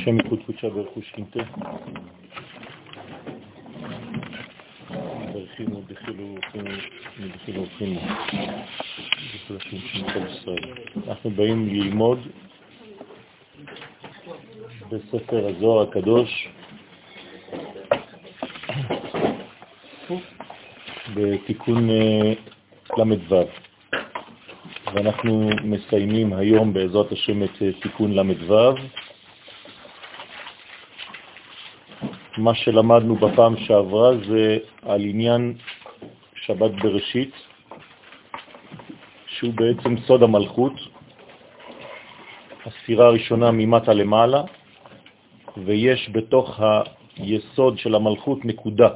השם יקוד קודשה ברכו שכינתה. ברכינו דחילו ודחילו ורחימו. אנחנו באים ללמוד בספר הזוהר הקדוש בתיקון אה, ל"ו. ואנחנו מסיימים היום בעזרת השם את אה, תיקון ל"ו. מה שלמדנו בפעם שעברה זה על עניין שבת בראשית, שהוא בעצם סוד המלכות, הספירה הראשונה ממטה למעלה, ויש בתוך היסוד של המלכות נקודה.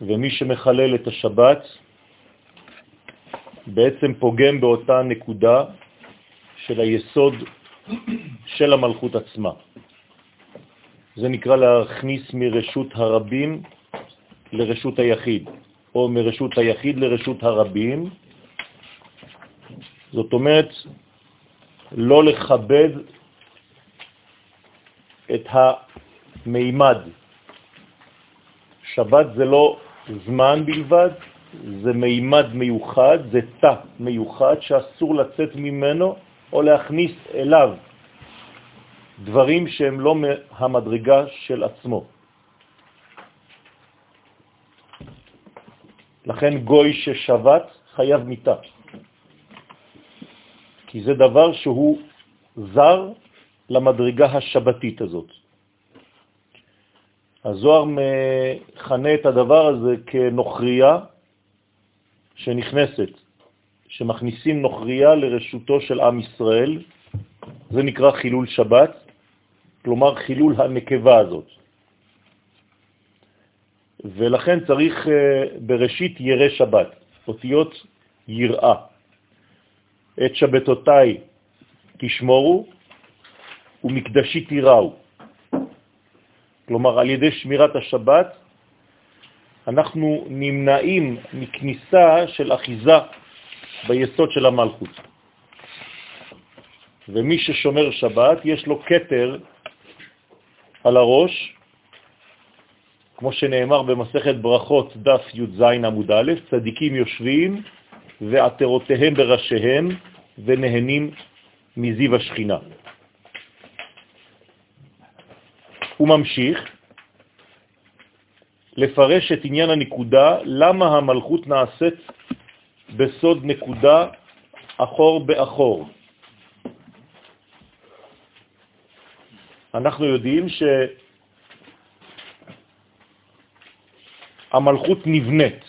ומי שמחלל את השבת בעצם פוגם באותה נקודה של היסוד של המלכות עצמה. זה נקרא להכניס מרשות הרבים לרשות היחיד, או מרשות היחיד לרשות הרבים. זאת אומרת, לא לכבד את המימד. שבת זה לא זמן בלבד, זה מימד מיוחד, זה תא מיוחד שאסור לצאת ממנו או להכניס אליו דברים שהם לא מהמדרגה של עצמו. לכן גוי ששבת חייב מיטה, כי זה דבר שהוא זר למדרגה השבתית הזאת. הזוהר מכנה את הדבר הזה כנוכריה שנכנסת, שמכניסים נוכריה לרשותו של עם ישראל, זה נקרא חילול שבת, כלומר חילול הנקבה הזאת. ולכן צריך אה, בראשית ירא שבת, אותיות יראה. את שבתותיי תשמורו ומקדשי תיראו. כלומר, על ידי שמירת השבת אנחנו נמנעים מכניסה של אחיזה ביסוד של המלכות. ומי ששומר שבת, יש לו קטר על הראש, כמו שנאמר במסכת ברכות דף י"ז עמוד א', צדיקים יושבים ועטרותיהם בראשיהם ונהנים מזיו השכינה. הוא ממשיך לפרש את עניין הנקודה, למה המלכות נעשית בסוד נקודה אחור באחור. אנחנו יודעים שהמלכות נבנית.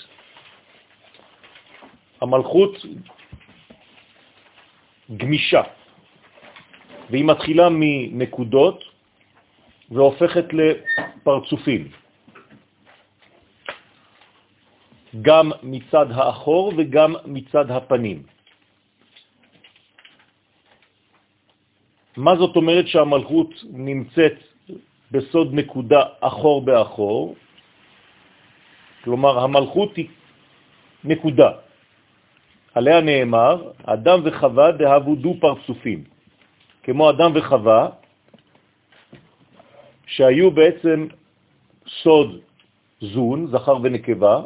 המלכות גמישה, והיא מתחילה מנקודות והופכת לפרצופים. גם מצד האחור וגם מצד הפנים. מה זאת אומרת שהמלכות נמצאת בסוד נקודה אחור באחור? כלומר, המלכות היא נקודה. עליה נאמר, אדם וחווה דהבו דו פרצופים. כמו אדם וחווה, שהיו בעצם סוד זון, זכר ונקבה,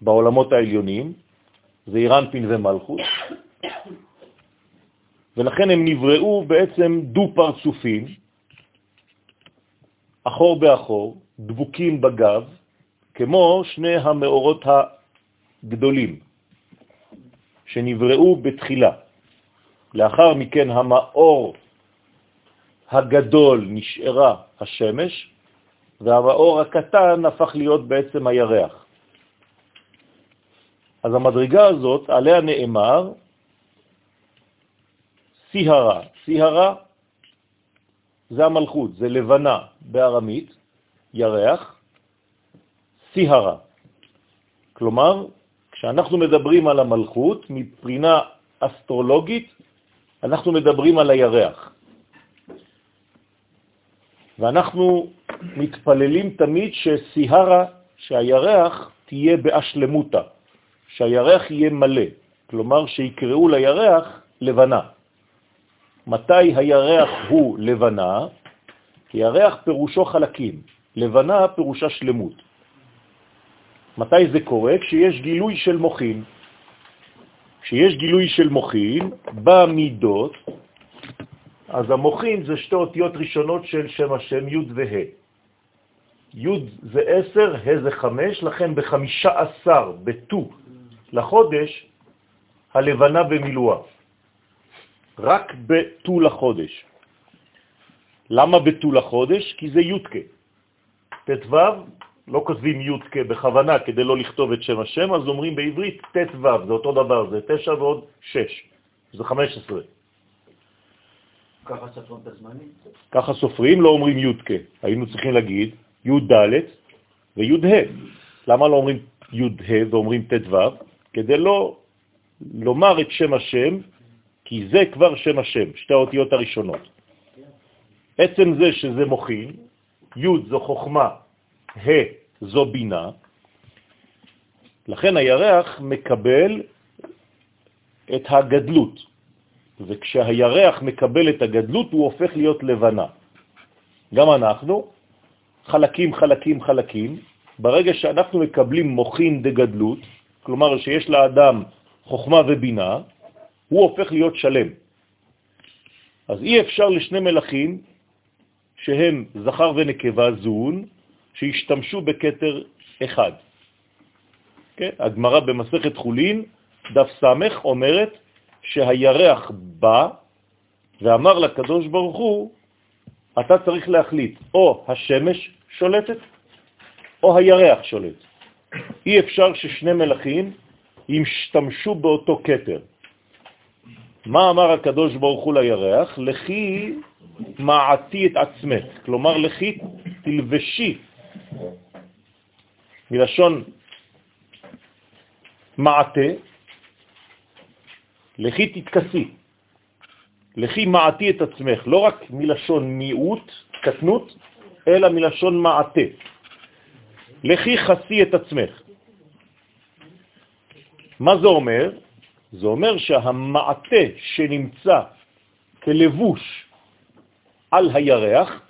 בעולמות העליונים, זה אירנפין ומלכות, ולכן הם נבראו בעצם דו-פרצופים, אחור באחור, דבוקים בגב, כמו שני המאורות הגדולים שנבראו בתחילה. לאחר מכן המאור הגדול נשארה השמש, והמאור הקטן הפך להיות בעצם הירח. אז המדרגה הזאת, עליה נאמר, סיהרה. סיהרה זה המלכות, זה לבנה בארמית, ירח, סיהרה. כלומר, כשאנחנו מדברים על המלכות, מבחינה אסטרולוגית, אנחנו מדברים על הירח. ואנחנו מתפללים תמיד שסיהרה, שהירח תהיה באשלמותה, שהירח יהיה מלא, כלומר שיקראו לירח לבנה. מתי הירח הוא לבנה? כי ירח פירושו חלקים, לבנה פירושה שלמות. מתי זה קורה? כשיש גילוי של מוחין. כשיש גילוי של מוחין, במידות, אז המוחין זה שתי אותיות ראשונות של שם השם י' וה'. י' זה 10, ה' זה 5, לכן בחמישה עשר, בט"ו לחודש, הלבנה במילואה. רק בט"ו לחודש. למה בט"ו לחודש? כי זה י"ק. ט"ו, לא כותבים י"ק בכוונה כדי לא לכתוב את שם השם, אז אומרים בעברית ט"ו, זה אותו דבר, זה 9 ועוד 6, זה 15. ככה סופרים את הזמנים? ככה סופרים, לא אומרים י"ק. היינו צריכים להגיד י"ד וי"ה. למה לא אומרים י"ה ואומרים ט"ו? כדי לא לומר את שם השם, כי זה כבר שם השם, שתי האותיות הראשונות. עצם זה שזה מוכין, י' זו חוכמה, ה' זו בינה, לכן הירח מקבל את הגדלות, וכשהירח מקבל את הגדלות הוא הופך להיות לבנה. גם אנחנו, חלקים, חלקים, חלקים, ברגע שאנחנו מקבלים מוכין דגדלות, כלומר שיש לאדם חוכמה ובינה, הוא הופך להיות שלם. אז אי אפשר לשני מלאכים שהם זכר ונקבה זון, שהשתמשו בקטר אחד. כן? הגמרא במסכת חולין, דף סמך, אומרת שהירח בא ואמר לקדוש ברוך הוא, אתה צריך להחליט, או השמש שולטת, או הירח שולט. אי אפשר ששני מלאכים ישתמשו באותו קטר. מה אמר הקדוש ברוך הוא לירח? לכי מעתי את עצמך, כלומר לכי תלבשי, מלשון מעתה, לכי תתכסי, לכי מעתי את עצמך, לא רק מלשון מיעוט, קטנות, אלא מלשון מעתה. לכי חסי את עצמך. מה זה אומר? זה אומר שהמעטה שנמצא כלבוש על הירח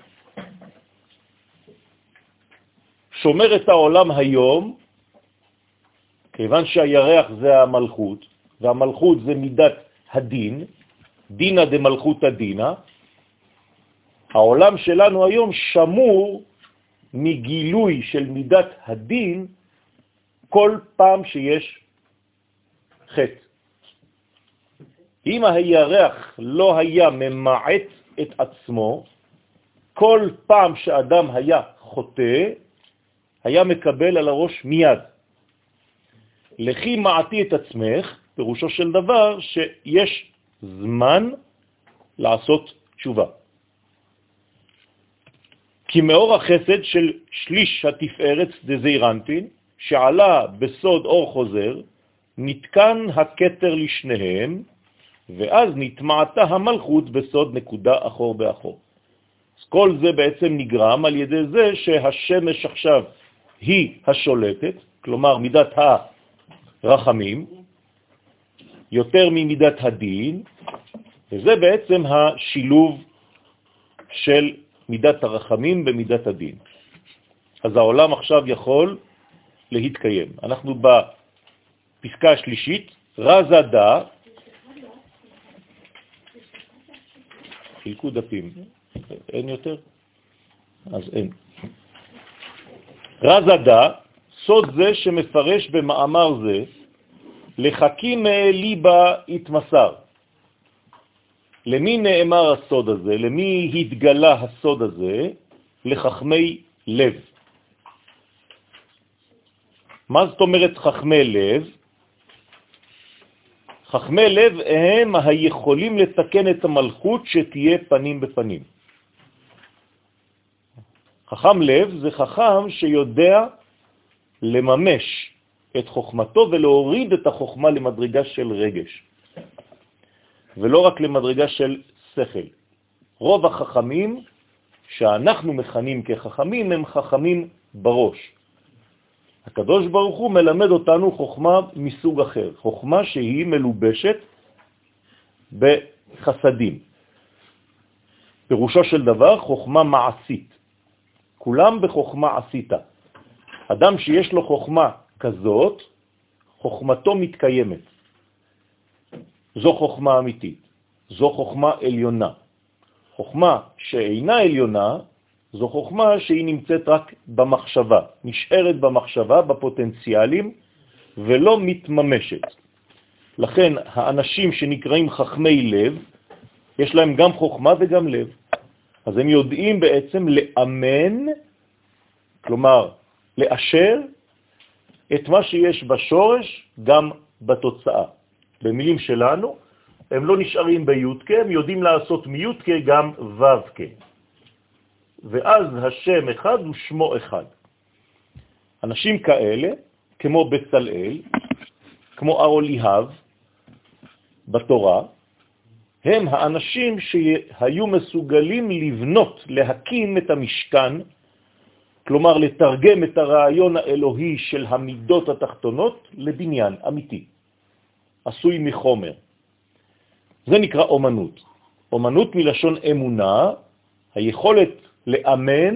שומר את העולם היום, כיוון שהירח זה המלכות, והמלכות זה מידת הדין, דינא דמלכותא דינא, העולם שלנו היום שמור מגילוי של מידת הדין כל פעם שיש חטא. אם הירח לא היה ממעט את עצמו, כל פעם שאדם היה חוטא, היה מקבל על הראש מיד. לכי מעטי את עצמך, פירושו של דבר שיש זמן לעשות תשובה. כי מאור החסד של שליש התפארת דזיירנטין, שעלה בסוד אור חוזר, נתקן הקטר לשניהם, ואז נטמעתה המלכות בסוד נקודה אחור באחור. אז כל זה בעצם נגרם על ידי זה שהשמש עכשיו היא השולטת, כלומר מידת הרחמים, יותר ממידת הדין, וזה בעצם השילוב של מידת הרחמים במידת הדין. אז העולם עכשיו יכול להתקיים. אנחנו בפסקה השלישית, רזה דה, חילקו דפים, אין יותר? אז אין. רזה דה, סוד זה שמפרש במאמר זה, לחכים ליבה התמסר. למי נאמר הסוד הזה? למי התגלה הסוד הזה? לחכמי לב. מה זאת אומרת חכמי לב? חכמי לב הם היכולים לתקן את המלכות שתהיה פנים בפנים. חכם לב זה חכם שיודע לממש את חוכמתו ולהוריד את החוכמה למדרגה של רגש, ולא רק למדרגה של שכל. רוב החכמים שאנחנו מכנים כחכמים הם חכמים בראש. הקדוש ברוך הוא מלמד אותנו חוכמה מסוג אחר, חוכמה שהיא מלובשת בחסדים. פירושו של דבר חוכמה מעשית. כולם בחוכמה עשית. אדם שיש לו חוכמה כזאת, חוכמתו מתקיימת. זו חוכמה אמיתית, זו חוכמה עליונה. חוכמה שאינה עליונה, זו חוכמה שהיא נמצאת רק במחשבה, נשארת במחשבה, בפוטנציאלים, ולא מתממשת. לכן האנשים שנקראים חכמי לב, יש להם גם חוכמה וגם לב. אז הם יודעים בעצם לאמן, כלומר לאשר את מה שיש בשורש גם בתוצאה. במילים שלנו, הם לא נשארים בי"ק, הם יודעים לעשות מי"ק גם ו"ק. ואז השם אחד הוא שמו אחד. אנשים כאלה, כמו בצלאל, כמו ארוליהב בתורה, הם האנשים שהיו מסוגלים לבנות, להקים את המשכן, כלומר לתרגם את הרעיון האלוהי של המידות התחתונות לבניין אמיתי, עשוי מחומר. זה נקרא אומנות. אומנות מלשון אמונה, היכולת לאמן,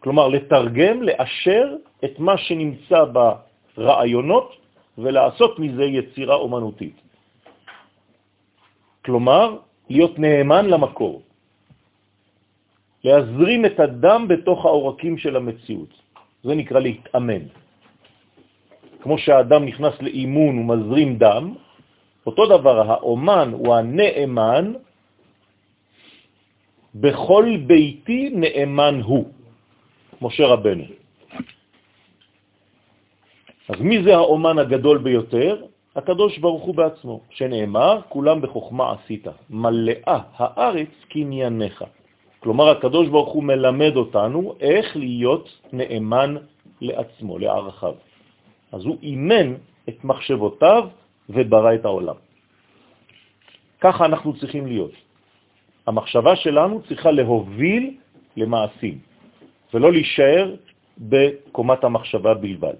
כלומר לתרגם, לאשר את מה שנמצא ברעיונות ולעשות מזה יצירה אומנותית. כלומר, להיות נאמן למקור, להזרים את הדם בתוך העורקים של המציאות. זה נקרא להתאמן. כמו שהאדם נכנס לאימון ומזרים דם, אותו דבר, האומן הוא הנאמן, בכל ביתי נאמן הוא, משה רבנו. אז מי זה האומן הגדול ביותר? הקדוש ברוך הוא בעצמו, שנאמר, כולם בחוכמה עשית, מלאה הארץ קנייניך. כלומר, הקדוש ברוך הוא מלמד אותנו איך להיות נאמן לעצמו, לערכיו. אז הוא אימן את מחשבותיו וברא את העולם. ככה אנחנו צריכים להיות. המחשבה שלנו צריכה להוביל למעשים, ולא להישאר בקומת המחשבה בלבד.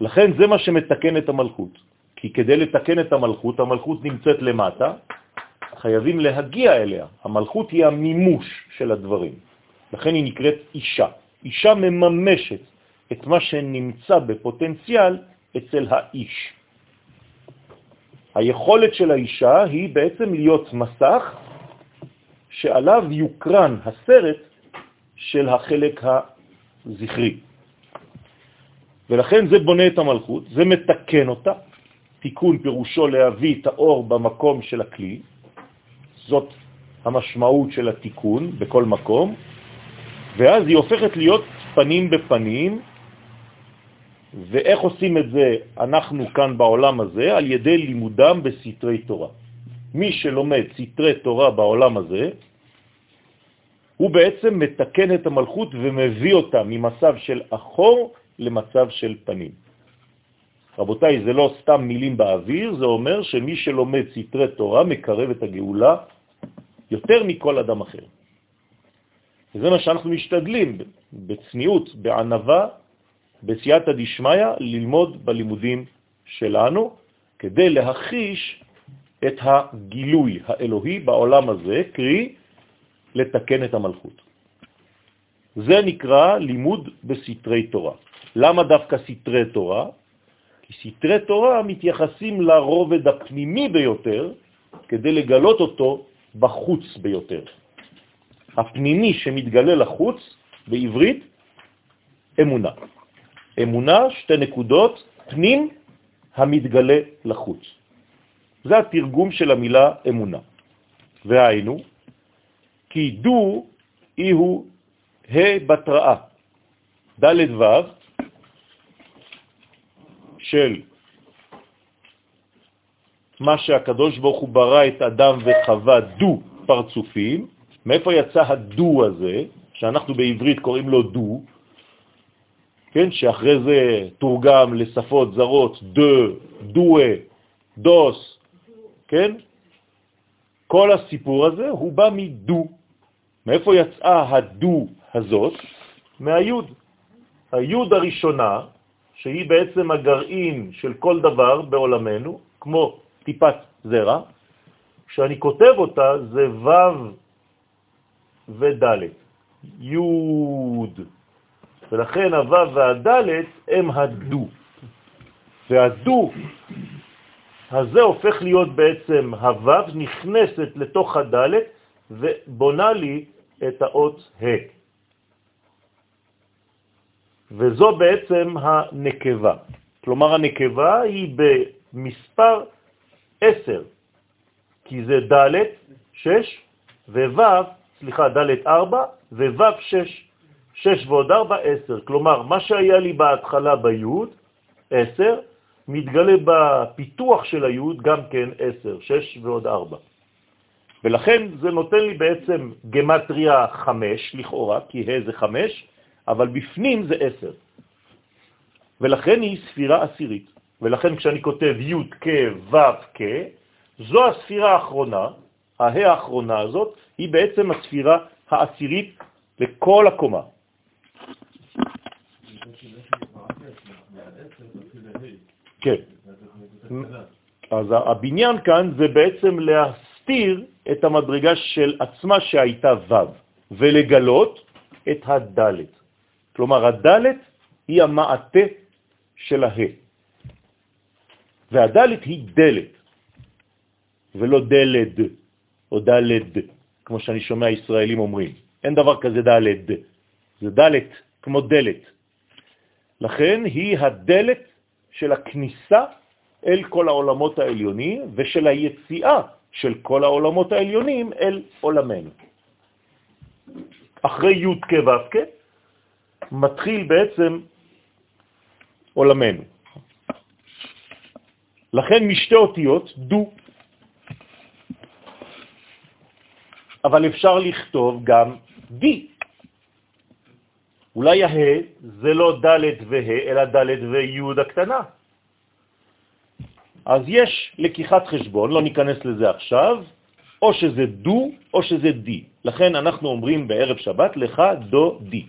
לכן זה מה שמתקן את המלכות. כי כדי לתקן את המלכות, המלכות נמצאת למטה, חייבים להגיע אליה. המלכות היא המימוש של הדברים. לכן היא נקראת אישה. אישה מממשת את מה שנמצא בפוטנציאל אצל האיש. היכולת של האישה היא בעצם להיות מסך שעליו יוקרן הסרט של החלק הזכרי. ולכן זה בונה את המלכות, זה מתקן אותה. תיקון פירושו להביא את האור במקום של הכלי, זאת המשמעות של התיקון בכל מקום, ואז היא הופכת להיות פנים בפנים, ואיך עושים את זה אנחנו כאן בעולם הזה? על ידי לימודם בסתרי תורה. מי שלומד סתרי תורה בעולם הזה, הוא בעצם מתקן את המלכות ומביא אותה ממצב של אחור למצב של פנים. רבותיי, זה לא סתם מילים באוויר, זה אומר שמי שלומד סתרי תורה מקרב את הגאולה יותר מכל אדם אחר. וזה מה שאנחנו משתדלים בצניעות, בענבה, בסייעתא דשמיא, ללמוד בלימודים שלנו, כדי להכיש את הגילוי האלוהי בעולם הזה, קרי לתקן את המלכות. זה נקרא לימוד בסתרי תורה. למה דווקא סתרי תורה? כי סתרי תורה מתייחסים לרובד הפנימי ביותר כדי לגלות אותו בחוץ ביותר. הפנימי שמתגלה לחוץ, בעברית, אמונה. אמונה, שתי נקודות, פנים המתגלה לחוץ. זה התרגום של המילה אמונה. והיינו, כי דו אי הוא ה' בתראה, ד' ו', של מה שהקדוש ברוך הוא ברא את אדם וחווה דו פרצופים, מאיפה יצא הדו הזה, שאנחנו בעברית קוראים לו דו, כן, שאחרי זה תורגם לשפות זרות, דה, דואה, דוס, כן? כל הסיפור הזה הוא בא מדו. מאיפה יצאה הדו הזאת? מהיוד. היוד הראשונה שהיא בעצם הגרעין של כל דבר בעולמנו, כמו טיפת זרע, כשאני כותב אותה זה ו' וד', י', ולכן הו' והד' הם הדו. והדו הזה הופך להיות בעצם הו' נכנסת לתוך הד' ובונה לי את האות ה'. וזו בעצם הנקבה. כלומר, הנקבה היא במספר 10, כי זה ד' 6 וו', סליחה, ד' 4 וו' 6, 6 ועוד 4, 10. כלומר, מה שהיה לי בהתחלה בי', 10, מתגלה בפיתוח של היוד גם כן 10, 6 ועוד 4. ולכן זה נותן לי בעצם גמטריה 5 לכאורה, כי ה' זה 5, אבל בפנים זה 10. ולכן היא ספירה עשירית. ולכן כשאני כותב י' כ' ו' כ', זו הספירה האחרונה, הה האחרונה הזאת, היא בעצם הספירה העשירית לכל הקומה. כן. אז הבניין כאן זה בעצם להסתיר את המדרגה של עצמה שהייתה ו' ולגלות את הדלת. כלומר, הדלת היא המעטה של הה. והדלת היא דלת, ולא דלד או דלד, כמו שאני שומע ישראלים אומרים. אין דבר כזה דלד, זה דלת, כמו דלת. לכן היא הדלת של הכניסה אל כל העולמות העליונים ושל היציאה של כל העולמות העליונים אל עולמנו. אחרי י' כ' מתחיל בעצם עולמנו. לכן משתי אותיות דו. אבל אפשר לכתוב גם די. אולי הה זה לא ד' וה', אלא ד' וי' הקטנה. אז יש לקיחת חשבון, לא ניכנס לזה עכשיו, או שזה דו או שזה די. לכן אנחנו אומרים בערב שבת, לך דו די.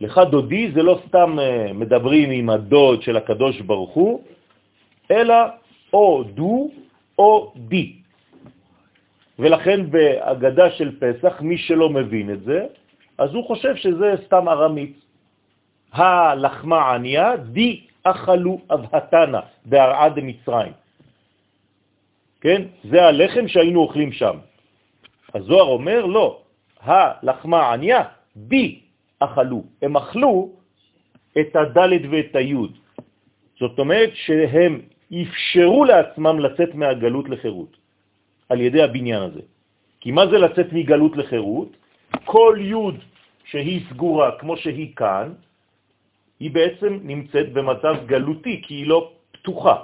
לך דודי זה לא סתם אה, מדברים עם הדוד של הקדוש ברוך הוא, אלא או דו או די. ולכן בהגדה של פסח, מי שלא מבין את זה, אז הוא חושב שזה סתם ארמית. הלחמה עניה, די אכלו אבהתנה בהרעה דמצרים. כן? זה הלחם שהיינו אוכלים שם. הזוהר אומר, לא, הלחמה עניה, די אכלו. הם אכלו את הדלת ואת היוד. זאת אומרת שהם אפשרו לעצמם לצאת מהגלות לחירות על ידי הבניין הזה. כי מה זה לצאת מגלות לחירות? כל יוד שהיא סגורה כמו שהיא כאן, היא בעצם נמצאת במצב גלותי, כי היא לא פתוחה.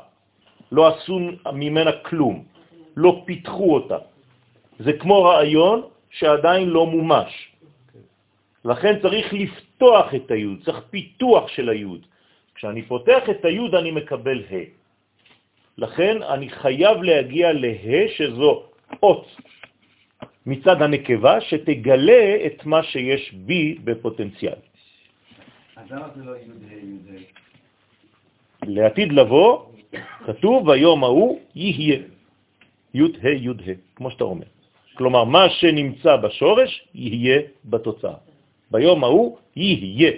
לא עשו ממנה כלום, לא פיתחו אותה. זה כמו רעיון שעדיין לא מומש. לכן צריך לפתוח את היוד, צריך פיתוח של היוד. כשאני פותח את היוד אני מקבל ה'. לכן אני חייב להגיע לה שזו אות מצד הנקבה שתגלה את מה שיש בי בפוטנציאל. אז למה זה לא י"ה י"ה? לעתיד לבוא, כתוב ביום ההוא יהיה י"ה י"ה, כמו שאתה אומר. כלומר, מה שנמצא בשורש יהיה בתוצאה. ביום ההוא יהיה.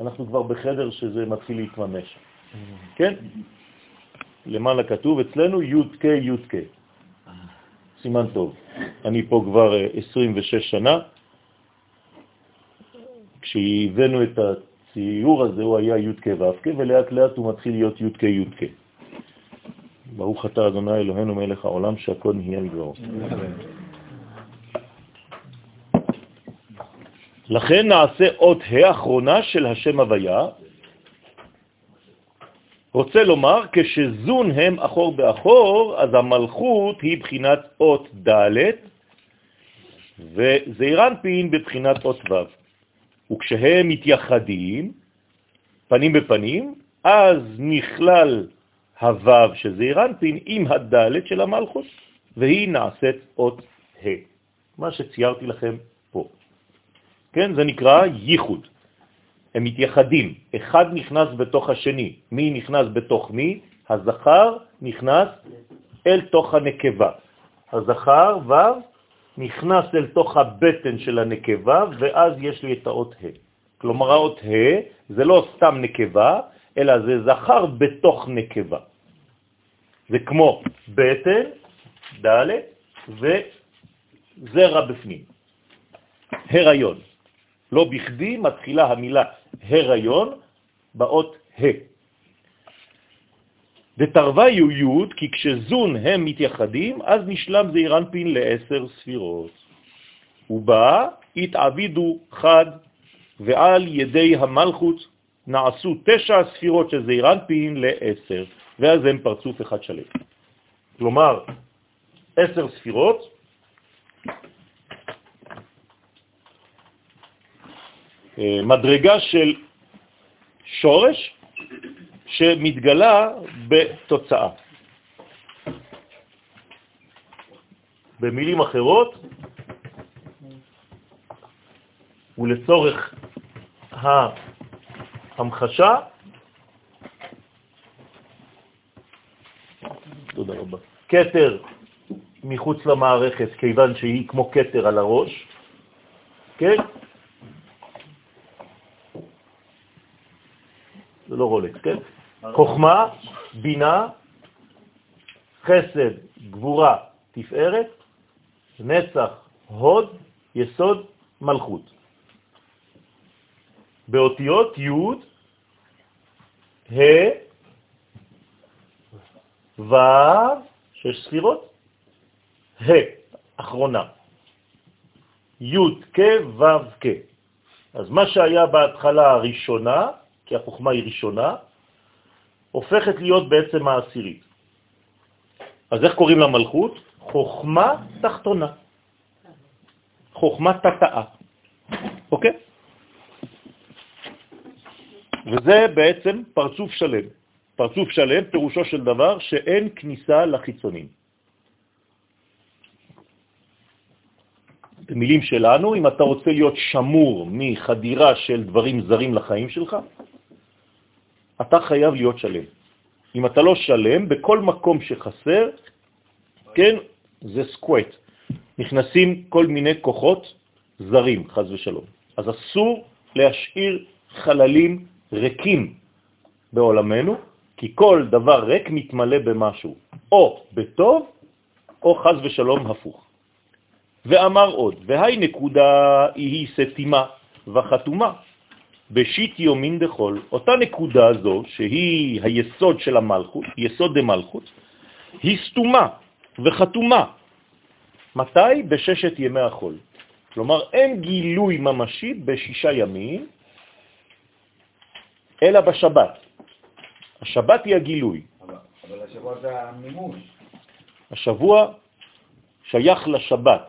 אנחנו כבר בחדר שזה מתחיל להתממש. כן? למעלה כתוב אצלנו י' כ' י' כ'. סימן טוב. אני פה כבר 26 אה, שנה. כשהבאנו את הציור הזה הוא היה י' כ' ו' כ', ולאט לאט הוא מתחיל להיות י' כ' י' כ'. ברוך אתה אדוני אלוהינו מלך העולם שהכל נהיה לגברו. לכן נעשה אות ה' אחרונה של השם הוויה, רוצה לומר, כשזון הם אחור באחור, אז המלכות היא בחינת אות ד' וזעירנפין בבחינת אות ו'. וכשהם מתייחדים, פנים בפנים, אז נכלל הו' של זעירנפין עם הד' של המלכות, והיא נעשית אות ה', מה שציירתי לכם פה. כן, זה נקרא ייחוד. הם מתייחדים, אחד נכנס בתוך השני. מי נכנס בתוך מי? הזכר נכנס אל תוך הנקבה. הזכר ו' נכנס אל תוך הבטן של הנקבה, ואז יש לי את האות ה'. כלומר, האות ה' זה לא סתם נקבה, אלא זה זכר בתוך נקבה. זה כמו בטן, ד' וזרע בפנים. הריון. לא בכדי מתחילה המילה הריון באות ה'. ותרווה יהיו י', כי כשזון הם מתייחדים, אז נשלם זעיר אנפין לעשר ספירות. ובא, התעבידו חד, ועל ידי המלכות נעשו תשע ספירות של זעיר אנפין לעשר, ואז הם פרצוף אחד שלם. כלומר, עשר ספירות, מדרגה של שורש שמתגלה בתוצאה. במילים אחרות, ולצורך ההמחשה, תודה רבה, קטר מחוץ למערכת, כיוון שהיא כמו קטר על הראש, כן? זה לא רולקס, כן? חוכמה, בינה, חסד, גבורה, תפארת, נצח, הוד, יסוד, מלכות. באותיות י', ה', ו', שש ספירות, ה', אחרונה, י' כ', ו' כ'. אז מה שהיה בהתחלה הראשונה, כי החוכמה היא ראשונה, הופכת להיות בעצם העשירית. אז איך קוראים למלכות? חוכמה תחתונה. חוכמה תתאה. אוקיי? וזה בעצם פרצוף שלם. פרצוף שלם פירושו של דבר שאין כניסה לחיצונים. במילים שלנו, אם אתה רוצה להיות שמור מחדירה של דברים זרים לחיים שלך, אתה חייב להיות שלם. אם אתה לא שלם, בכל מקום שחסר, כן, זה סקווט. נכנסים כל מיני כוחות זרים, חז ושלום. אז אסור להשאיר חללים ריקים בעולמנו, כי כל דבר ריק מתמלא במשהו, או בטוב, או חז ושלום הפוך. ואמר עוד, והי נקודה היא סתימה וחתומה, בשיט יומין דחול, אותה נקודה זו, שהיא היסוד של המלכות, יסוד דמלכות, היא סתומה וחתומה. מתי? בששת ימי החול. כלומר, אין גילוי ממשי בשישה ימים, אלא בשבת. השבת היא הגילוי. אבל, אבל השבוע זה המימוש. השבוע שייך לשבת.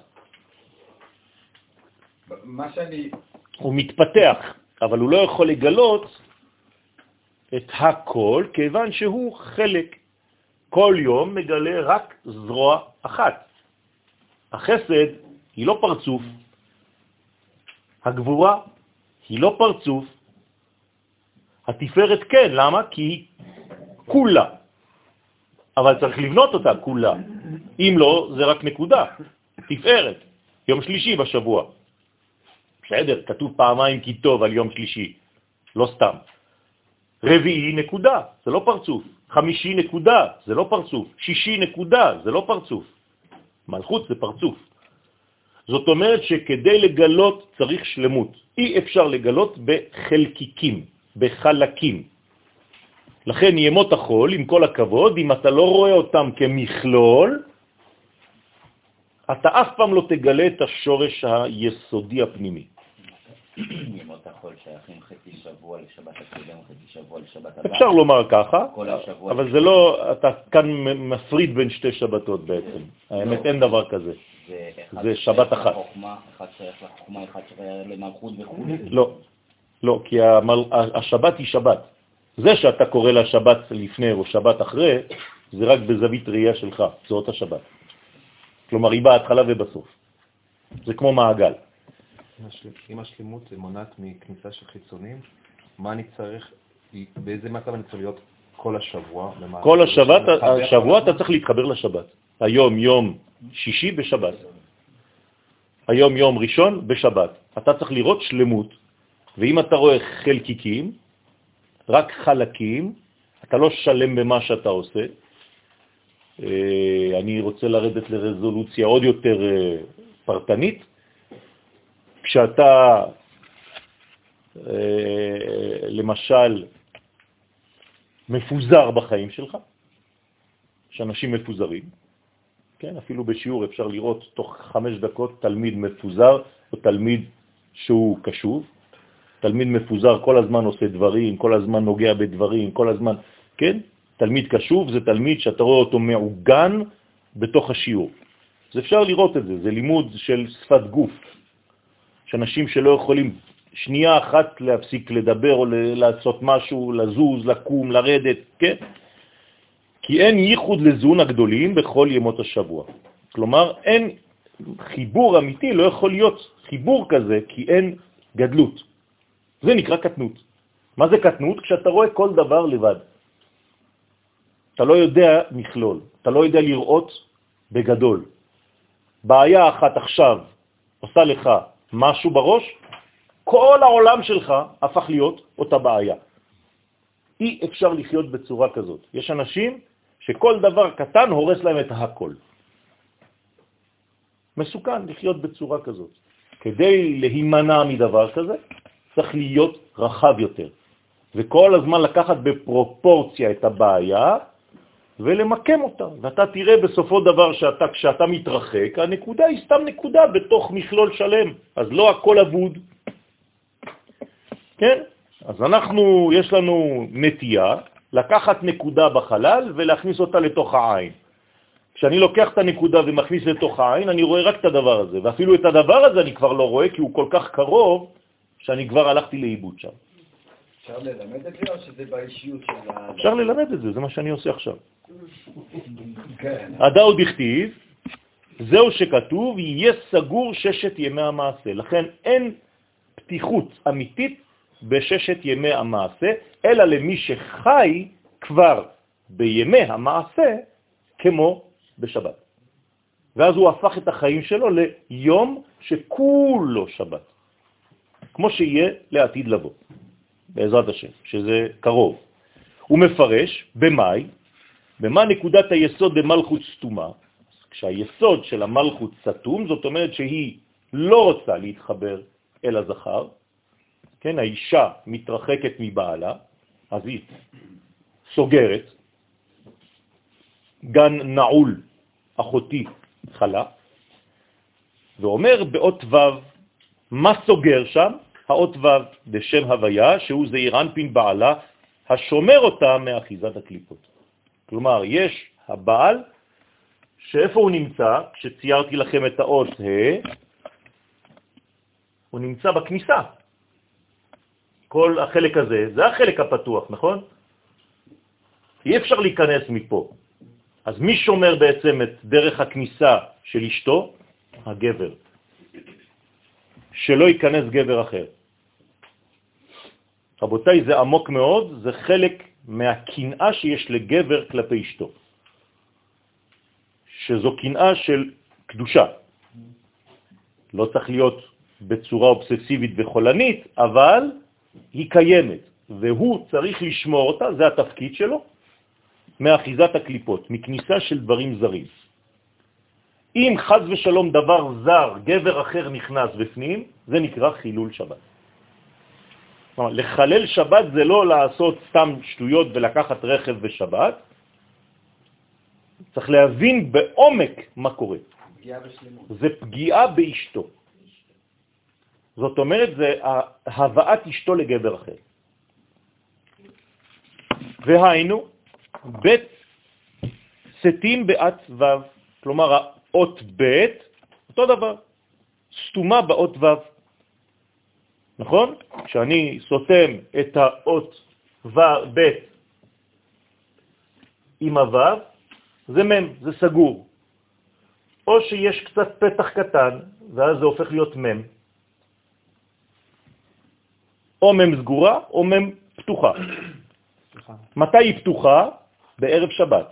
מה שאני... הוא מתפתח. אבל הוא לא יכול לגלות את הכל, כיוון שהוא חלק. כל יום מגלה רק זרוע אחת. החסד היא לא פרצוף, הגבורה היא לא פרצוף, התפארת כן, למה? כי היא כולה, אבל צריך לבנות אותה כולה. אם לא, זה רק נקודה, תפארת, יום שלישי בשבוע. בסדר, כתוב פעמיים כי טוב על יום שלישי, לא סתם. רביעי נקודה, זה לא פרצוף. חמישי נקודה, זה לא פרצוף. שישי נקודה, זה לא פרצוף. מלכות זה פרצוף. זאת אומרת שכדי לגלות צריך שלמות. אי אפשר לגלות בחלקיקים, בחלקים. לכן ימות החול, עם כל הכבוד, אם אתה לא רואה אותם כמכלול, אתה אף פעם לא תגלה את השורש היסודי הפנימי. ימות החול שייכים חצי שבוע לשבת הקודם, חצי שבוע לשבת הבאה. אפשר לומר ככה, אבל זה לא, אתה כאן מפריד בין שתי שבתות בעצם. האמת, אין דבר כזה. זה שבת אחת. אחד שייך לחוכמה, אחד שייך למלכות וכו'. לא, לא, כי השבת היא שבת. זה שאתה קורא לה שבת לפני או שבת אחרי, זה רק בזווית ראייה שלך, זאת השבת. כלומר, היא בהתחלה ובסוף. זה כמו מעגל. אם השלימות מונעת מכניסה של חיצונים, מה אני צריך, באיזה מצב אני צריך להיות כל השבוע? כל השבת, השבוע אתה צריך להתחבר לשבת. היום יום שישי בשבת. היום יום ראשון בשבת. אתה צריך לראות שלמות, ואם אתה רואה חלקיקים, רק חלקים, אתה לא שלם במה שאתה עושה. אה, אני רוצה לרדת לרזולוציה עוד יותר אה, פרטנית. כשאתה, אה, למשל, מפוזר בחיים שלך, שאנשים מפוזרים, כן, אפילו בשיעור אפשר לראות תוך חמש דקות תלמיד מפוזר או תלמיד שהוא קשוב. תלמיד מפוזר כל הזמן עושה דברים, כל הזמן נוגע בדברים, כל הזמן, כן? תלמיד קשוב זה תלמיד שאתה רואה אותו מעוגן בתוך השיעור. אז אפשר לראות את זה, זה לימוד של שפת גוף. שאנשים שלא יכולים שנייה אחת להפסיק לדבר או לעשות משהו, לזוז, לקום, לרדת, כן? כי אין ייחוד לזון הגדולים בכל ימות השבוע. כלומר, אין חיבור אמיתי, לא יכול להיות חיבור כזה, כי אין גדלות. זה נקרא קטנות. מה זה קטנות? כשאתה רואה כל דבר לבד. אתה לא יודע מכלול, אתה לא יודע לראות בגדול. בעיה אחת עכשיו עושה לך משהו בראש, כל העולם שלך הפך להיות אותה בעיה. אי אפשר לחיות בצורה כזאת. יש אנשים שכל דבר קטן הורס להם את הכל. מסוכן לחיות בצורה כזאת. כדי להימנע מדבר כזה, צריך להיות רחב יותר, וכל הזמן לקחת בפרופורציה את הבעיה ולמקם אותה. ואתה תראה בסופו דבר שאתה, כשאתה מתרחק, הנקודה היא סתם נקודה בתוך מכלול שלם, אז לא הכל אבוד. כן? אז אנחנו, יש לנו נטייה לקחת נקודה בחלל ולהכניס אותה לתוך העין. כשאני לוקח את הנקודה ומכניס לתוך העין, אני רואה רק את הדבר הזה, ואפילו את הדבר הזה אני כבר לא רואה כי הוא כל כך קרוב, שאני כבר הלכתי לאיבוד שם. אפשר ללמד את זה או שזה באישיות של ה... אפשר ללמד את זה, זה מה שאני עושה עכשיו. הדאו דכתיב, זהו שכתוב, יהיה סגור ששת ימי המעשה. לכן אין פתיחות אמיתית בששת ימי המעשה, אלא למי שחי כבר בימי המעשה כמו בשבת. ואז הוא הפך את החיים שלו ליום שכולו שבת. כמו שיהיה לעתיד לבוא, בעזרת השם, שזה קרוב. הוא מפרש במאי, במה נקודת היסוד במלכות סתומה, כשהיסוד של המלכות סתום, זאת אומרת שהיא לא רוצה להתחבר אל הזכר, כן, האישה מתרחקת מבעלה, אז היא סוגרת, גן נעול, אחותי חלה, ואומר באות ו' מה סוגר שם? האות ו' בשם הוויה, שהוא זעיר אנפין בעלה, השומר אותה מאחיזת הקליפות. כלומר, יש הבעל, שאיפה הוא נמצא? כשציירתי לכם את האות ה', הוא נמצא בכניסה. כל החלק הזה, זה החלק הפתוח, נכון? אי אפשר להיכנס מפה. אז מי שומר בעצם את דרך הכניסה של אשתו? הגבר. שלא ייכנס גבר אחר. רבותיי, זה עמוק מאוד, זה חלק מהקנאה שיש לגבר כלפי אשתו, שזו קנאה של קדושה. לא צריך להיות בצורה אובססיבית וחולנית, אבל היא קיימת, והוא צריך לשמור אותה, זה התפקיד שלו, מאחיזת הקליפות, מכניסה של דברים זרים. אם חז ושלום דבר זר, גבר אחר נכנס בפנים, זה נקרא חילול שבת. כלומר, לחלל שבת זה לא לעשות סתם שטויות ולקחת רכב בשבת, צריך להבין בעומק מה קורה. פגיעה בשלמות. זה פגיעה באשתו. זאת אומרת, זה הבאת אשתו לגבר אחר. והיינו, בית סתים בעת ו', כלומר האות ב', אותו דבר, סתומה באות ו'. נכון? כשאני סותם את האות ו' ב' עם הו', זה מ', זה סגור. או שיש קצת פתח קטן, ואז זה הופך להיות מ', או מ' סגורה או מ' פתוחה. מתי היא פתוחה? בערב שבת.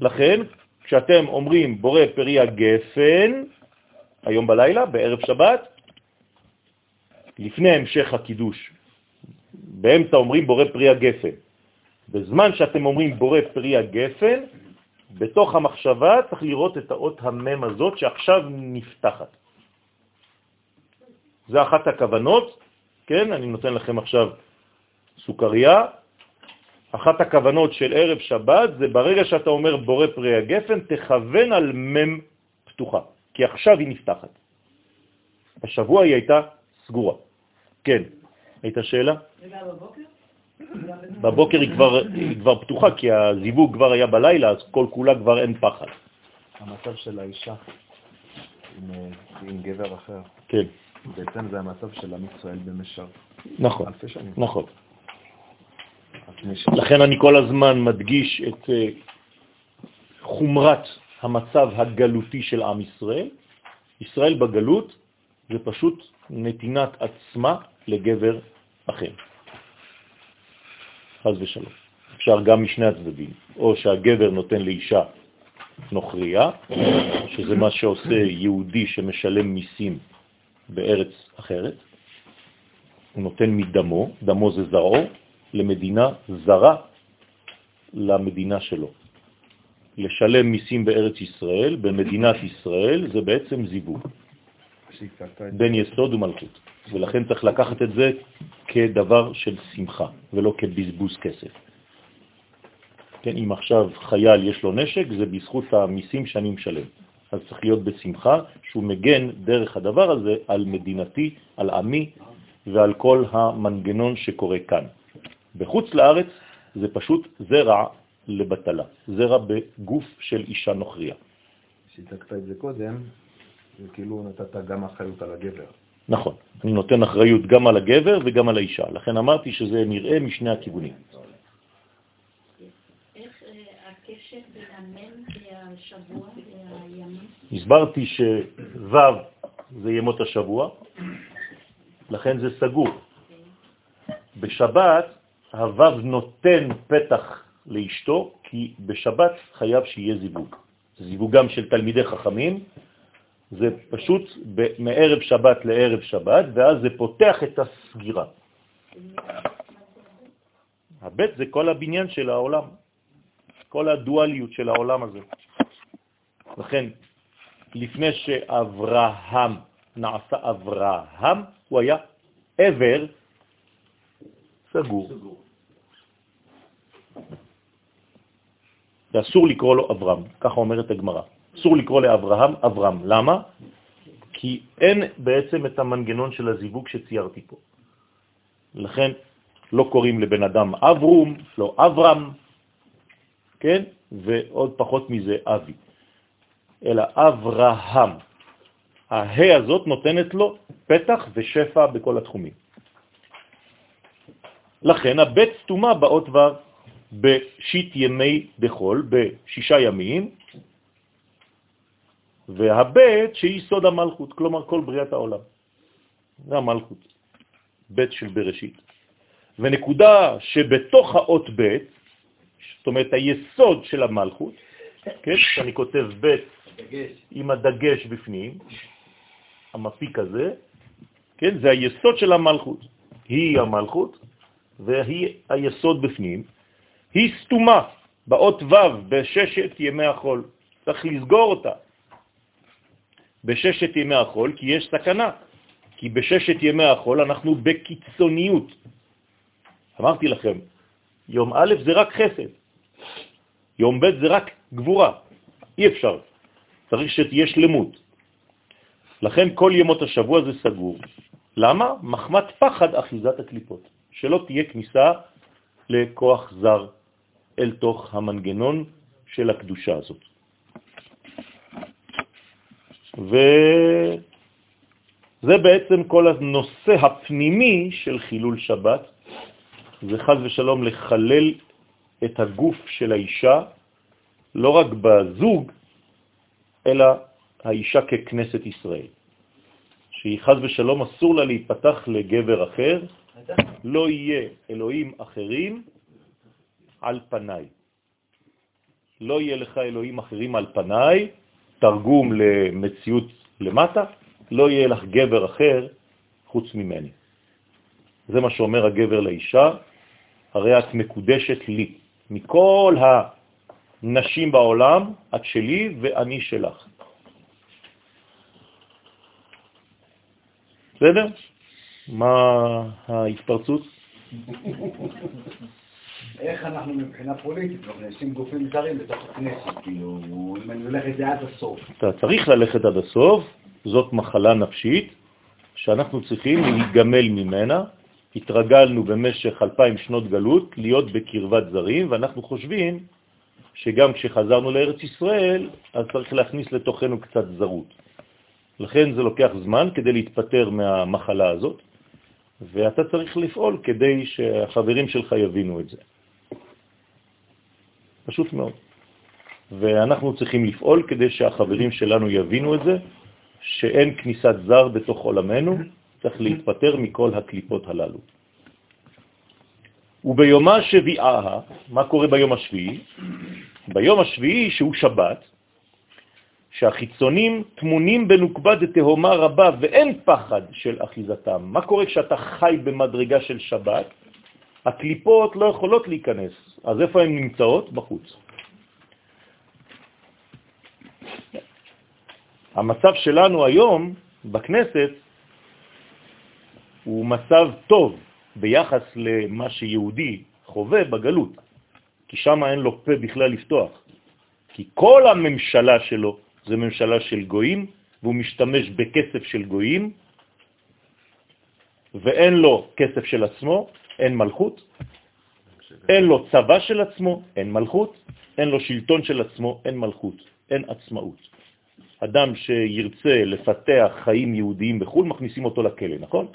לכן, כשאתם אומרים בורא פרי הגפן, היום בלילה, בערב שבת, לפני המשך הקידוש. באמצע אומרים בורא פרי הגפן. בזמן שאתם אומרים בורא פרי הגפן, בתוך המחשבה צריך לראות את האות המם הזאת שעכשיו נפתחת. זה אחת הכוונות, כן? אני נותן לכם עכשיו סוכריה. אחת הכוונות של ערב שבת זה ברגע שאתה אומר בורא פרי הגפן, תכוון על מם פתוחה, כי עכשיו היא נפתחת. השבוע היא הייתה סגורה. כן, הייתה שאלה? בבוקר? בבוקר היא כבר, היא כבר פתוחה, כי הזיווג כבר היה בלילה, אז כל כולה כבר אין פחד. המצב של האישה עם, עם גבר אחר, כן, בעצם זה המצב של עם ישראל במשך נכון, אלפי שנים. נכון. לכן אני כל הזמן מדגיש את אה, חומרת המצב הגלותי של עם ישראל. ישראל בגלות זה פשוט נתינת עצמה לגבר אחר. חז ושלום. אפשר גם משני הצדדים, או שהגבר נותן לאישה נוכריה, שזה מה שעושה יהודי שמשלם מיסים בארץ אחרת, הוא נותן מדמו, דמו זה זרעו, למדינה זרה למדינה שלו. לשלם מיסים בארץ ישראל, במדינת ישראל, זה בעצם זיווג בין יסוד ומלכות. ולכן צריך לקחת את זה כדבר של שמחה, ולא כבזבוז כסף. כן, אם עכשיו חייל יש לו נשק, זה בזכות המיסים שאני משלם. אז צריך להיות בשמחה שהוא מגן דרך הדבר הזה על מדינתי, על עמי ועל כל המנגנון שקורה כאן. בחוץ לארץ זה פשוט זרע לבטלה, זרע בגוף של אישה נוכריה. שהצגת את זה קודם, זה כאילו נתת גם אחריות על הגבר. נכון, אני נותן אחריות גם על הגבר וגם על האישה, לכן אמרתי שזה נראה משני הכיוונים. איך אה? הסברתי שו' זה ימות השבוע, לכן זה סגור. בשבת הו' נותן פתח לאשתו, כי בשבת חייב שיהיה זיווג. זה זיווגם של תלמידי חכמים, זה פשוט ב- מערב שבת לערב שבת, ואז זה פותח את הסגירה. הבית זה כל הבניין של העולם, כל הדואליות של העולם הזה. לכן, לפני שאברהם נעשה אברהם, הוא היה עבר סגור. ואסור לקרוא לו אברהם, ככה אומרת הגמרא. אסור לקרוא לאברהם אברהם. למה? כי אין בעצם את המנגנון של הזיווג שציירתי פה. לכן לא קוראים לבן אדם אברום, לא אברהם, כן? ועוד פחות מזה אבי, אלא אברהם. ההא הזאת נותנת לו פתח ושפע בכל התחומים. לכן הבית סתומה באות ו' בשיט ימי דחול, בשישה ימים, והבית שהיא סוד המלכות, כלומר כל בריאת העולם. זה המלכות, בית של בראשית. ונקודה שבתוך האות בית, זאת אומרת היסוד של המלכות, כן, שאני כותב בית דגש. עם הדגש בפנים, המפיק הזה, כן, זה היסוד של המלכות. היא המלכות והיא היסוד בפנים. היא סתומה באות ו' בששת ימי החול. צריך לסגור אותה בששת ימי החול, כי יש סכנה. כי בששת ימי החול אנחנו בקיצוניות. אמרתי לכם, יום א' זה רק חסד, יום ב' זה רק גבורה. אי אפשר. צריך שתהיה שלמות. לכן כל ימות השבוע זה סגור. למה? מחמת פחד אחיזת הקליפות, שלא תהיה כניסה לכוח זר אל תוך המנגנון של הקדושה הזאת. וזה בעצם כל הנושא הפנימי של חילול שבת, זה חז ושלום לחלל את הגוף של האישה, לא רק בזוג, אלא האישה ככנסת ישראל. שהיא חז ושלום אסור לה להיפתח לגבר אחר, לא יהיה אלוהים אחרים על פניי. לא יהיה לך אלוהים אחרים על פניי, תרגום למציאות למטה, לא יהיה לך גבר אחר חוץ ממני. זה מה שאומר הגבר לאישה, הרי את מקודשת לי. מכל הנשים בעולם, את שלי ואני שלך. בסדר? מה ההתפרצות? איך אנחנו מבחינה פוליטית מכניסים גופים זרים בתוך הכנסת, כאילו, אם אני הולך את זה עד הסוף. אתה צריך ללכת עד הסוף, זאת מחלה נפשית שאנחנו צריכים להיגמל ממנה. התרגלנו במשך אלפיים שנות גלות להיות בקרבת זרים, ואנחנו חושבים שגם כשחזרנו לארץ ישראל, אז צריך להכניס לתוכנו קצת זרות. לכן זה לוקח זמן כדי להתפטר מהמחלה הזאת, ואתה צריך לפעול כדי שהחברים שלך יבינו את זה. פשוט מאוד. ואנחנו צריכים לפעול כדי שהחברים שלנו יבינו את זה, שאין כניסת זר בתוך עולמנו, צריך להתפטר מכל הקליפות הללו. וביומה שביעה, מה קורה ביום השביעי? ביום השביעי, שהוא שבת, שהחיצונים תמונים בנוקבה דתהומה רבה ואין פחד של אחיזתם. מה קורה כשאתה חי במדרגה של שבת? הקליפות לא יכולות להיכנס, אז איפה הן נמצאות? בחוץ. המצב שלנו היום בכנסת הוא מצב טוב ביחס למה שיהודי חווה בגלות, כי שם אין לו פה בכלל לפתוח. כי כל הממשלה שלו זה ממשלה של גויים, והוא משתמש בכסף של גויים, ואין לו כסף של עצמו, אין מלכות, אין לו צבא של עצמו, אין מלכות, אין לו שלטון של עצמו, אין מלכות, אין עצמאות. אדם שירצה לפתח חיים יהודיים בחו"ל, מכניסים אותו לכלא, נכון?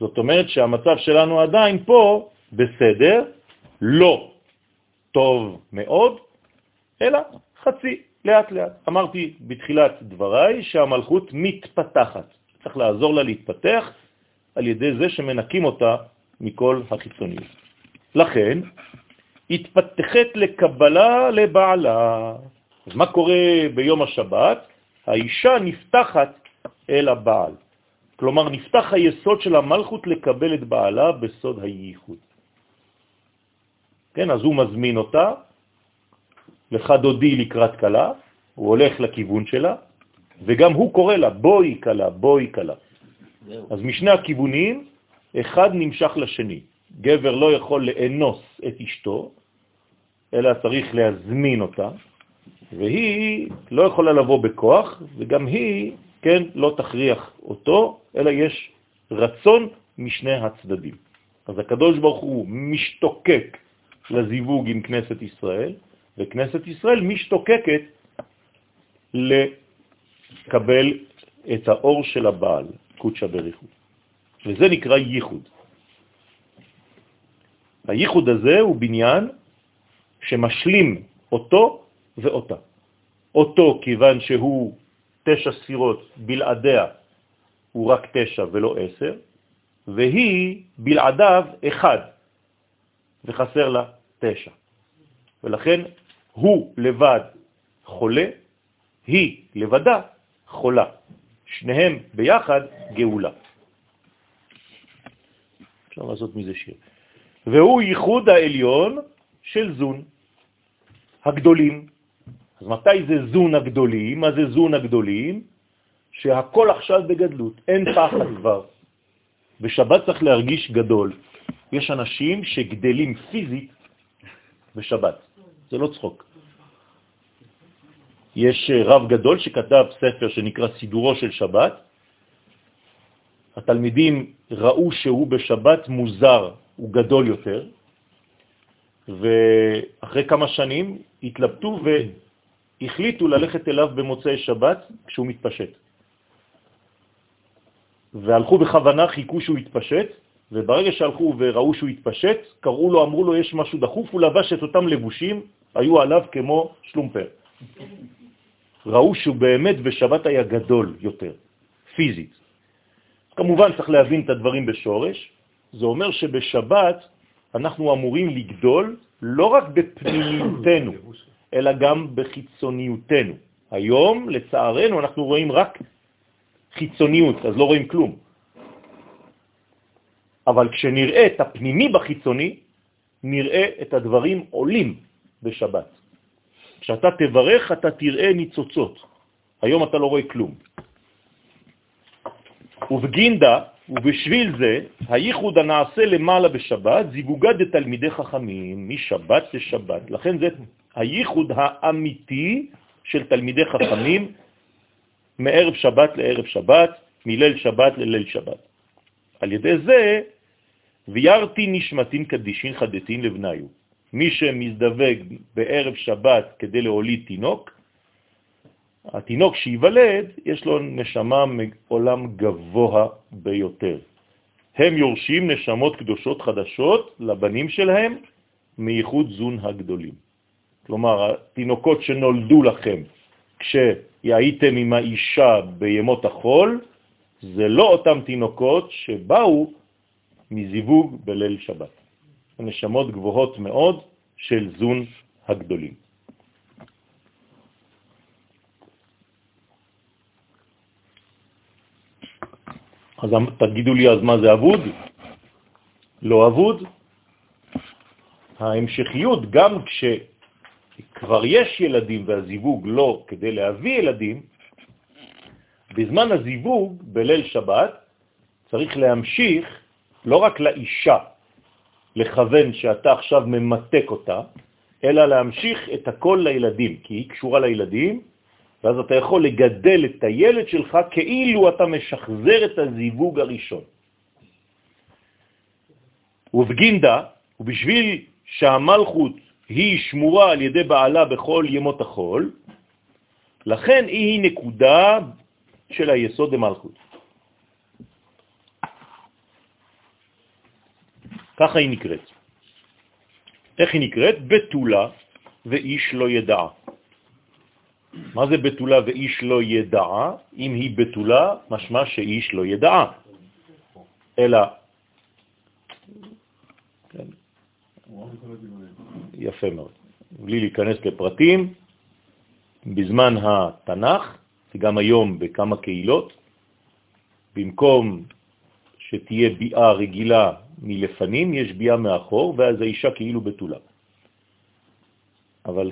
זאת אומרת שהמצב שלנו עדיין פה בסדר, לא טוב מאוד, אלא חצי, לאט לאט. אמרתי בתחילת דבריי שהמלכות מתפתחת. צריך לעזור לה להתפתח על ידי זה שמנקים אותה מכל החיצוניות. לכן, התפתחת לקבלה לבעלה. אז מה קורה ביום השבת? האישה נפתחת אל הבעל. כלומר, נפתח היסוד של המלכות לקבל את בעלה בסוד הייחוד. כן, אז הוא מזמין אותה, לך דודי לקראת קלה, הוא הולך לכיוון שלה, וגם הוא קורא לה, בואי קלה, בואי קלה. אז משני הכיוונים, אחד נמשך לשני. גבר לא יכול לאנוס את אשתו, אלא צריך להזמין אותה, והיא לא יכולה לבוא בכוח, וגם היא, כן, לא תכריח אותו, אלא יש רצון משני הצדדים. אז הקדוש ברוך הוא משתוקק לזיווג עם כנסת ישראל, וכנסת ישראל משתוקקת לקבל את האור של הבעל, קודשא בריחו. וזה נקרא ייחוד. הייחוד הזה הוא בניין שמשלים אותו ואותה. אותו כיוון שהוא תשע ספירות בלעדיה הוא רק תשע ולא עשר, והיא בלעדיו אחד, וחסר לה תשע. ולכן הוא לבד חולה, היא לבדה חולה. שניהם ביחד גאולה. אפשר לעשות מזה שיר. והוא ייחוד העליון של זון, הגדולים. אז מתי זה זון הגדולים? מה זה זון הגדולים? שהכל עכשיו בגדלות, אין פחד כבר. בשבת צריך להרגיש גדול. יש אנשים שגדלים פיזית בשבת, זה לא צחוק. יש רב גדול שכתב ספר שנקרא סידורו של שבת. התלמידים ראו שהוא בשבת מוזר, הוא גדול יותר, ואחרי כמה שנים התלבטו והחליטו ללכת אליו במוצאי שבת כשהוא מתפשט. והלכו בכוונה, חיכו שהוא יתפשט, וברגע שהלכו וראו שהוא יתפשט, קראו לו, אמרו לו, יש משהו דחוף, הוא לבש את אותם לבושים, היו עליו כמו שלומפר. ראו שהוא באמת בשבת היה גדול יותר, פיזית. כמובן צריך להבין את הדברים בשורש, זה אומר שבשבת אנחנו אמורים לגדול לא רק בפנימיותנו, אלא גם בחיצוניותנו. היום, לצערנו, אנחנו רואים רק חיצוניות, אז לא רואים כלום. אבל כשנראה את הפנימי בחיצוני, נראה את הדברים עולים בשבת. כשאתה תברך, אתה תראה ניצוצות. היום אתה לא רואה כלום. ובגינדה, ובשביל זה, הייחוד הנעשה למעלה בשבת, זיווגה דתלמידי חכמים, משבת לשבת. לכן זה הייחוד האמיתי של תלמידי חכמים מערב שבת לערב שבת, מליל שבת לליל שבת. על ידי זה, וירתי נשמתין קדישין חדתין לבניו. מי שמזדווג בערב שבת כדי להוליד תינוק, התינוק שיוולד, יש לו נשמה מעולם גבוה ביותר. הם יורשים נשמות קדושות חדשות לבנים שלהם מייחוד זון הגדולים. כלומר, התינוקות שנולדו לכם כשהייתם עם האישה בימות החול, זה לא אותם תינוקות שבאו מזיווג בליל שבת. נשמות גבוהות מאוד של זון הגדולים. אז תגידו לי אז מה זה אבוד? לא אבוד. ההמשכיות, גם כשכבר יש ילדים והזיווג לא כדי להביא ילדים, בזמן הזיווג, בליל שבת, צריך להמשיך לא רק לאישה לכוון שאתה עכשיו ממתק אותה, אלא להמשיך את הכל לילדים, כי היא קשורה לילדים, ואז אתה יכול לגדל את הילד שלך כאילו אתה משחזר את הזיווג הראשון. ובגינדה, ובשביל שהמלכות היא שמורה על ידי בעלה בכל ימות החול, לכן היא נקודה של היסוד המלכות. ככה היא נקראת. איך היא נקראת? בתולה ואיש לא ידע. מה זה בתולה ואיש לא ידע? אם היא בתולה, משמע שאיש לא ידע. אלא... כן. יפה מאוד. בלי להיכנס לפרטים, בזמן התנ"ך, וגם היום בכמה קהילות, במקום שתהיה ביאה רגילה מלפנים, יש ביאה מאחור, ואז האישה כאילו בתולה. אבל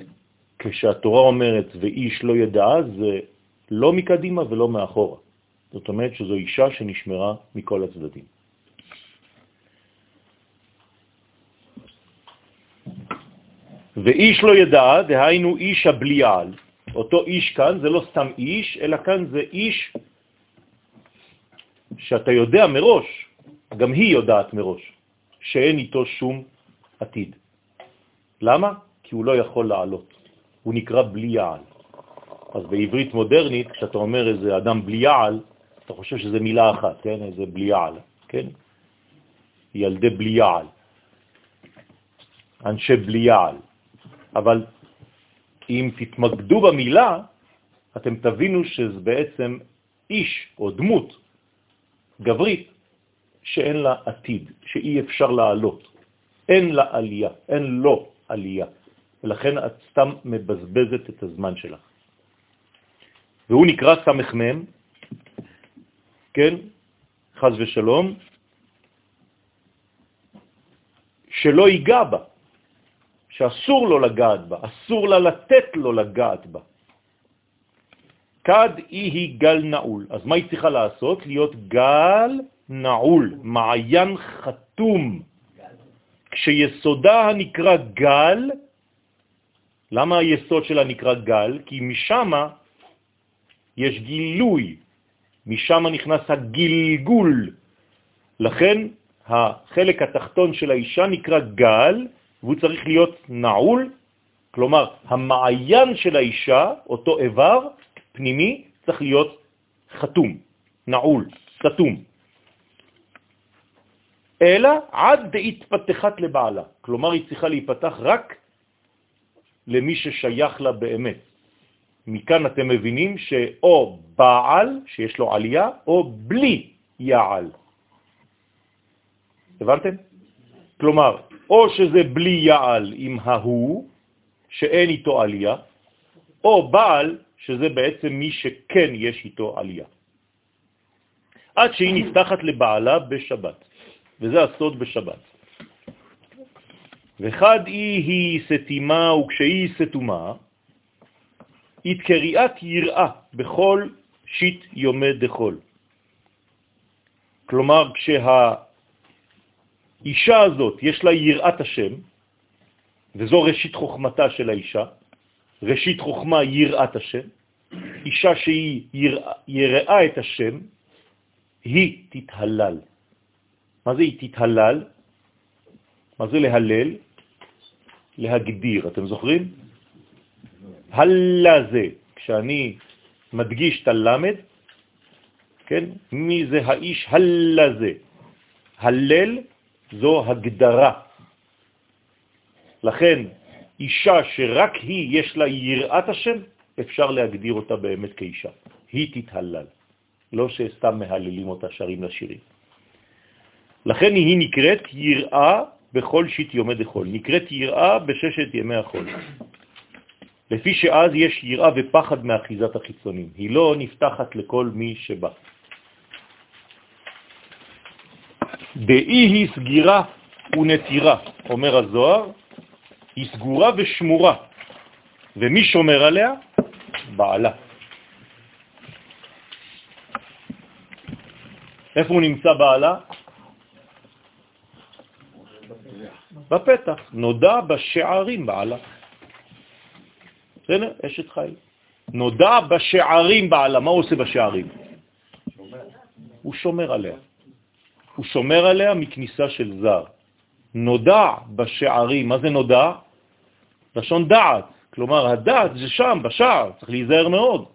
כשהתורה אומרת ואיש לא ידע, זה לא מקדימה ולא מאחורה. זאת אומרת שזו אישה שנשמרה מכל הצדדים. ואיש לא ידע, דהיינו איש הבליעל. אותו איש כאן זה לא סתם איש, אלא כאן זה איש שאתה יודע מראש, גם היא יודעת מראש, שאין איתו שום עתיד. למה? כי הוא לא יכול לעלות. הוא נקרא בלי יעל. אז בעברית מודרנית, כשאתה אומר איזה אדם בלי יעל, אתה חושב שזה מילה אחת, כן? איזה בלי יעל, כן? ילדי בלי יעל, אנשי בלי יעל. אבל אם תתמקדו במילה, אתם תבינו שזה בעצם איש או דמות גברית שאין לה עתיד, שאי אפשר לעלות. אין לה עלייה, אין לו עלייה. ולכן את סתם מבזבזת את הזמן שלך. והוא נקרא סמ"ם, כן, חז ושלום, שלא ייגע בה, שאסור לו לגעת בה, אסור לה לתת לו לגעת בה. כד היא גל נעול. אז מה היא צריכה לעשות? להיות גל נעול, מעיין חתום. כשיסודה הנקרא גל, למה היסוד שלה נקרא גל? כי משם יש גילוי, משם נכנס הגלגול. לכן החלק התחתון של האישה נקרא גל, והוא צריך להיות נעול, כלומר המעיין של האישה, אותו איבר פנימי, צריך להיות חתום, נעול, סתום. אלא עד דהתפתחת לבעלה, כלומר היא צריכה להיפתח רק למי ששייך לה באמת. מכאן אתם מבינים שאו בעל, שיש לו עלייה, או בלי יעל. הבנתם? כלומר, או שזה בלי יעל עם ההוא, שאין איתו עלייה, או בעל שזה בעצם מי שכן יש איתו עלייה. עד שהיא נפתחת לבעלה בשבת, וזה הסוד בשבת. וחד היא היא סתימה וכשהיא סתומה, התקריאת יראה בכל שיט יומי דחול. כלומר, כשהאישה הזאת יש לה יראת השם, וזו ראשית חוכמתה של האישה, ראשית חוכמה יראת השם, אישה שהיא יראה, יראה את השם, היא תתהלל. מה זה היא תתהלל? מה זה להלל? להגדיר, אתם זוכרים? הלה זה, כשאני מדגיש את הלמד, כן? מי זה האיש הלה זה? הלל זו הגדרה. לכן, אישה שרק היא יש לה יראת השם, אפשר להגדיר אותה באמת כאישה. היא תתהלל, לא שסתם מהללים אותה שרים לשירים. לכן היא נקראת יראה בכל שיט יומי דחול, נקראת יראה בששת ימי החול. לפי שאז יש יראה ופחד מאחיזת החיצונים, היא לא נפתחת לכל מי שבא. דאי היא סגירה ונטירה, אומר הזוהר, היא סגורה ושמורה, ומי שומר עליה? בעלה. איפה הוא נמצא בעלה? בפתח. נודע בשערים בעלה. בסדר? אשת חי. נודע בשערים בעלה. מה הוא עושה בשערים? הוא שומר עליה. הוא שומר עליה מכניסה של זר. נודע בשערים. מה זה נודע? לשון דעת. כלומר, הדעת זה שם, בשער, צריך להיזהר מאוד.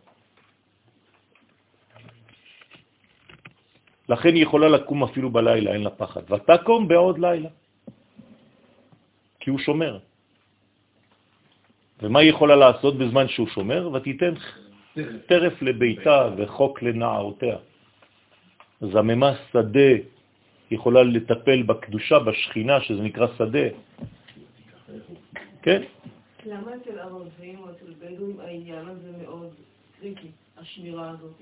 לכן היא יכולה לקום אפילו בלילה, אין לה פחד. ותקום בעוד לילה. כי הוא שומר. ומה היא יכולה לעשות בזמן שהוא שומר? ותיתן טרף לביתה וחוק לנערותיה. זממה שדה יכולה לטפל בקדושה, בשכינה, שזה נקרא שדה. כן? למה אצל ערבים או אצל בדואים העניין הזה מאוד קריטי, השמירה הזאת?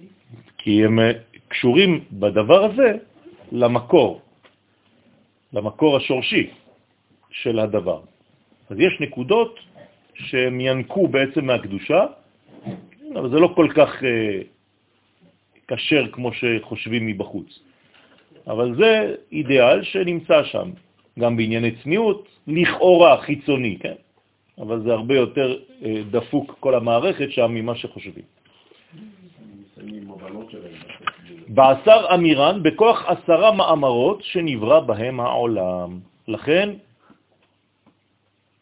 כי הם אה, קשורים בדבר הזה למקור, למקור השורשי של הדבר. אז יש נקודות שהם ינקו בעצם מהקדושה, אבל זה לא כל כך אה, קשר כמו שחושבים מבחוץ. אבל זה אידיאל שנמצא שם, גם בענייני צניעות, לכאורה חיצוני, כן? אבל זה הרבה יותר אה, דפוק כל המערכת שם ממה שחושבים. בעשר אמירן, בכוח עשרה מאמרות שנברא בהם העולם. לכן,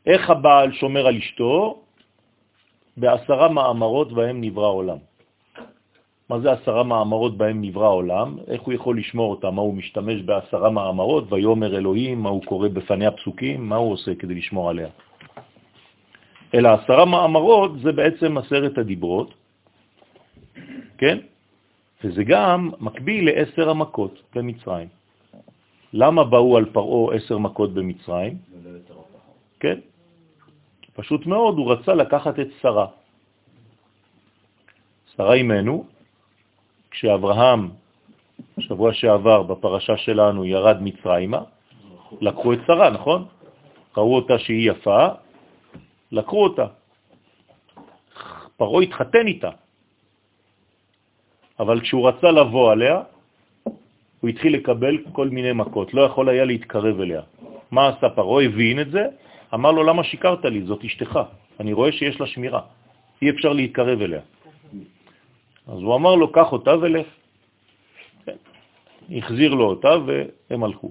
איך הבעל שומר על אשתו? בעשרה מאמרות בהם נברא עולם. מה זה עשרה מאמרות בהם נברא עולם? איך הוא יכול לשמור אותם? מה הוא משתמש בעשרה מאמרות? ויומר אלוהים, מה הוא קורא בפני הפסוקים? מה הוא עושה כדי לשמור עליה? אלא עשרה מאמרות זה בעצם עשרת הדיברות, כן? וזה גם מקביל לעשר המכות במצרים. למה באו על פרעו עשר מכות במצרים? כן? פשוט מאוד, הוא רצה לקחת את שרה. שרה אימנו, כשאברהם, שבוע שעבר בפרשה שלנו, ירד מצרימה, לקחו את שרה, נכון? ראו אותה שהיא יפה, לקחו אותה. פרעה התחתן איתה. אבל כשהוא רצה לבוא עליה, הוא התחיל לקבל כל מיני מכות, לא יכול היה להתקרב אליה. מה עשה פרעה? הבין את זה, אמר לו, למה שיקרת לי? זאת אשתך. אני רואה שיש לה שמירה. אי אפשר להתקרב אליה. אז הוא אמר לו, קח אותה ולך. כן. החזיר לו אותה והם הלכו.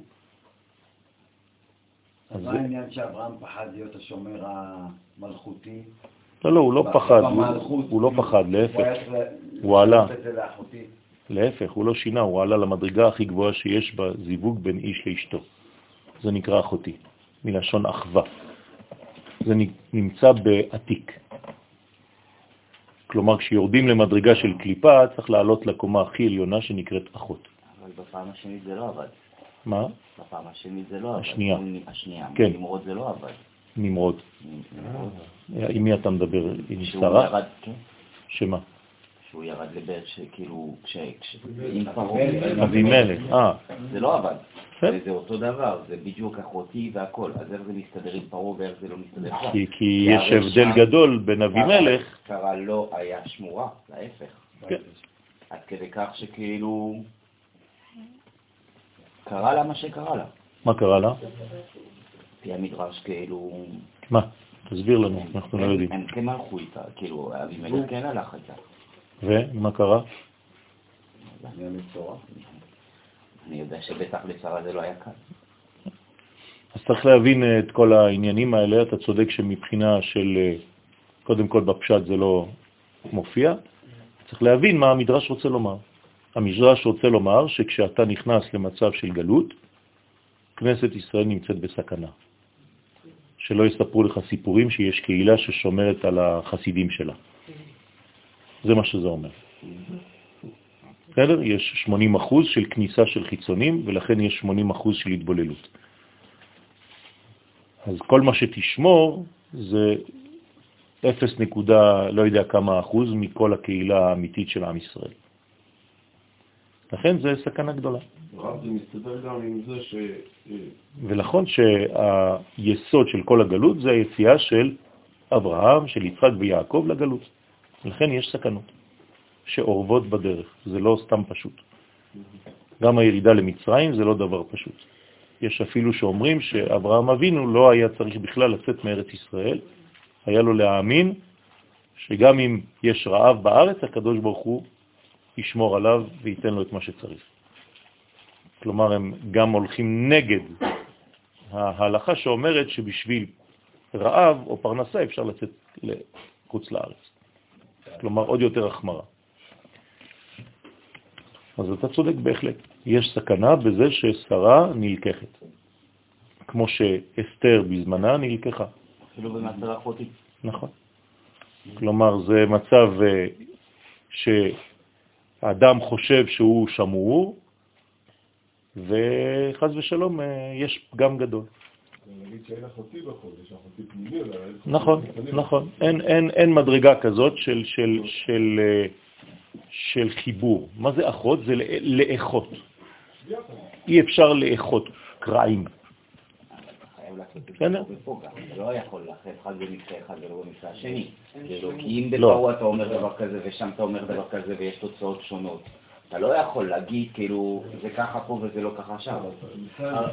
אז מה העניין שאברהם פחד להיות השומר המלכותי? לא, לא, הוא לא פחד, הוא לא פחד, להפך. הוא עלה. להפך, הוא לא שינה, הוא עלה למדרגה הכי גבוהה שיש בזיווג בין איש לאשתו. זה נקרא אחותי, מלשון אחווה. זה נמצא בעתיק. כלומר, כשיורדים למדרגה של קליפה, צריך לעלות לקומה הכי עליונה שנקראת אחות. אבל בפעם השנית זה לא עבד. מה? בפעם השנית זה לא עבד. השנייה. השנייה. כן. נמרוד זה לא עבד. נמרוד. נמרוד. עם מי אתה מדבר? עם שרה? כן. שמה? שהוא ירד לבאר שכאילו, כש... כש- עם פרעה, אבימלך, אה, זה לא עבד. כן. זה אותו דבר, זה בדיוק אחותי והכל. אז איך זה מסתדר עם פרעה ואיך זה לא מסתדר? כי, יש הבדל גדול בין אבימלך, קרה לא היה שמורה, להפך. כן. עד כדי כך שכאילו קרה לה מה שקרה לה. מה קרה לה? לפי המדרש כאילו... מה? תסביר לנו, אנחנו לא יודעים. הם כן הלכו איתה, כאילו אבימלך כן הלך איתה. ומה קרה? אני יודע שבטח לשרה זה לא היה קל. אז צריך להבין את כל העניינים האלה, אתה צודק שמבחינה של, אה, קודם כל בפשט זה לא מופיע, צריך להבין מה המדרש רוצה לומר. המדרש רוצה לומר שכשאתה נכנס למצב של גלות, כנסת ישראל נמצאת בסכנה. שלא יספרו לך סיפורים שיש קהילה ששומרת על החסידים שלה. זה מה שזה אומר. בסדר? יש 80 אחוז של כניסה של חיצונים, ולכן יש 80 אחוז של התבוללות. אז כל מה שתשמור זה 0 נקודה לא יודע כמה אחוז מכל הקהילה האמיתית של עם ישראל. לכן זה סכנה גדולה. רב, זה מסתדר גם עם זה ש... ולכן שהיסוד של כל הגלות זה היציאה של אברהם, של יצחק ויעקב לגלות. לכן יש סכנות שאורבות בדרך, זה לא סתם פשוט. גם הירידה למצרים זה לא דבר פשוט. יש אפילו שאומרים שאברהם אבינו לא היה צריך בכלל לצאת מארץ ישראל, היה לו להאמין שגם אם יש רעב בארץ, הקדוש ברוך הוא ישמור עליו וייתן לו את מה שצריך. כלומר, הם גם הולכים נגד ההלכה שאומרת שבשביל רעב או פרנסה אפשר לצאת לחוץ לארץ. כלומר, עוד יותר החמרה. אז אתה צודק בהחלט. יש סכנה בזה ששרה נלקחת, כמו שאסתר בזמנה נלקחה. אפילו במעשר אחותי. נכון. כלומר, זה מצב אה, שהאדם חושב שהוא שמור, וחז ושלום אה, יש פגם גדול. נגיד שאין אחותי בחודש, אחותי פנימי, נכון. נכון. אין, אין, אין מדרגה כזאת של, של, של, אה, של חיבור. מה זה אחות? זה לא- לאחות. אי אפשר לאחות קרעים. בסדר. אתה לא יכול לאחד אחד במקרה אחד ולא במקרה השני. זה לא, כי אם לא. בפרעה אתה אומר דבר כזה ושם אתה אומר דבר כזה ויש תוצאות שונות. אתה לא יכול להגיד כאילו זה ככה פה וזה לא ככה שם.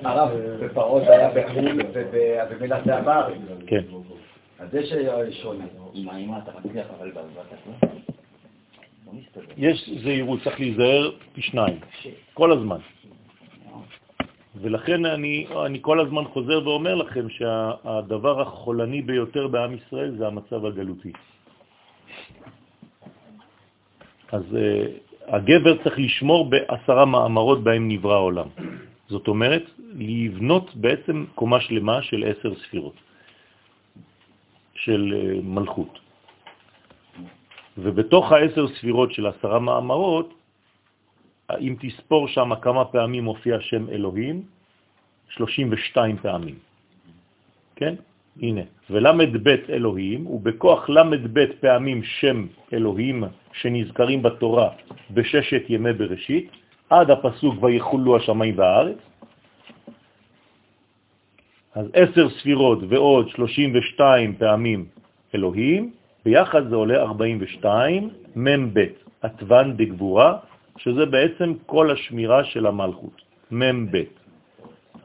הרב, בפרעה זה היה בחו"ל ובמלח זה בארץ. כן. אז יש שונה. עם האמא אתה מצליח אבל בעזרת לא. לא. יש זהירות, צריך להיזהר פי שניים, כל הזמן. ולכן אני, אני כל הזמן חוזר ואומר לכם שהדבר החולני ביותר בעם ישראל זה המצב הגלותי. אז uh, הגבר צריך לשמור בעשרה מאמרות בהם נברא העולם. זאת אומרת, לבנות בעצם קומה שלמה של עשר ספירות, של uh, מלכות. ובתוך העשר ספירות של עשרה מאמרות, אם תספור שם כמה פעמים מופיע שם אלוהים, 32 פעמים. כן? הנה. ולמד בית אלוהים, ובכוח למד בית פעמים שם אלוהים שנזכרים בתורה בששת ימי בראשית, עד הפסוק ויחולו השמיים והארץ. אז עשר ספירות ועוד 32 פעמים אלוהים, ביחד זה עולה 42 מ"ב, עטוון דגבורה, שזה בעצם כל השמירה של המלכות, מ"ב,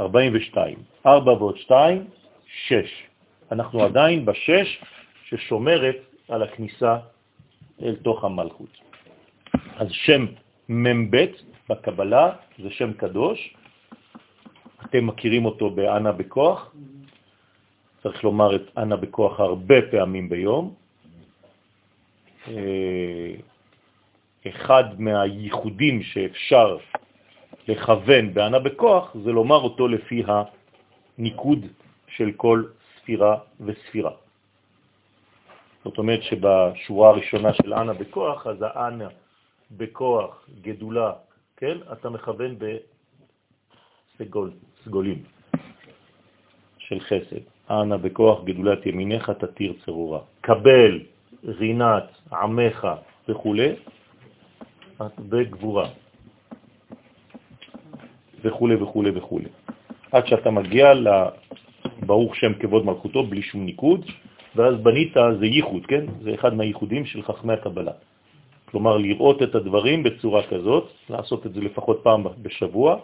42. 4 ועוד 2, 6. אנחנו עדיין בשש ששומרת על הכניסה אל תוך המלכות. אז שם מ"ב בקבלה זה שם קדוש, אתם מכירים אותו באנה בכוח, צריך לומר את אנה בכוח הרבה פעמים ביום. אה, אחד מהייחודים שאפשר לכוון באנה בכוח זה לומר אותו לפי הניקוד של כל ספירה וספירה. זאת אומרת שבשורה הראשונה של אנה בכוח, אז האנה בכוח גדולה, כן? אתה מכוון בסגולים של חסד. אנה בכוח גדולת ימינך תתיר צרורה. קבל רינת, עמך וכו', את בגבורה. וכו' וכו' וכו'. עד שאתה מגיע לברוך שם כבוד מלכותו בלי שום ניקוד, ואז בנית זה ייחוד, כן? זה אחד מהייחודים של חכמי הקבלה. כלומר, לראות את הדברים בצורה כזאת, לעשות את זה לפחות פעם בשבוע,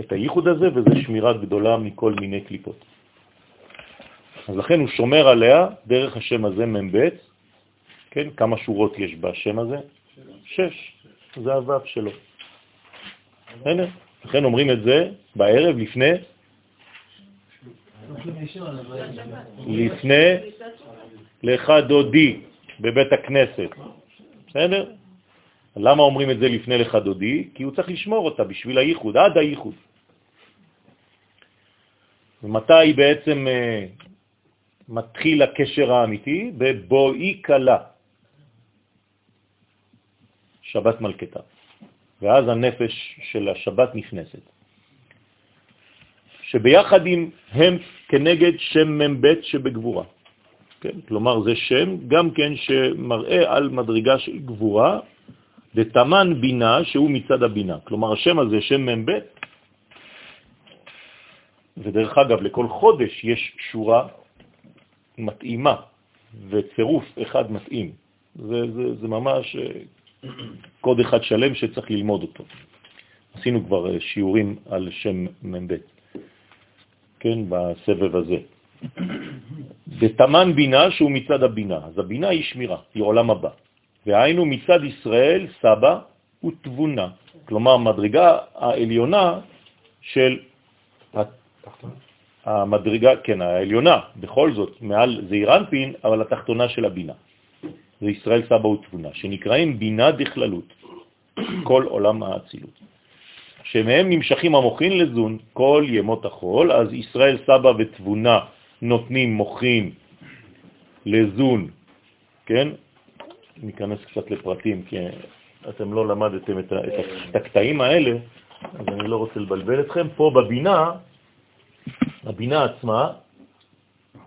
את הייחוד הזה, וזה שמירה גדולה מכל מיני קליפות. אז לכן הוא שומר עליה דרך השם הזה מ"ב, כן? כמה שורות יש בשם הזה? שש. זה הוו שלו. לכן אומרים את זה בערב לפני לפני לך דודי בבית הכנסת. בסדר? למה אומרים את זה לפני לך דודי? כי הוא צריך לשמור אותה בשביל הייחוד, עד הייחוד. ומתי בעצם uh, מתחיל הקשר האמיתי? בבואי קלה, שבת מלכתה. ואז הנפש של השבת נכנסת. שביחד עם הם כנגד שם מ"ב שבגבורה. כן? כלומר, זה שם גם כן שמראה על מדרגה של גבורה, ותמן בינה שהוא מצד הבינה. כלומר, השם הזה, שם מ"ב, ודרך אגב, לכל חודש יש שורה מתאימה וצירוף אחד מתאים. זה, זה, זה ממש אה, קוד אחד שלם שצריך ללמוד אותו. עשינו כבר אה, שיעורים על שם מ"ב, כן, בסבב הזה. ותמן בינה שהוא מצד הבינה. אז הבינה היא שמירה, היא עולם הבא. והיינו מצד ישראל סבא ותבונה. כלומר, מדרגה העליונה של המדרגה, כן, העליונה, בכל זאת, מעל זעיר אנפין, אבל התחתונה של הבינה. זה ישראל סבא ותבונה, שנקראים בינה דכללות, כל עולם האצילות. שמהם נמשכים המוחין לזון כל ימות החול, אז ישראל סבא ותבונה נותנים מוחין לזון, כן? ניכנס קצת לפרטים, כי אתם לא למדתם את, את, את הקטעים האלה, אז אני לא רוצה לבלבל אתכם. פה בבינה, הבינה עצמה,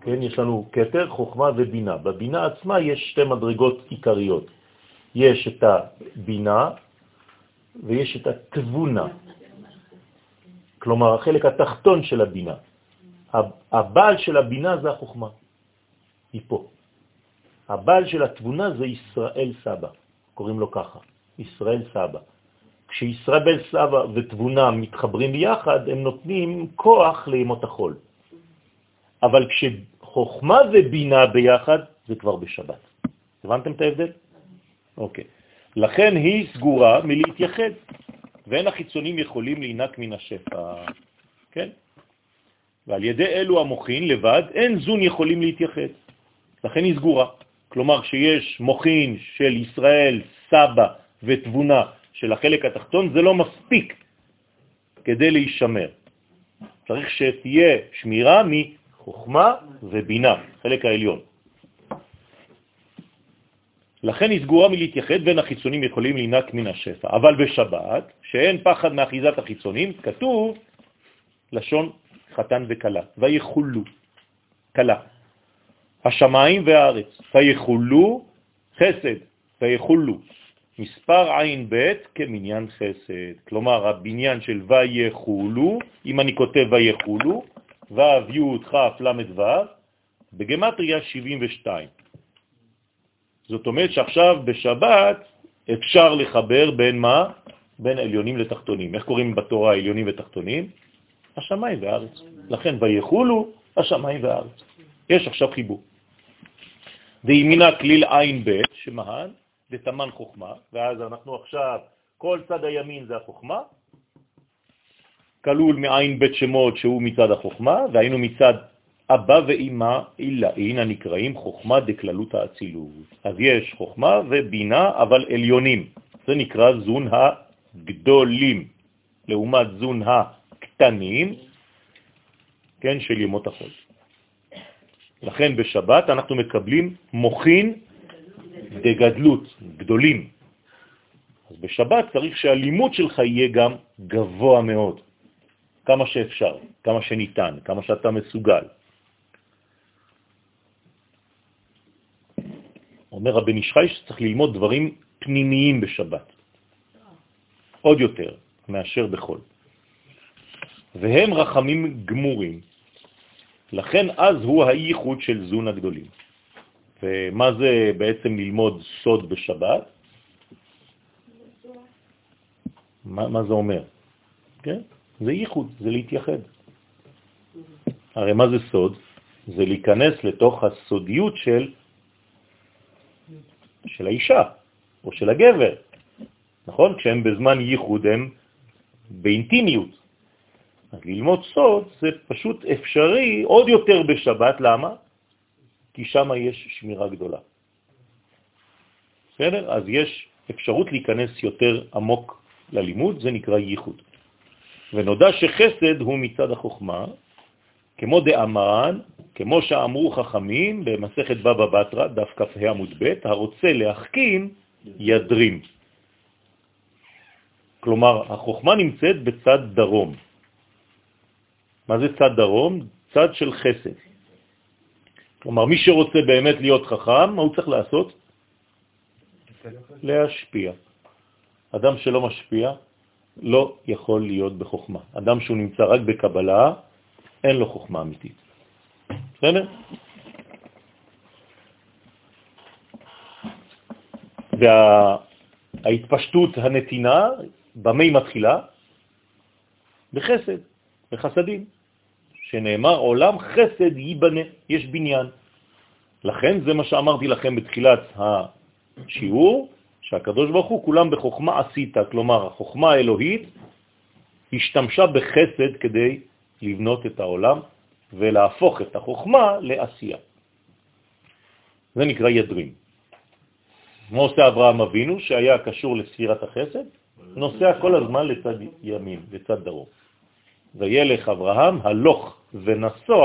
כן, יש לנו כתר, חוכמה ובינה. בבינה עצמה יש שתי מדרגות עיקריות. יש את הבינה ויש את התבונה. כלומר, החלק התחתון של הבינה. הבעל של הבינה זה החוכמה, היא פה. הבעל של התבונה זה ישראל סבא, קוראים לו ככה, ישראל סבא. כשישראל סבא ותבונה מתחברים ביחד, הם נותנים כוח לימות החול. אבל כשחוכמה ובינה ביחד, זה כבר בשבת. הבנתם את ההבדל? אוקיי. לכן היא סגורה מלהתייחד, ואין החיצונים יכולים להינק מן השפע. כן? ועל ידי אלו המוחין לבד אין זון יכולים להתייחד. לכן היא סגורה. כלומר, שיש מוחין של ישראל, סבא ותבונה של החלק התחתון, זה לא מספיק כדי להישמר. צריך שתהיה שמירה מחוכמה ובינה, חלק העליון. לכן היא סגורה מלהתייחד בין החיצונים יכולים להינק מן השפע. אבל בשבת, שאין פחד מאחיזת החיצונים, כתוב לשון חתן וקלה, ויחולו, קלה, השמיים והארץ, ויחולו חסד, ויחולו, מספר עין ב' כמניין חסד. כלומר, הבניין של ויחולו, אם אני כותב ויחולו, ו' י' כ' ל' ו', בגמטריה 72. זאת אומרת שעכשיו בשבת אפשר לחבר בין מה? בין עליונים לתחתונים. איך קוראים בתורה עליונים ותחתונים? השמיים והארץ. לכן ויחולו השמיים והארץ. יש עכשיו חיבור. וימינה כליל עין ב' שמהן ותמן חוכמה, ואז אנחנו עכשיו, כל צד הימין זה החוכמה, כלול מעין בית שמות שהוא מצד החוכמה, והיינו מצד אבא ואמא אילאין הנקראים חוכמה דקללות האצילות. אז יש חוכמה ובינה, אבל עליונים. זה נקרא זון הגדולים, לעומת זון הקטנים, כן, של ימות החול. לכן בשבת אנחנו מקבלים מוכין דגדלות, גדולים. אז בשבת צריך שהלימוד שלך יהיה גם גבוה מאוד, כמה שאפשר, כמה שניתן, כמה שאתה מסוגל. אומר רבן ישחי שצריך ללמוד דברים פנימיים בשבת, עוד יותר מאשר בחול. והם רחמים גמורים. לכן אז הוא הייחוד של זון הגדולים. ומה זה בעצם ללמוד סוד בשבת? מה, מה זה אומר? כן? זה ייחוד, זה להתייחד. הרי מה זה סוד? זה להיכנס לתוך הסודיות של, של האישה או של הגבר, נכון? כשהם בזמן ייחוד הם באינטימיות. אז ללמוד סוד זה פשוט אפשרי עוד יותר בשבת, למה? כי שם יש שמירה גדולה. בסדר? אז יש אפשרות להיכנס יותר עמוק ללימוד, זה נקרא ייחוד. ונודע שחסד הוא מצד החוכמה, כמו דאמרן, כמו שאמרו חכמים במסכת בבא בתרא, דף כ"ה עמוד ב', הרוצה להחכים ידרים. כלומר, החוכמה נמצאת בצד דרום. מה זה צד דרום? צד של חסד. כלומר, מי שרוצה באמת להיות חכם, מה הוא צריך לעשות? להשפיע. אדם שלא משפיע לא יכול להיות בחוכמה. אדם שהוא נמצא רק בקבלה, אין לו חוכמה אמיתית. בסדר? וההתפשטות הנתינה, במה היא מתחילה? בחסד, בחסדים, שנאמר עולם חסד ייבנה, יש בניין. לכן זה מה שאמרתי לכם בתחילת השיעור, שהקדוש ברוך הוא כולם בחוכמה עשית, כלומר החוכמה האלוהית השתמשה בחסד כדי לבנות את העולם ולהפוך את החוכמה לעשייה. זה נקרא ידרים. מה עושה אברהם אבינו שהיה קשור לספירת החסד? נוסע כל הזמן לצד ימין, לצד דרום. וילך אברהם הלוך ונסוע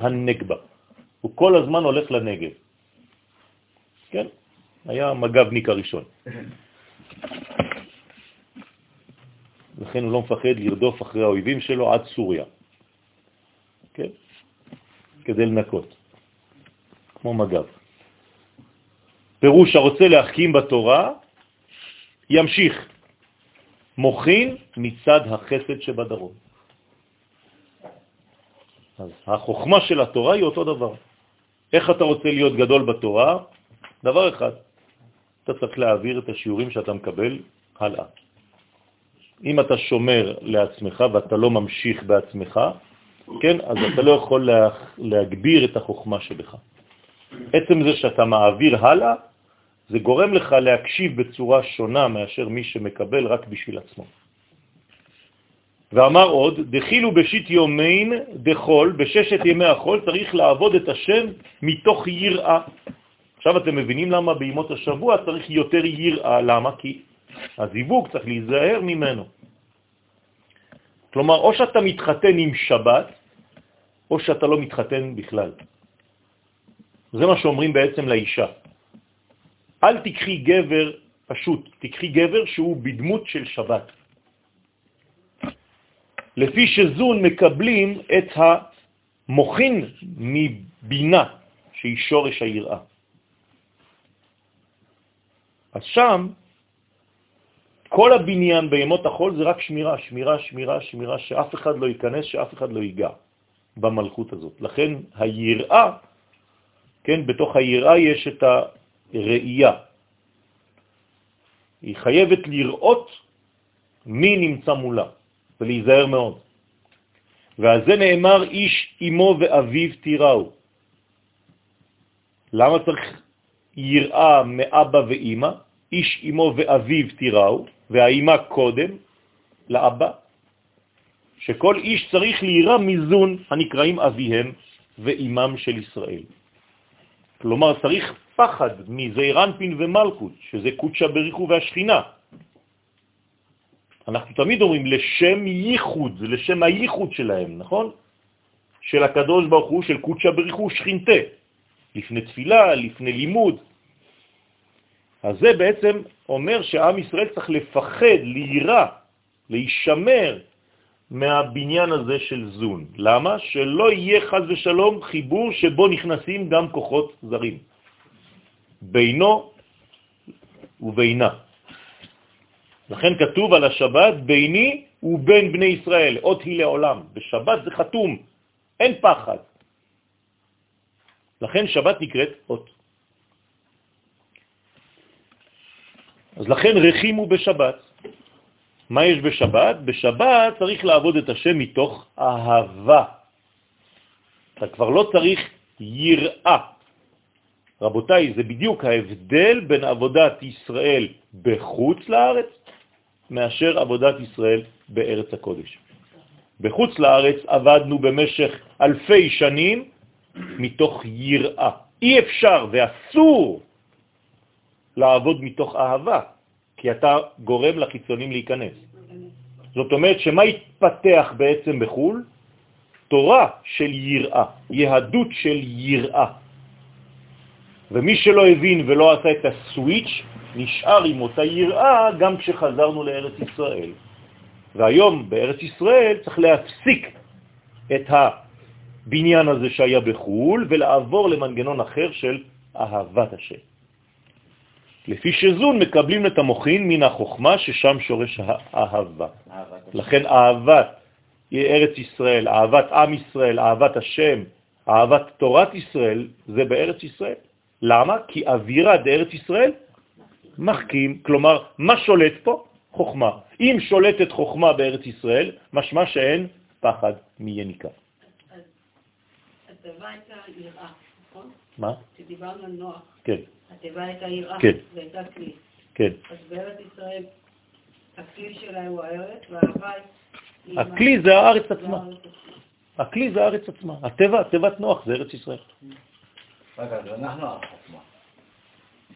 הנגבה. הוא כל הזמן הולך לנגב. כן, היה המג"בניק הראשון. לכן הוא לא מפחד לרדוף אחרי האויבים שלו עד סוריה. כן? כדי לנקות, כמו מג"ב. פירוש הרוצה להחכים בתורה, ימשיך. מוכין מצד החסד שבדרום. אז החוכמה של התורה היא אותו דבר. איך אתה רוצה להיות גדול בתורה? דבר אחד, אתה צריך להעביר את השיעורים שאתה מקבל הלאה. אם אתה שומר לעצמך ואתה לא ממשיך בעצמך, כן, אז אתה לא יכול לה, להגביר את החוכמה שלך. עצם זה שאתה מעביר הלאה, זה גורם לך להקשיב בצורה שונה מאשר מי שמקבל רק בשביל עצמו. ואמר עוד, דחילו בשיט יומין דחול, בששת ימי החול צריך לעבוד את השם מתוך יראה. עכשיו אתם מבינים למה בימות השבוע צריך יותר יראה, למה? כי הזיווג צריך להיזהר ממנו. כלומר, או שאתה מתחתן עם שבת, או שאתה לא מתחתן בכלל. זה מה שאומרים בעצם לאישה. אל תקחי גבר פשוט, תקחי גבר שהוא בדמות של שבת. לפי שזון מקבלים את המוכין מבינה, שהיא שורש היראה. אז שם, כל הבניין בימות החול זה רק שמירה, שמירה, שמירה, שמירה, שאף אחד לא ייכנס, שאף אחד לא ייגע במלכות הזאת. לכן היראה, כן, בתוך היראה יש את הראייה. היא חייבת לראות מי נמצא מולה. ולהיזהר מאוד. ועל זה נאמר איש אמו ואביו תיראו. למה צריך יראה מאבא ואימא? איש אמו ואביו תיראו, והאימא קודם לאבא, שכל איש צריך לירא מזון הנקראים אביהם ואימם של ישראל. כלומר, צריך פחד מזעירנפין ומלכות, שזה קודשה בריחו והשכינה, אנחנו תמיד אומרים לשם ייחוד, לשם הייחוד שלהם, נכון? של הקדוש ברוך הוא, של קודשא בריחו שכינתה, לפני תפילה, לפני לימוד. אז זה בעצם אומר שעם ישראל צריך לפחד, להירא, להישמר מהבניין הזה של זון. למה? שלא יהיה חז ושלום חיבור שבו נכנסים גם כוחות זרים. בינו ובינה. לכן כתוב על השבת ביני ובין בני ישראל, אות היא לעולם. בשבת זה חתום, אין פחד. לכן שבת נקראת אות. אז לכן רחימו בשבת. מה יש בשבת? בשבת צריך לעבוד את השם מתוך אהבה. אתה כבר לא צריך יראה. רבותיי, זה בדיוק ההבדל בין עבודת ישראל בחוץ לארץ מאשר עבודת ישראל בארץ הקודש. בחוץ לארץ עבדנו במשך אלפי שנים מתוך יראה. אי אפשר ואסור לעבוד מתוך אהבה, כי אתה גורם לחיצונים להיכנס. זאת אומרת שמה התפתח בעצם בחו"ל? תורה של יראה, יהדות של יראה. ומי שלא הבין ולא עשה את הסוויץ', נשאר עם אותה יראה גם כשחזרנו לארץ ישראל. והיום בארץ ישראל צריך להפסיק את הבניין הזה שהיה בחו"ל ולעבור למנגנון אחר של אהבת השם. לפי שזון מקבלים את המוחין מן החוכמה ששם שורש האהבה. לכן אהבת ארץ ישראל, אהבת עם ישראל, אהבת השם, אהבת תורת ישראל, זה בארץ ישראל. למה? כי אווירה דארץ ישראל מחכים, כלומר, מה שולט פה? חוכמה. אם שולטת חוכמה בארץ ישראל, משמע שאין פחד מיניקה. התיבה הייתה יראה, נכון? מה? כשדיברנו על נוח, כן, התיבה הייתה יראה, כן. והייתה כלי. כן. אז בארץ ישראל, הכלי שלה הוא הארץ, והאהבה היא... הכלי זה הארץ עצמה. הכלי זה הארץ עצמה. הטבע, תיבת נוח זה ארץ ישראל. רגע, אז אנחנו.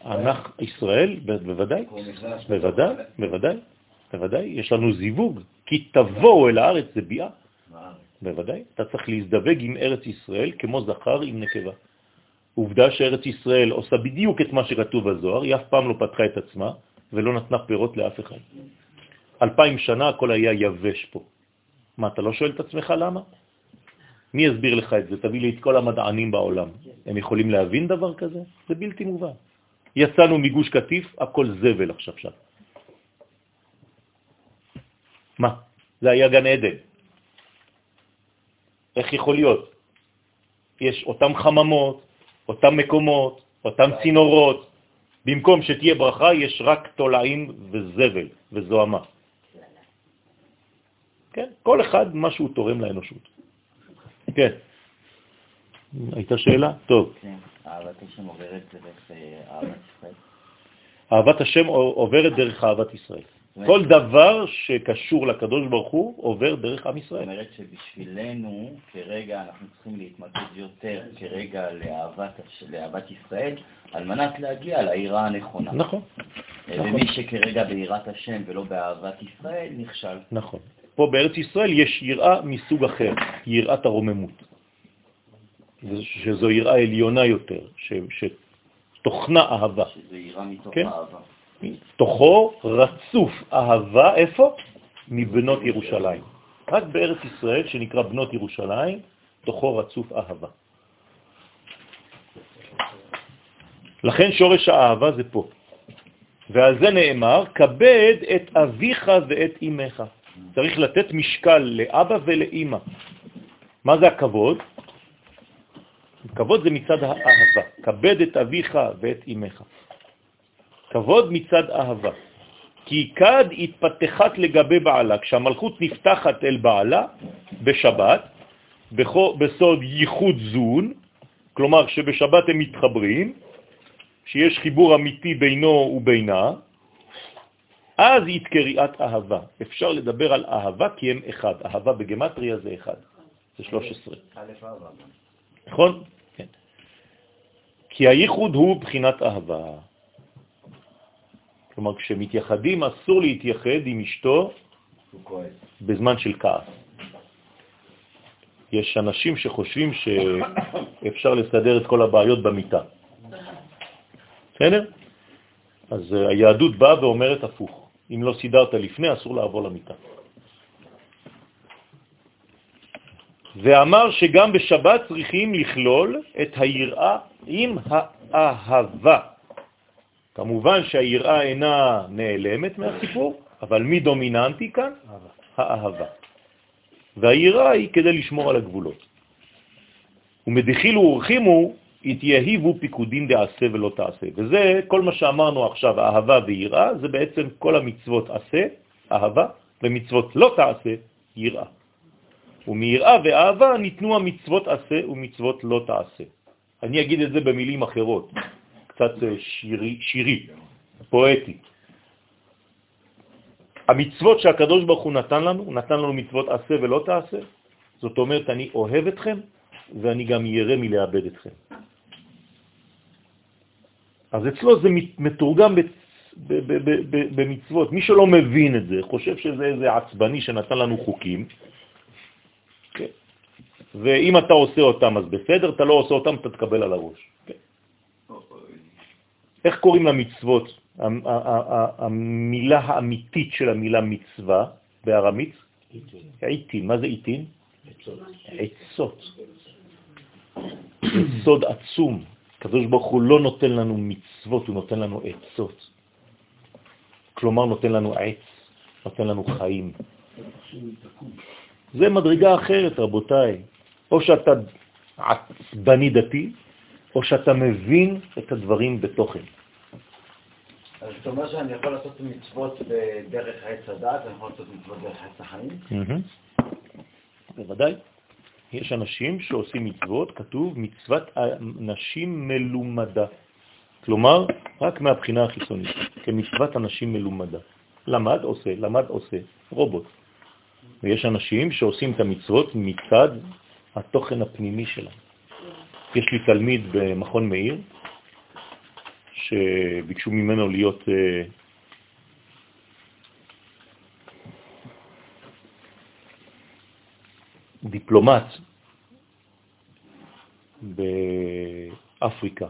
אנחנו, ישראל, בוודאי, בוודאי, בוודאי, בוודאי, יש לנו זיווג, כי תבואו אל הארץ זה ביאה. בוודאי, אתה צריך להזדווג עם ארץ ישראל כמו זכר עם נקבה. עובדה שארץ ישראל עושה בדיוק את מה שכתוב בזוהר, היא אף פעם לא פתחה את עצמה ולא נתנה פירות לאף אחד. אלפיים שנה הכל היה יבש פה. מה, אתה לא שואל את עצמך למה? מי יסביר לך את זה? תביא לי את כל המדענים בעולם. הם יכולים להבין דבר כזה? זה בלתי מובן. יצאנו מגוש קטיף, הכל זבל עכשיו שם. מה? זה היה גן עדן. איך יכול להיות? יש אותם חממות, אותם מקומות, אותם צינורות. במקום שתהיה ברכה, יש רק תולעים וזבל וזוהמה. כן, כל אחד מה שהוא תורם לאנושות. כן. הייתה שאלה? טוב. כן, אהבת השם עוברת דרך אה, אהבת ישראל. אהבת השם עוברת דרך אהבת ישראל. זאת כל דבר שקשור לקדוש ברוך הוא עובר דרך עם זאת ישראל. אומרת שבשבילנו, כרגע אנחנו צריכים להתמקד יותר כרגע לאהבת, לאהבת ישראל, על מנת להגיע לעירה הנכונה. נכון, אה, נכון. ומי שכרגע ביראת השם ולא באהבת ישראל, נכשל. נכון. פה בארץ ישראל יש יראה מסוג אחר, יראת הרוממות. שזו יראה עליונה יותר, ש, שתוכנה אהבה. שזה יראה מתוך כן. אהבה. תוכו רצוף אהבה, איפה? מבנות ירושלים. רק בארץ ישראל, שנקרא בנות ירושלים, תוכו רצוף אהבה. לכן שורש האהבה זה פה. ועל זה נאמר, כבד את אביך ואת אמך. צריך לתת משקל לאבא ולאמא. מה זה הכבוד? כבוד זה מצד האהבה. כבד את אביך ואת אמך. כבוד מצד אהבה. כי כד התפתחת לגבי בעלה, כשהמלכות נפתחת אל בעלה בשבת, בכו- בסוד ייחוד זון, כלומר שבשבת הם מתחברים, שיש חיבור אמיתי בינו ובינה, אז היא קריאת אהבה. אפשר לדבר על אהבה כי הם אחד. אהבה בגמטריה זה אחד, זה 13. א' אהבה. נכון? כן. כי הייחוד הוא בחינת אהבה. כלומר, כשמתייחדים אסור להתייחד עם אשתו. בזמן של כעס. יש אנשים שחושבים שאפשר לסדר את כל הבעיות במיטה. בסדר? אז אה, היהדות באה ואומרת הפוך. אם לא סידרת לפני, אסור לעבור למיטה. ואמר שגם בשבת צריכים לכלול את היראה עם האהבה. כמובן שהיראה אינה נעלמת מהסיפור, אבל מי דומיננטי כאן? האהבה. והיראה היא כדי לשמור על הגבולות. ומדחילו ורחימו, התייהיבו פיקודים דעשה ולא תעשה. וזה כל מה שאמרנו עכשיו, אהבה ויראה, זה בעצם כל המצוות עשה, אהבה, ומצוות לא תעשה, יראה. ומיראה ואהבה ניתנו המצוות עשה ומצוות לא תעשה. אני אגיד את זה במילים אחרות, קצת אה, שירי, שירי פואטי. המצוות שהקדוש ברוך הוא נתן לנו, נתן לנו מצוות עשה ולא תעשה, זאת אומרת, אני אוהב אתכם ואני גם ירא מלאבד אתכם. אז אצלו זה מתורגם במצוות. מי שלא מבין את זה, חושב שזה איזה עצבני שנתן לנו חוקים, כן. ואם אתה עושה אותם אז בסדר, אתה לא עושה אותם, אתה תקבל על הראש. כן. איך קוראים למצוות? המילה האמיתית של המילה מצווה בארמית? עיתים. מה זה עיתים? עצות. סוד עצום. הקדוש ברוך הוא לא נותן לנו מצוות, הוא נותן לנו עצות. כלומר, נותן לנו עץ, נותן לנו חיים. זה מדרגה אחרת, רבותיי. או שאתה עצבני דתי, או שאתה מבין את הדברים בתוכן. אז זאת אומרת שאני יכול לעשות מצוות בדרך עץ הדת, אני יכול לעשות מצוות דרך עץ החיים? בוודאי. יש אנשים שעושים מצוות, כתוב מצוות אנשים מלומדה. כלומר, רק מהבחינה החיצונית, כמצוות אנשים מלומדה. למד עושה, למד עושה, רובוט. ויש אנשים שעושים את המצוות מצד התוכן הפנימי שלהם. יש לי תלמיד במכון מאיר, שביקשו ממנו להיות אה, דיפלומט באפריקה,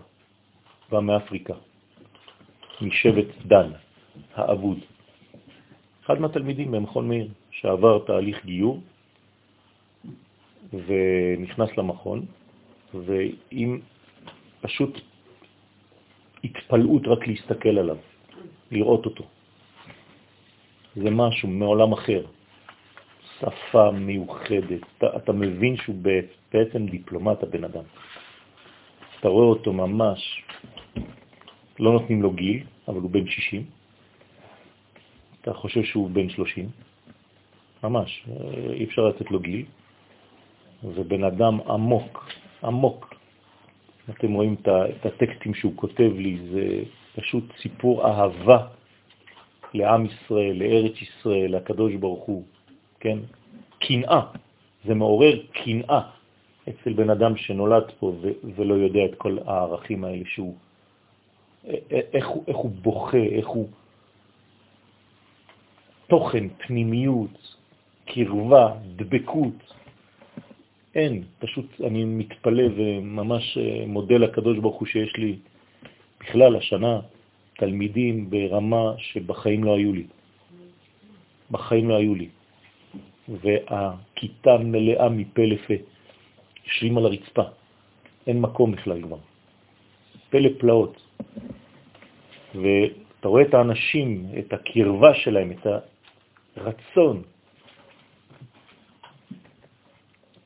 בא מאפריקה, משבט דן, האבוד. אחד מהתלמידים במכון מאיר, שעבר תהליך גיור ונכנס למכון, ועם פשוט התפלאות רק להסתכל עליו, לראות אותו. זה משהו מעולם אחר. שפה מיוחדת. אתה, אתה מבין שהוא בעצם דיפלומט, הבן אדם. אתה רואה אותו ממש, לא נותנים לו גיל, אבל הוא בן 60. אתה חושב שהוא בן 30. ממש, אי אפשר לתת לו גיל. זה בן אדם עמוק, עמוק. אתם רואים את הטקסטים שהוא כותב לי, זה פשוט סיפור אהבה לעם ישראל, לארץ ישראל, לקדוש ברוך הוא. כן? קנאה, זה מעורר קנאה אצל בן אדם שנולד פה ולא יודע את כל הערכים האלה שהוא, איך הוא, איך הוא בוכה, איך הוא תוכן, פנימיות, קרבה, דבקות. אין, פשוט אני מתפלא וממש אה, מודה לקדוש ברוך הוא שיש לי בכלל השנה תלמידים ברמה שבחיים לא היו לי. בחיים לא היו לי. והכיתה מלאה מפה לפה, יושבים על הרצפה, אין מקום בכלל כבר. פלא פלאות. ואתה רואה את האנשים, את הקרבה שלהם, את הרצון.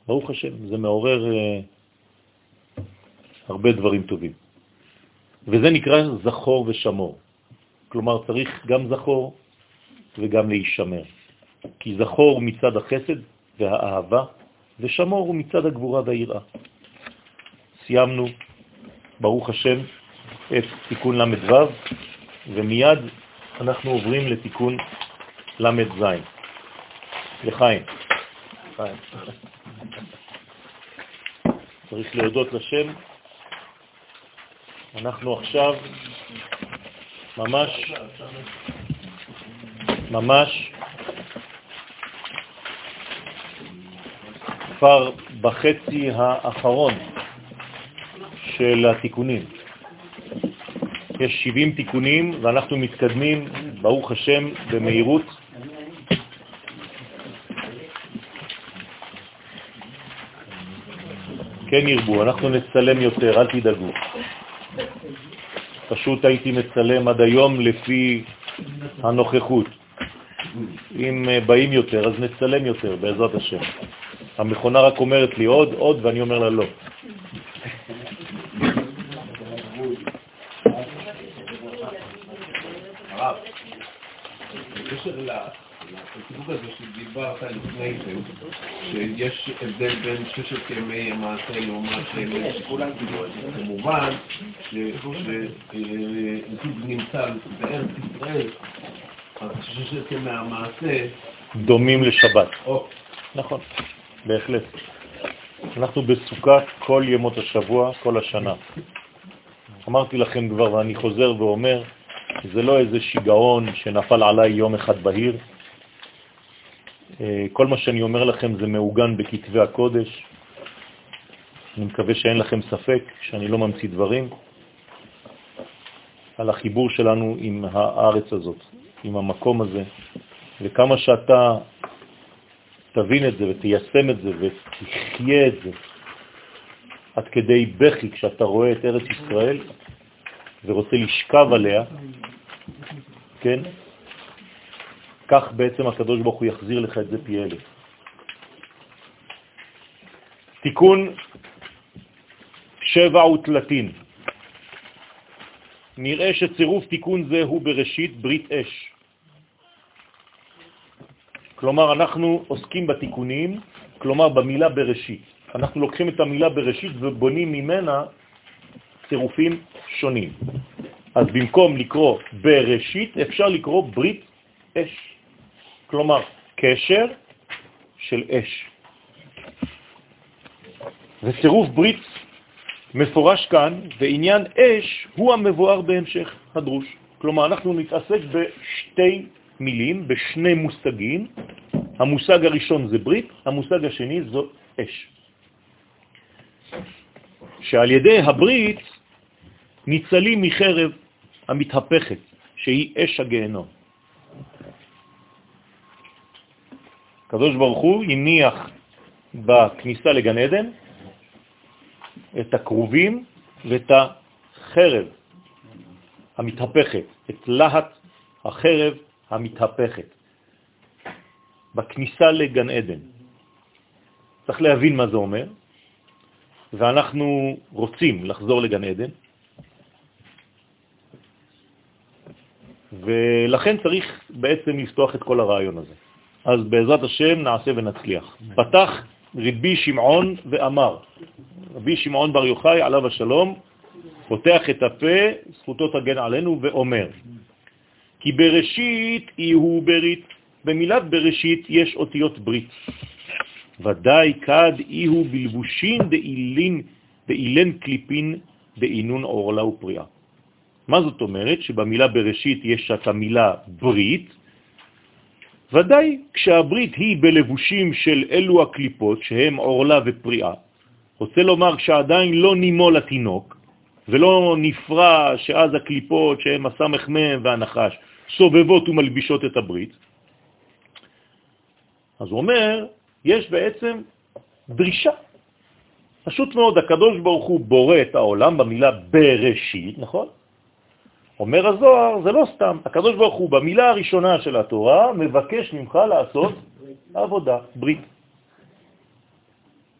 ברוך השם, זה מעורר uh, הרבה דברים טובים. וזה נקרא זכור ושמור. כלומר, צריך גם זכור וגם להישמר. כי זכור מצד החסד והאהבה, ושמור הוא מצד הגבורה והיראה. סיימנו, ברוך השם, את תיקון ל"ו, ומיד אנחנו עוברים לתיקון ל"ז. לחיים. צריך להודות לשם. אנחנו עכשיו ממש, ממש כבר בחצי האחרון של התיקונים. יש 70 תיקונים ואנחנו מתקדמים, ברוך השם, במהירות. כן ירבו, אנחנו נצלם יותר, אל תדאגו. פשוט הייתי מצלם עד היום לפי הנוכחות. אם אה, באים יותר, אז נצלם יותר, בעזרת השם. המכונה רק אומרת לי עוד, עוד, ואני אומר לה לא. הרב, בקשר לסיפור הזה שדיברת לפני זה, שיש הבדל בין ששת ימי המעשה לעומת שכולם כמובן שזוג נמצא בארץ ישראל, אז ששת ימי המעשה... דומים לשבת. נכון, בהחלט. אנחנו בסוכה כל ימות השבוע, כל השנה. אמרתי לכם כבר, ואני חוזר ואומר, זה לא איזה שיגעון שנפל עליי יום אחד בהיר. אה, כל מה שאני אומר לכם זה מעוגן בכתבי הקודש. אני מקווה שאין לכם ספק שאני לא ממציא דברים על החיבור שלנו עם הארץ הזאת, עם המקום הזה, וכמה שאתה תבין את זה ותיישם את זה ותחיה את זה עד כדי בכי כשאתה רואה את ארץ ישראל ורוצה לשכב עליה, כן? כך בעצם הקדוש ברוך הוא יחזיר לך את זה פי אלף. תיקון שבע ותלתין. נראה שצירוף תיקון זה הוא בראשית ברית אש. כלומר, אנחנו עוסקים בתיקונים, כלומר במילה בראשית. אנחנו לוקחים את המילה בראשית ובונים ממנה צירופים שונים. אז במקום לקרוא בראשית, אפשר לקרוא ברית אש. כלומר, קשר של אש. וצירוף ברית מפורש כאן, ועניין אש הוא המבואר בהמשך הדרוש. כלומר, אנחנו נתעסק בשתי מילים, בשני מושגים. המושג הראשון זה ברית, המושג השני זו אש. שעל ידי הברית ניצלים מחרב המתהפכת, שהיא אש הגהנום. הקדוש ברוך הוא הניח בכניסה לגן עדן את הכרובים ואת החרב המתהפכת, את להט החרב המתהפכת, בכניסה לגן עדן. צריך להבין מה זה אומר, ואנחנו רוצים לחזור לגן עדן, ולכן צריך בעצם לפתוח את כל הרעיון הזה. אז בעזרת השם נעשה ונצליח. פתח רבי שמעון ואמר, רבי שמעון בר יוחאי עליו השלום, פותח את הפה, זכותו תגן עלינו, ואומר, כי בראשית יהיו ברית, במילת בראשית יש אותיות ברית. ודאי כד יהיו בלבושין דאילין, דאילן קליפין דאינון עורלה ופריאה. מה זאת אומרת? שבמילה בראשית יש את המילה ברית, ודאי כשהברית היא בלבושים של אלו הקליפות, שהם עורלה ופריאה, רוצה לומר כשעדיין לא נימו לתינוק, ולא נפרע שאז הקליפות שהם הסמך מהם והנחש סובבות ומלבישות את הברית, אז הוא אומר, יש בעצם דרישה. פשוט מאוד, הקדוש ברוך הוא בורא את העולם במילה בראשית, נכון? אומר הזוהר, זה לא סתם. הקדוש ברוך הוא במילה הראשונה של התורה מבקש ממך לעשות עבודה, ברית.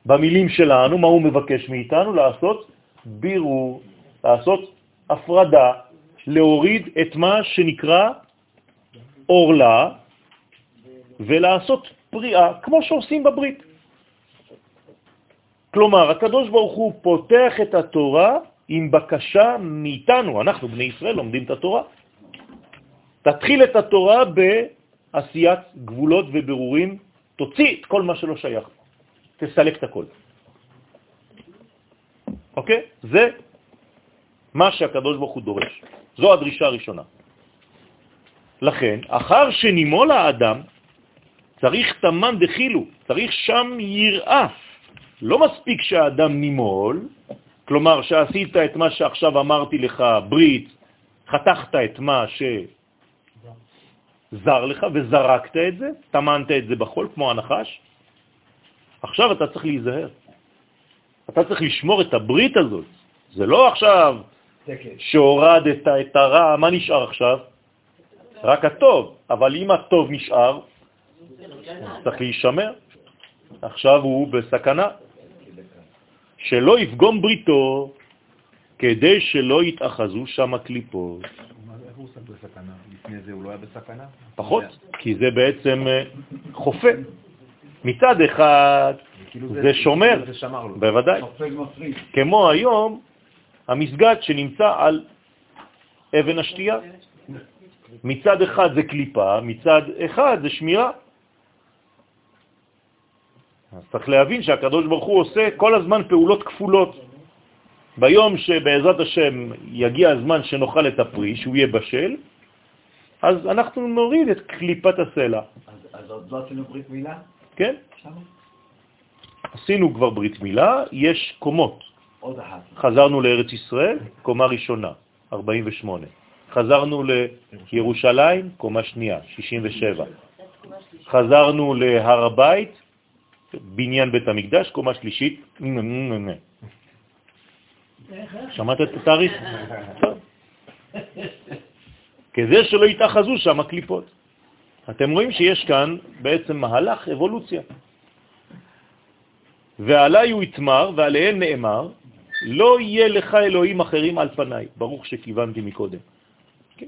במילים שלנו, מה הוא מבקש מאיתנו? לעשות בירור, לעשות הפרדה, להוריד את מה שנקרא אורלה ולעשות פריאה, כמו שעושים בברית. כלומר, הקדוש ברוך הוא פותח את התורה עם בקשה מאיתנו, אנחנו בני ישראל לומדים את התורה. תתחיל את התורה בעשיית גבולות וברורים, תוציא את כל מה שלא שייך, תסלק את הכל. אוקיי? זה מה שהקדוש ברוך הוא דורש. זו הדרישה הראשונה. לכן, אחר שנימול האדם, צריך תמן דחילו, צריך שם יראה. לא מספיק שהאדם נימול, כלומר שעשית את מה שעכשיו אמרתי לך, ברית, חתכת את מה שזר לך וזרקת את זה, תמנת את זה בחול כמו הנחש, עכשיו אתה צריך להיזהר. אתה צריך לשמור את הברית הזאת. זה לא עכשיו. שהורדת את הרע, מה נשאר עכשיו? רק הטוב, אבל אם הטוב נשאר, צריך להישמר. עכשיו הוא בסכנה. שלא יפגום בריתו, כדי שלא יתאחזו שם הקליפות. מה זה, איך הוא עושה בסכנה? לפני זה הוא לא היה בסכנה? פחות, כי זה בעצם אה, חופה. מצד אחד, כאילו זה שומר. זה שמר לו. בוודאי. כמו היום המסגד שנמצא על אבן השתייה. מצד אחד זה קליפה, מצד אחד זה שמירה. אז צריך להבין שהקדוש ברוך הוא עושה כל הזמן פעולות כפולות. ביום שבעזרת השם יגיע הזמן שנאכל את הפרי, שהוא יהיה בשל, אז אנחנו נוריד את קליפת הסלע, אז- אז עוד לא עשינו ברית מילה? כן? שמה? עשינו כבר ברית מילה, יש קומות. עוד אחת. חזרנו לארץ ישראל, קומה ראשונה, 48. חזרנו לירושלים, קומה שנייה, 67. חזרנו להר הבית, בניין בית המקדש, קומה שלישית. שמעת את התאריך? כדי שלא יתאחזו שם הקליפות. אתם רואים שיש כאן בעצם מהלך אבולוציה. ועלי הוא יתמר, ועליהם נאמר, לא יהיה לך אלוהים אחרים על פניי. ברוך שכיוונתי מקודם. כן?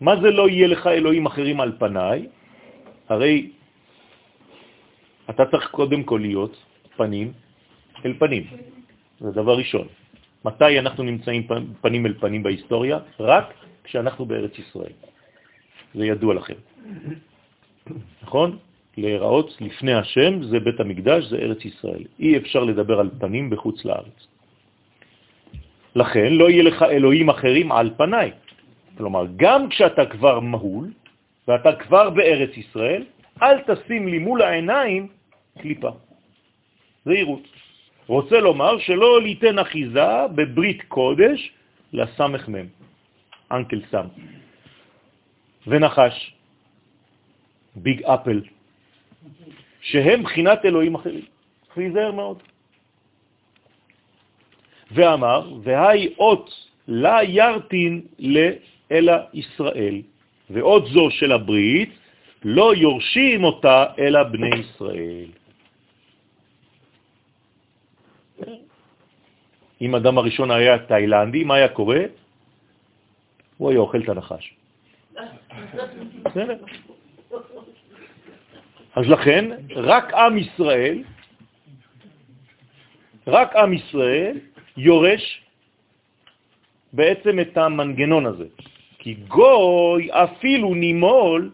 מה זה לא יהיה לך אלוהים אחרים על פניי? הרי אתה צריך קודם כל להיות פנים אל פנים. זה דבר ראשון. מתי אנחנו נמצאים פנים אל פנים בהיסטוריה? רק כשאנחנו בארץ ישראל. זה ידוע לכם. נכון? להיראות לפני השם זה בית המקדש, זה ארץ ישראל. אי אפשר לדבר על פנים בחוץ לארץ. לכן לא יהיה לך אלוהים אחרים על פניי. כלומר, גם כשאתה כבר מהול ואתה כבר בארץ ישראל, אל תשים לי מול העיניים קליפה. זהירות. רוצה לומר שלא ליתן אחיזה בברית קודש לסמך מם, אנקל סם. ונחש, ביג אפל, שהם בחינת אלוהים אחרים. צריך להיזהר מאוד. ואמר, והי אות לה ירטין לאלא ישראל, ואות זו של הברית לא יורשים אותה אלא בני ישראל. אם אדם הראשון היה תאילנדי, מה היה קורה? הוא היה אוכל את הנחש. אז לכן, רק עם ישראל, רק עם ישראל יורש בעצם את המנגנון הזה. כי גוי אפילו נימול,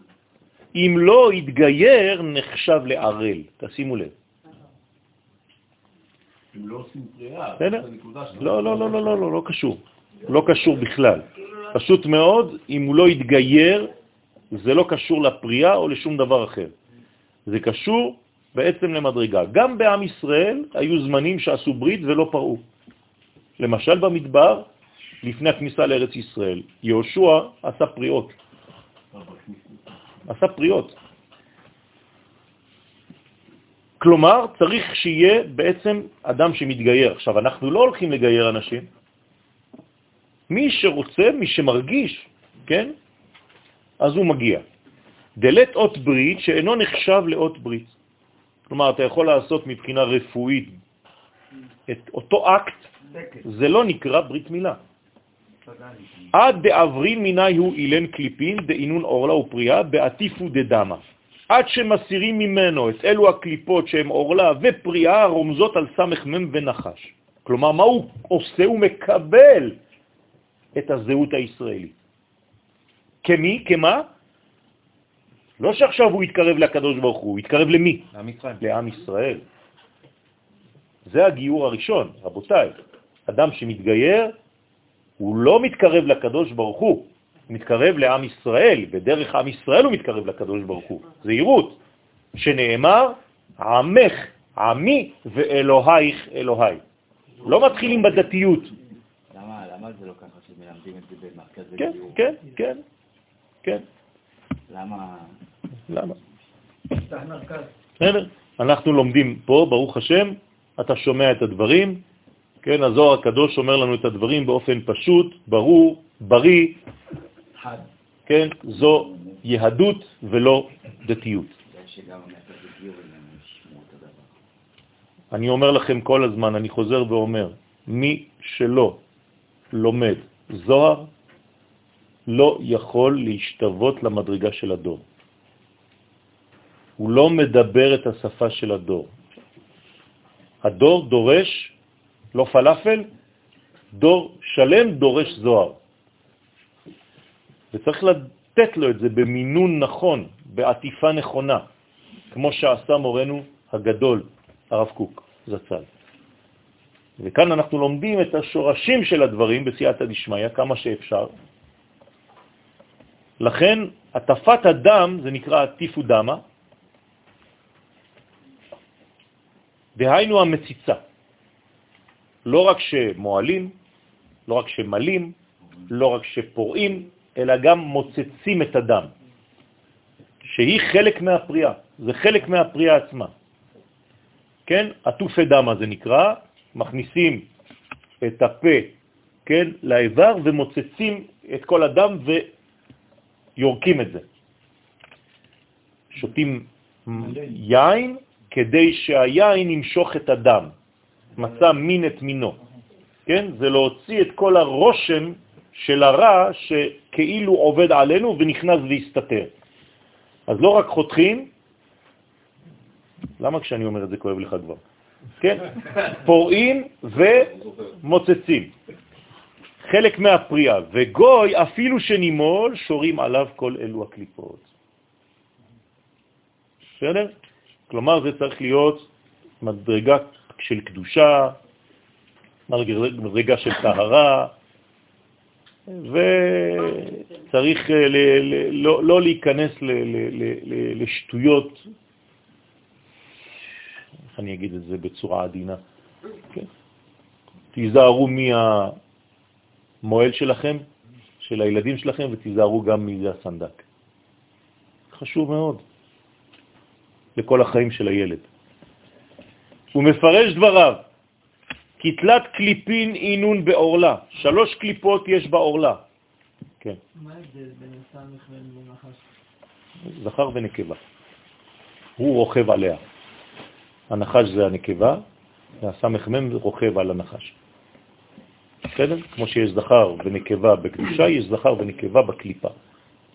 אם לא יתגייר, נחשב לערל. תשימו לב. לא עושים פריאה? זאת הנקודה שלנו. לא, לא, לא, לא, לא, לא, לא קשור. לא קשור בכלל. פשוט מאוד, אם הוא לא יתגייר, זה לא קשור לפריאה או לשום דבר אחר. זה קשור בעצם למדרגה. גם בעם ישראל היו זמנים שעשו ברית ולא פרעו. למשל במדבר, לפני הכניסה לארץ ישראל, יהושע עשה פריאות. עשה פריאות. כלומר, צריך שיהיה בעצם אדם שמתגייר. עכשיו, אנחנו לא הולכים לגייר אנשים. מי שרוצה, מי שמרגיש, כן? אז הוא מגיע. דלית אות ברית שאינו נחשב לאות ברית. כלומר, אתה יכול לעשות מבחינה רפואית את אותו אקט. זה לא נקרא ברית מילה. עד דאעברין מיניה אילין קליפין דאינון ערלה ופריעה בעטיפו דדמא. עד שמסירים ממנו את אלו הקליפות שהם ערלה ופריעה רומזות על סמך מם ונחש. כלומר, מה הוא עושה? הוא מקבל את הזהות הישראלית. כמי? כמה? לא שעכשיו הוא יתקרב לקדוש ברוך הוא, הוא יתקרב למי? עם ישראל. לעם ישראל. זה הגיור הראשון, רבותיי. אדם שמתגייר, הוא לא מתקרב לקדוש ברוך הוא מתקרב לעם ישראל, בדרך עם ישראל הוא מתקרב לקדוש ברוך הוא. זהירות, שנאמר, עמך, עמי ואלוהיך אלוהי. לא מתחילים בדתיות. למה, למה זה לא ככה שמלמדים את זה במרכז כן, הגיור? כן, כן, כן. למה... למה? בסדר? אנחנו לומדים פה, ברוך השם, אתה שומע את הדברים, כן, הזוהר הקדוש אומר לנו את הדברים באופן פשוט, ברור, בריא, כן, זו יהדות ולא דתיות. אני אומר לכם כל הזמן, אני חוזר ואומר, מי שלא לומד זוהר לא יכול להשתוות למדרגה של הדור. הוא לא מדבר את השפה של הדור. הדור דורש, לא פלאפל, דור שלם דורש זוהר. וצריך לתת לו את זה במינון נכון, בעטיפה נכונה, כמו שעשה מורנו הגדול, הרב קוק, זצ"ל. וכאן אנחנו לומדים את השורשים של הדברים בסייעתא דשמיא, כמה שאפשר. לכן, הטפת הדם זה נקרא עטיפו דמה, דהיינו המציצה. לא רק שמועלים, לא רק שמלים, לא רק שפורעים, אלא גם מוצצים את הדם, שהיא חלק מהפריאה, זה חלק מהפריאה עצמה. כן? עטופי דמה זה נקרא, מכניסים את הפה, כן, לאיבר ומוצצים את כל הדם ויורקים את זה. שותים יין כדי שהיין ימשוך את הדם, מצא מין את מינו, כן? זה להוציא את כל הרושם של הרע שכאילו עובד עלינו ונכנס והסתתר. אז לא רק חותכים, למה כשאני אומר את זה כואב לך כבר? כן? פורעים ומוצצים. חלק מהפריאה, וגוי אפילו שנימול שורים עליו כל אלו הקליפות. בסדר? כלומר זה צריך להיות מדרגה של קדושה, מדרגה של טהרה, וצריך ל, לא, לא להיכנס לשטויות, איך אני אגיד את זה בצורה עדינה, כן? תיזהרו מהמועל שלכם, של הילדים שלכם, ותיזהרו גם מזה הסנדק. חשוב מאוד לכל החיים של הילד. הוא מפרש דבריו, כי תלת קליפין אינון באורלה, שלוש קליפות יש באורלה. כן. מה ההבדל בין הסמך לבין הנחש? זכר ונקבה. הוא רוכב עליה. הנחש זה הנקבה, והסמ"ם רוכב על הנחש. בסדר? כמו שיש זכר ונקבה בקדושה, יש זכר ונקבה בקליפה.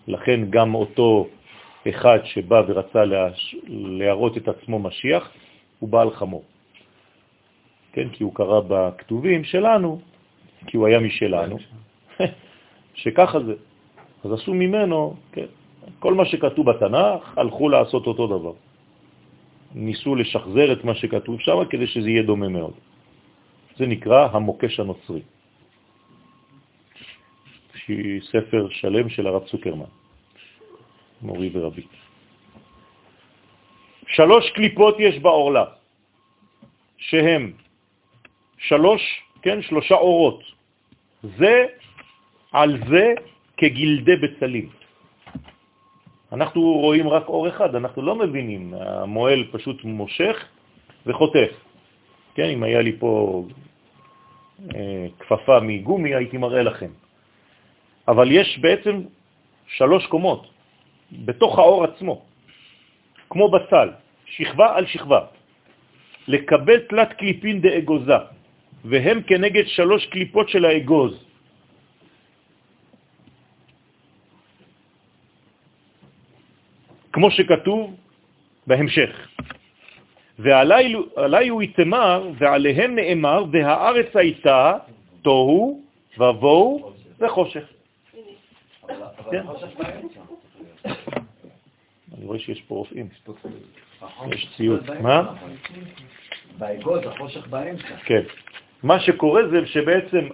לכן גם אותו אחד שבא ורצה להראות את עצמו משיח, הוא בעל חמור. כן, כי הוא קרא בכתובים שלנו, כי הוא היה משלנו, שככה זה. אז עשו ממנו, כן, כל מה שכתוב בתנ"ך, הלכו לעשות אותו דבר. ניסו לשחזר את מה שכתוב שם כדי שזה יהיה דומה מאוד. זה נקרא המוקש הנוצרי. ספר שלם של הרב צוקרמן, מורי ורבי. שלוש קליפות יש באורלה, שהם שלוש, כן, שלושה אורות. זה על זה כגלדי בצלים. אנחנו רואים רק אור אחד, אנחנו לא מבינים, המועל פשוט מושך וחוטף. כן, אם היה לי פה אה, כפפה מגומי, הייתי מראה לכם. אבל יש בעצם שלוש קומות בתוך האור עצמו, כמו בצל, שכבה על שכבה. לקבל תלת קליפין דאגוזה, והם כנגד שלוש קליפות של האגוז. כמו שכתוב בהמשך. ועלי הוא יתמר, ועליהם נאמר, והארץ הייתה תוהו ובואו וחושך. כן. אני רואה שיש פה רופאים. יש ציוד. מה? באגוז, החושך באמצע. כן. מה שקורה זה שבעצם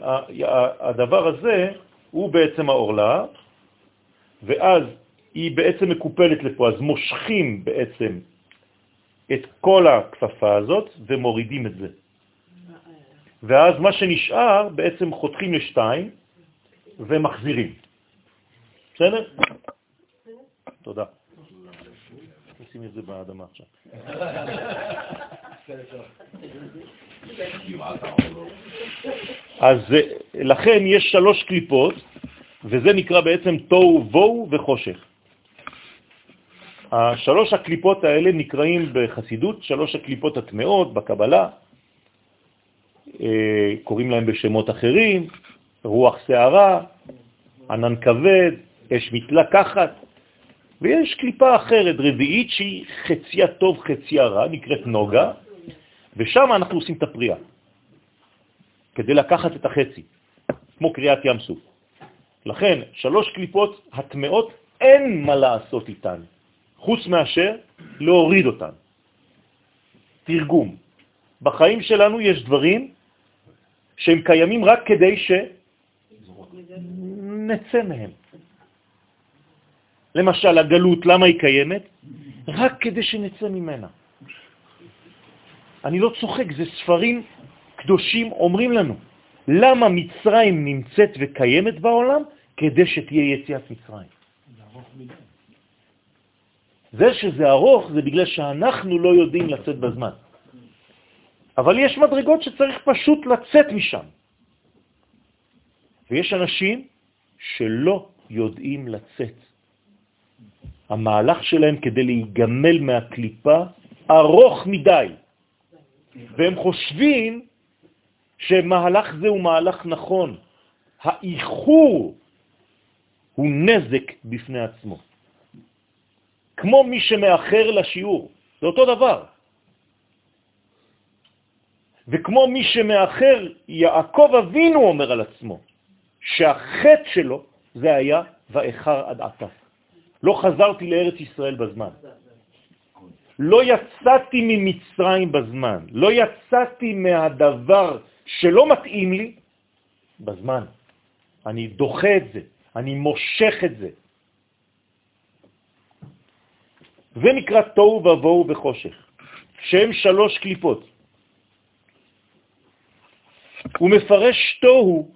הדבר הזה הוא בעצם האורלה, ואז היא בעצם מקופלת לפה, אז מושכים בעצם את כל הכפפה הזאת ומורידים את זה. ואז מה שנשאר בעצם חותכים לשתיים ומחזירים. בסדר? תודה. נשים את זה באדמה עכשיו. אז אה, לכן יש שלוש קליפות, וזה נקרא בעצם תוהו בוהו וחושך. השלוש הקליפות האלה נקראים בחסידות שלוש הקליפות הטמעות בקבלה, אה, קוראים להם בשמות אחרים, רוח שערה, ענן כבד, אש מתלקחת, ויש קליפה אחרת, רביעית, שהיא חציה טוב, חציה רע, נקראת נוגה, ושם אנחנו עושים את הפריאה, כדי לקחת את החצי, כמו קריאת ים סוף. לכן, שלוש קליפות הטמעות, אין מה לעשות איתן, חוץ מאשר להוריד אותן. תרגום. בחיים שלנו יש דברים שהם קיימים רק כדי שנצא מהם. למשל, הגלות, למה היא קיימת? רק כדי שנצא ממנה. אני לא צוחק, זה ספרים קדושים אומרים לנו. למה מצרים נמצאת וקיימת בעולם? כדי שתהיה יציאת מצרים. זה שזה ארוך זה בגלל שאנחנו לא יודעים לצאת בזמן. אבל יש מדרגות שצריך פשוט לצאת משם. ויש אנשים שלא יודעים לצאת. המהלך שלהם כדי להיגמל מהקליפה ארוך מדי, והם חושבים שמהלך זה הוא מהלך נכון. האיחור הוא נזק בפני עצמו. כמו מי שמאחר לשיעור, זה אותו דבר. וכמו מי שמאחר, יעקב אבינו אומר על עצמו, שהחטא שלו זה היה ואיחר עד עתה. לא חזרתי לארץ ישראל בזמן. לא יצאתי ממצרים בזמן, לא יצאתי מהדבר שלא מתאים לי בזמן. אני דוחה את זה, אני מושך את זה. זה נקרא תוהו ובוהו וחושך, שהם שלוש קליפות. הוא מפרש תוהו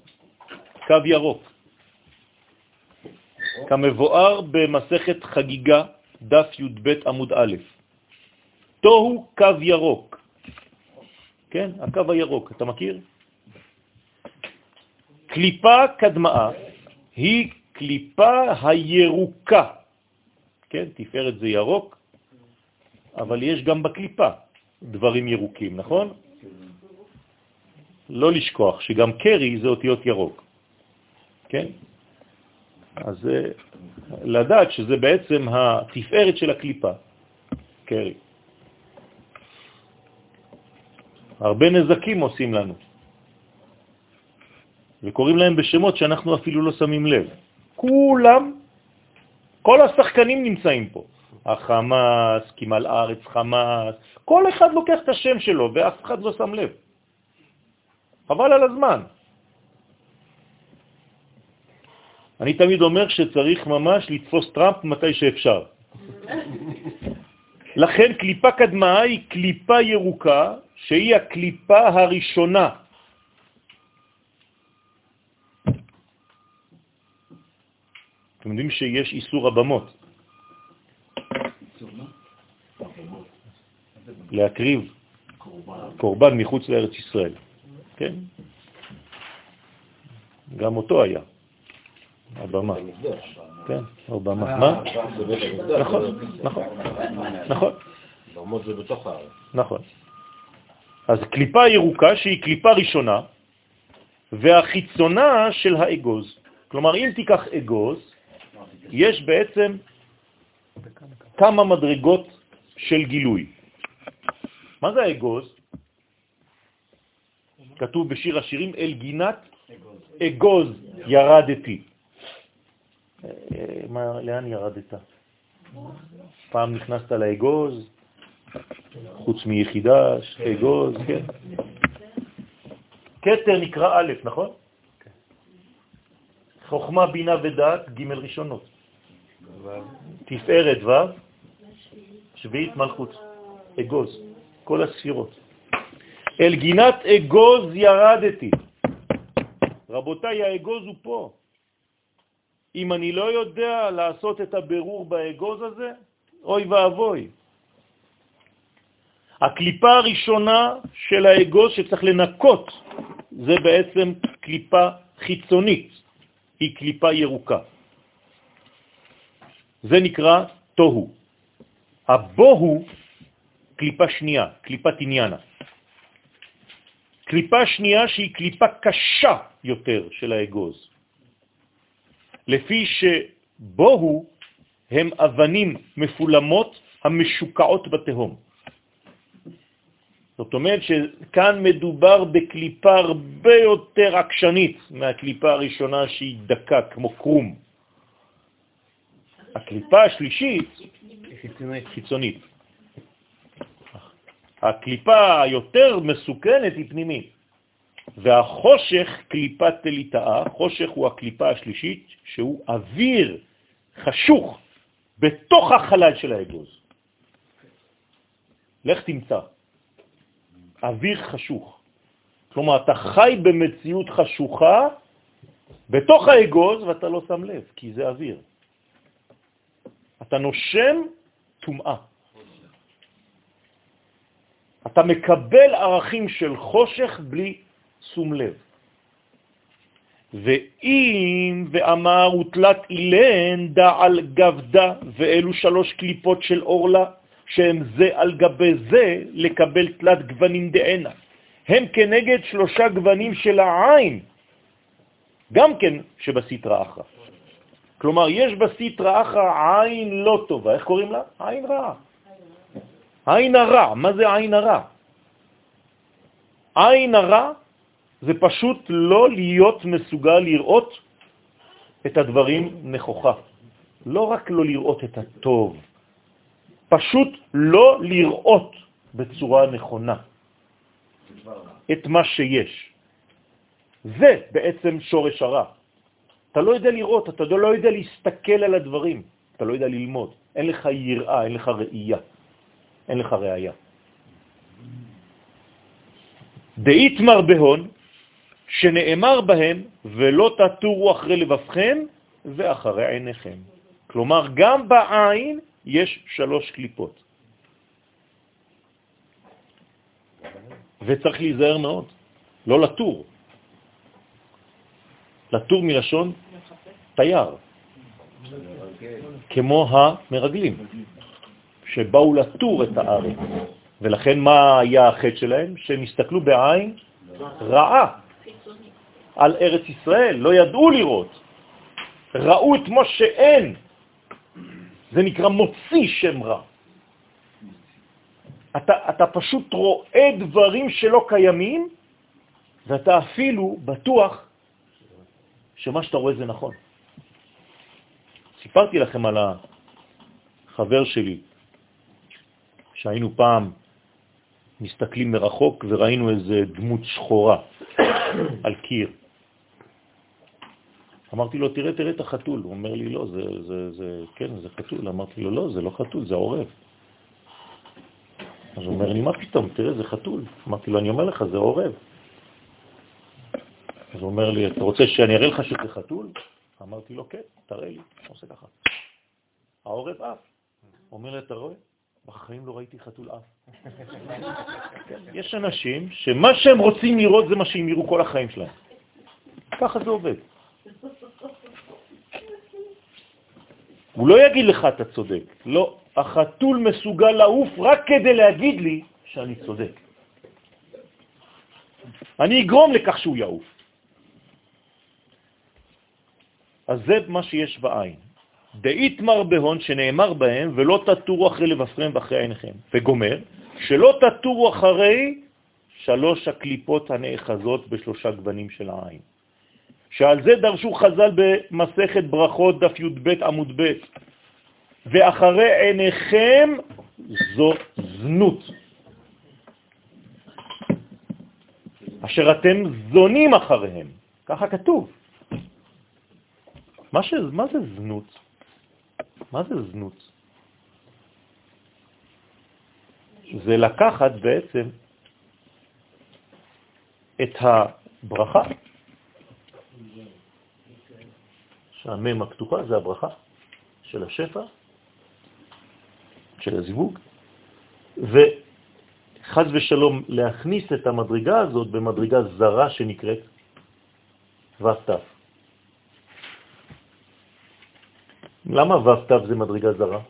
קו ירוק, כמבואר במסכת חגיגה, דף י"ב עמוד א'. תוהו קו ירוק. כן, הקו הירוק, אתה מכיר? קליפה קדמאה היא קליפה הירוקה. כן, תפארת זה ירוק, אבל יש גם בקליפה דברים ירוקים, נכון? לא לשכוח שגם קרי זה אותיות ירוק, כן? אז אה, לדעת שזה בעצם התפארת של הקליפה, קרי. הרבה נזקים עושים לנו, וקוראים להם בשמות שאנחנו אפילו לא שמים לב. כולם, כל השחקנים נמצאים פה. החמאס, כמל ארץ חמאס, כל אחד לוקח את השם שלו ואף אחד לא שם לב. חבל על הזמן. אני תמיד אומר שצריך ממש לתפוס טראמפ מתי שאפשר. לכן קליפה קדמה היא קליפה ירוקה, שהיא הקליפה הראשונה. אתם יודעים שיש איסור הבמות. להקריב קורבן מחוץ לארץ ישראל. כן? גם אותו היה. הבמה. כן, הבמה. מה? נכון, נכון, נכון. ברמות זה בתוך הארץ. נכון. אז קליפה ירוקה שהיא קליפה ראשונה, והחיצונה של האגוז. כלומר, אם תיקח אגוז, יש בעצם כמה מדרגות של גילוי. מה זה האגוז? כתוב בשיר השירים, אל גינת אגוז ירדתי. מה, לאן ירדת? פעם נכנסת לאגוז, חוץ מיחידה, אגוז, כן. כתר נקרא א', נכון? חוכמה, בינה ודעת, ג' ראשונות. תפארת ו', שביעית מלכות, אגוז, כל הספירות. אל גינת אגוז ירדתי. רבותיי, האגוז הוא פה. אם אני לא יודע לעשות את הבירור באגוז הזה, אוי ואבוי. הקליפה הראשונה של האגוז שצריך לנקות זה בעצם קליפה חיצונית, היא קליפה ירוקה. זה נקרא תוהו. הבוהו, קליפה שנייה, קליפת עניינה. קליפה שנייה שהיא קליפה קשה יותר של האגוז. לפי שבוהו הם אבנים מפולמות המשוקעות בתהום. זאת אומרת שכאן מדובר בקליפה הרבה יותר עקשנית מהקליפה הראשונה שהיא דקה כמו קרום. הקליפה השלישית היא חיצונית. הקליפה היותר מסוכנת היא פנימית. והחושך קליפת תליטאה, חושך הוא הקליפה השלישית, שהוא אוויר חשוך בתוך החלל של האגוז. לך תמצא. אוויר חשוך. כלומר, אתה חי במציאות חשוכה בתוך האגוז ואתה לא שם לב, כי זה אוויר. אתה נושם טומאה. אתה מקבל ערכים של חושך בלי שום לב. ואם ואמר ותלת אילן דע על גבדה, ואלו שלוש קליפות של אורלה, שהם זה על גבי זה לקבל תלת גוונים דענה. הם כנגד שלושה גוונים של העין, גם כן שבסתרא אחרא. כלומר, יש בסתרא אחרא עין לא טובה, איך קוראים לה? עין רעה. עין הרע, מה זה עין הרע? עין הרע זה פשוט לא להיות מסוגל לראות את הדברים נכוחה. לא רק לא לראות את הטוב, פשוט לא לראות בצורה נכונה את מה שיש. זה בעצם שורש הרע. אתה לא יודע לראות, אתה לא יודע להסתכל על הדברים, אתה לא יודע ללמוד, אין לך יראה, אין לך ראייה, אין לך ראייה. דאית מרבהון, שנאמר בהם, ולא תטורו אחרי לבבכם ואחרי עיניכם. כלומר, גם בעין יש שלוש קליפות. וצריך להיזהר מאוד, לא לטור. לטור מלשון תייר, כמו המרגלים, שבאו לטור את הארץ. ולכן מה היה החטא שלהם? שהם הסתכלו בעין רעה על ארץ ישראל, לא ידעו לראות. ראו את מה שאין, זה נקרא מוציא שם רע. אתה, אתה פשוט רואה דברים שלא קיימים, ואתה אפילו בטוח שמה שאתה רואה זה נכון. סיפרתי לכם על החבר שלי, שהיינו פעם מסתכלים מרחוק וראינו איזה דמות שחורה על קיר. אמרתי לו, תראה, תראה את החתול. הוא אומר לי, לא, זה, זה, זה, כן, זה חתול. אמרתי לו, לא, זה לא חתול, זה עורב. אז הוא אומר לי, מה פתאום, תראה, זה חתול. אמרתי לו, אני אומר לך, זה עורב. אז הוא אומר לי, אתה רוצה שאני אראה לך שזה חתול? אמרתי לו, כן, תראה לי. הוא עושה ככה. העורב אף. אומר לי, אתה רואה? בחיים לא ראיתי חתול אף. כן, יש אנשים שמה שהם רוצים לראות זה מה שהם יראו כל החיים שלהם. ככה זה עובד. הוא לא יגיד לך אתה צודק. לא, החתול מסוגל לעוף רק כדי להגיד לי שאני צודק. אני אגרום לכך שהוא יעוף. אז זה מה שיש בעין. דאית מר בהון שנאמר בהם, ולא תטורו אחרי לבשרם ואחרי עיניכם. וגומר, שלא תטורו אחרי שלוש הקליפות הנאחזות בשלושה גוונים של העין. שעל זה דרשו חז"ל במסכת ברכות דף י"ב עמוד ב', ואחרי עיניכם זו זנות, אשר אתם זונים אחריהם, ככה כתוב. מה, ש... מה זה זנות? מה זה זנות? זה לקחת בעצם את הברכה שהמם הפתוחה זה הברכה של השפע, של הזיווג, חז ושלום להכניס את המדרגה הזאת במדרגה זרה שנקראת ו"ת. למה ו"ת זה מדרגה זרה?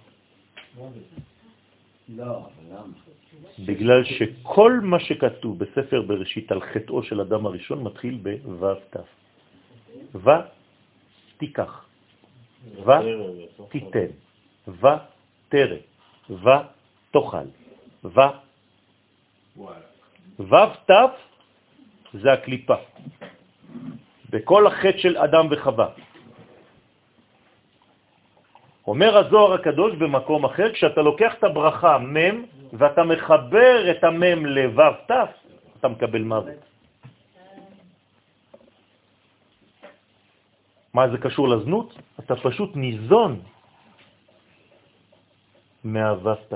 בגלל שכל מה שכתוב בספר בראשית על חטאו של אדם הראשון מתחיל בו"ת. ו תיקח, ו תיתן, ו תרא, ו תאכל, ו ו' ת' זה הקליפה. בכל החטא של אדם וחווה. אומר הזוהר הקדוש במקום אחר, כשאתה לוקח את הברכה מ' ואתה מחבר את המ' לו' ת', אתה מקבל מוות. מה זה קשור לזנות? אתה פשוט ניזון מהו' ת'.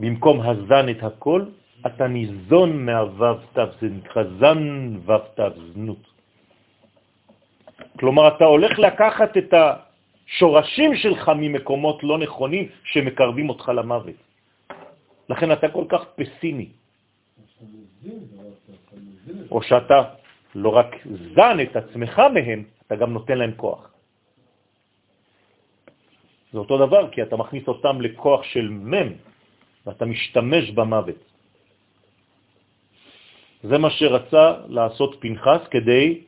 במקום הזן את הכל, אתה ניזון מהו' ת', זה נקרא זן ו' ת', זנות. כלומר, אתה הולך לקחת את השורשים שלך ממקומות לא נכונים שמקרבים אותך למוות. לכן אתה כל כך פסימי. או שאתה לא רק זן את עצמך מהם, אתה גם נותן להם כוח. זה אותו דבר, כי אתה מכניס אותם לכוח של מם, ואתה משתמש במוות. זה מה שרצה לעשות פנחס כדי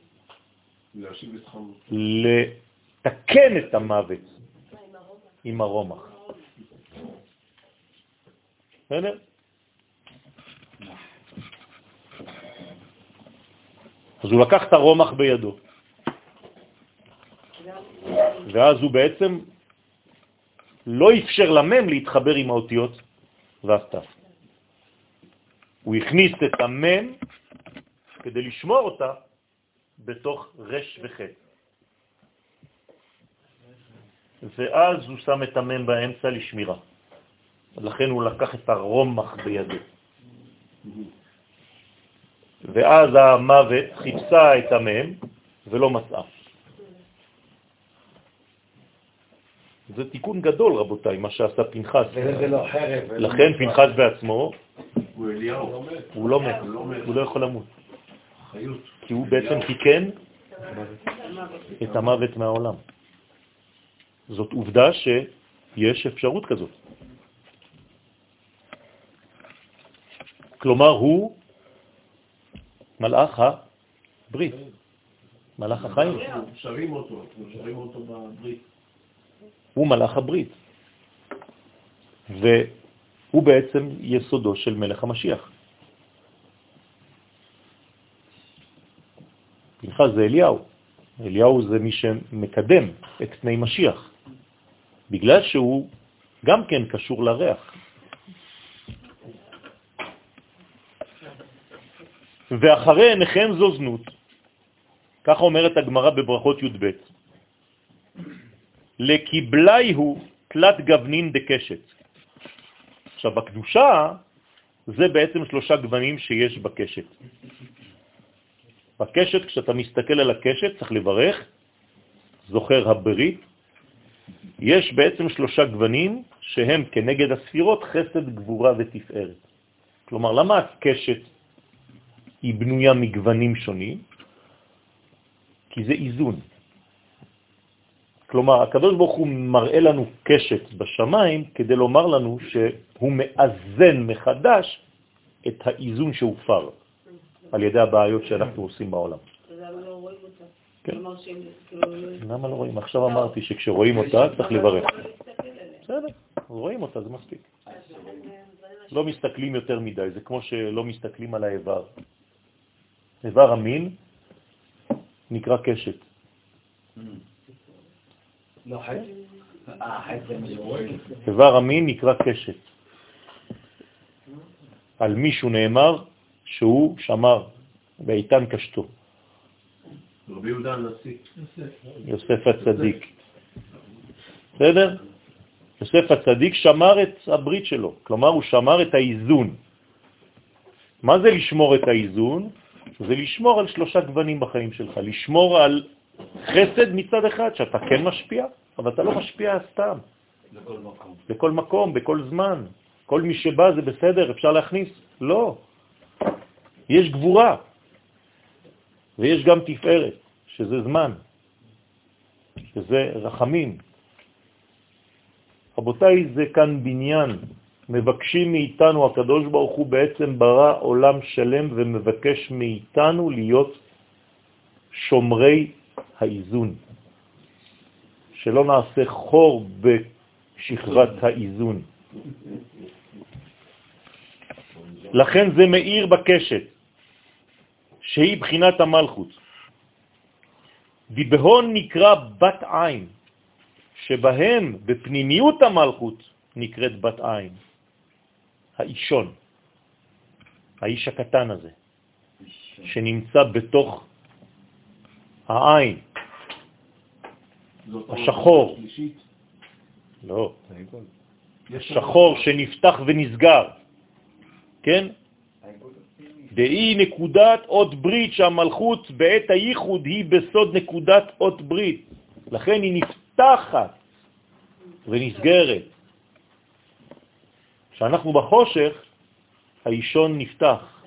לתקן את המוות עם הרומח. בסדר? אז הוא לקח את הרומח בידו, ואז הוא בעצם לא אפשר למם להתחבר עם האותיות ו' הוא הכניס את המם כדי לשמור אותה בתוך רש וחט. ואז הוא שם את המם באמצע לשמירה. לכן הוא לקח את הרומח בידו. ואז המוות חיפשה את המם ולא מצאה. זה תיקון גדול, רבותיי, מה שעשה פנחס. וזה לא חרב. לכן פנחס בעצמו, הוא אליהו. הוא לא מת, הוא לא יכול למות. כי הוא בעצם תיקן את המוות מהעולם. זאת עובדה שיש אפשרות כזאת. כלומר, הוא מלאך הברית, מלאך החיים. שרים אותו, שרים אותו בברית. הוא מלאך הברית, והוא בעצם יסודו של מלך המשיח. פנחס זה אליהו. אליהו זה מי שמקדם את פני משיח, בגלל שהוא גם כן קשור לריח. ואחרי עיניכם זו זנות, כך אומרת הגמרא בברכות י"ב, לקיבלי הוא תלת גוונין דקשת. עכשיו, בקדושה זה בעצם שלושה גוונים שיש בקשת. בקשת, כשאתה מסתכל על הקשת, צריך לברך, זוכר הברית, יש בעצם שלושה גוונים שהם כנגד הספירות חסד, גבורה ותפארת. כלומר, למה הקשת היא בנויה מגוונים שונים? כי זה איזון. כלומר, הקדוש ברוך הוא מראה לנו קשת בשמיים כדי לומר לנו שהוא מאזן מחדש את האיזון שהופר על ידי הבעיות שאנחנו עושים בעולם. כן. למה לא רואים? עכשיו אמרתי שכשרואים אותה צריך לברך. בסדר, רואים אותה, זה מספיק. לא מסתכלים יותר מדי, זה כמו שלא מסתכלים על האיבר. איבר המין נקרא קשת. לא חטא? אה. איבר המין נקרא קשת. על מישהו נאמר שהוא שמר באיתן קשתו. רבי יהודה הנשיא. יוסף הצדיק. בסדר? יוסף הצדיק שמר את הברית שלו, כלומר הוא שמר את האיזון. מה זה לשמור את האיזון? זה לשמור על שלושה גוונים בחיים שלך, לשמור על חסד מצד אחד, שאתה כן משפיע, אבל אתה לא משפיע סתם. לכל מקום. בכל מקום, בכל זמן. כל מי שבא זה בסדר, אפשר להכניס? לא. יש גבורה, ויש גם תפארת, שזה זמן, שזה רחמים. רבותיי, זה כאן בניין. מבקשים מאיתנו, הקדוש ברוך הוא בעצם ברא עולם שלם ומבקש מאיתנו להיות שומרי האיזון. שלא נעשה חור בשכבת האיזון. לכן זה מאיר בקשת, שהיא בחינת המלכות. דיבהון נקרא בת עין, שבהם בפנימיות המלכות נקראת בת עין, האישון, האיש הקטן הזה, שנמצא בתוך העין, השחור. לא, שחור שנפתח ונסגר, כן? דהי נקודת אות ברית שהמלכות בעת הייחוד היא בסוד נקודת אות ברית. לכן היא נפתחת ונסגרת. כשאנחנו בחושך, האישון נפתח.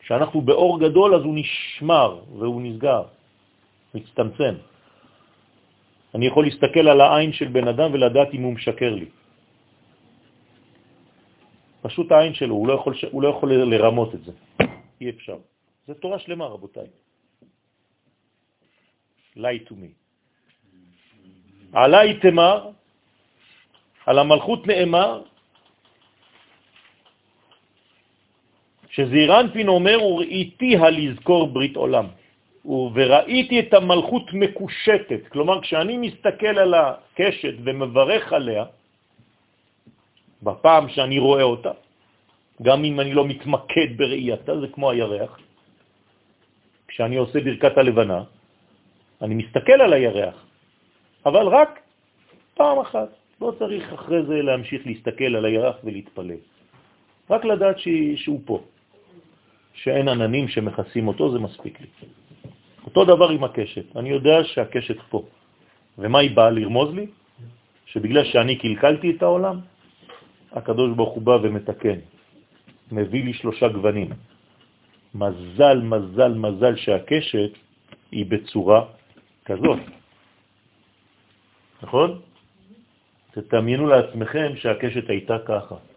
כשאנחנו באור גדול אז הוא נשמר והוא נסגר, מצטמצם. אני יכול להסתכל על העין של בן אדם ולדעת אם הוא משקר לי. פשוט העין שלו, הוא לא יכול, הוא לא יכול לרמות את זה. אי אפשר. זה תורה שלמה, רבותיי. lie to me. עליי תמר, על המלכות נאמר, שזעירנפין אומר, וראיתי הלזכור ברית עולם. וראיתי את המלכות מקושטת, כלומר כשאני מסתכל על הקשת ומברך עליה, בפעם שאני רואה אותה, גם אם אני לא מתמקד בראייתה, זה כמו הירח. כשאני עושה ברכת הלבנה, אני מסתכל על הירח, אבל רק פעם אחת. לא צריך אחרי זה להמשיך להסתכל על הירח ולהתפלל. רק לדעת שהוא פה, שאין עננים שמכסים אותו, זה מספיק לי. אותו דבר עם הקשת. אני יודע שהקשת פה. ומה היא באה לרמוז לי? שבגלל שאני קלקלתי את העולם, הקדוש ברוך הוא בא ומתקן. מביא לי שלושה גוונים. מזל, מזל, מזל שהקשת היא בצורה כזאת. נכון? תתמיינו לעצמכם שהקשת הייתה ככה.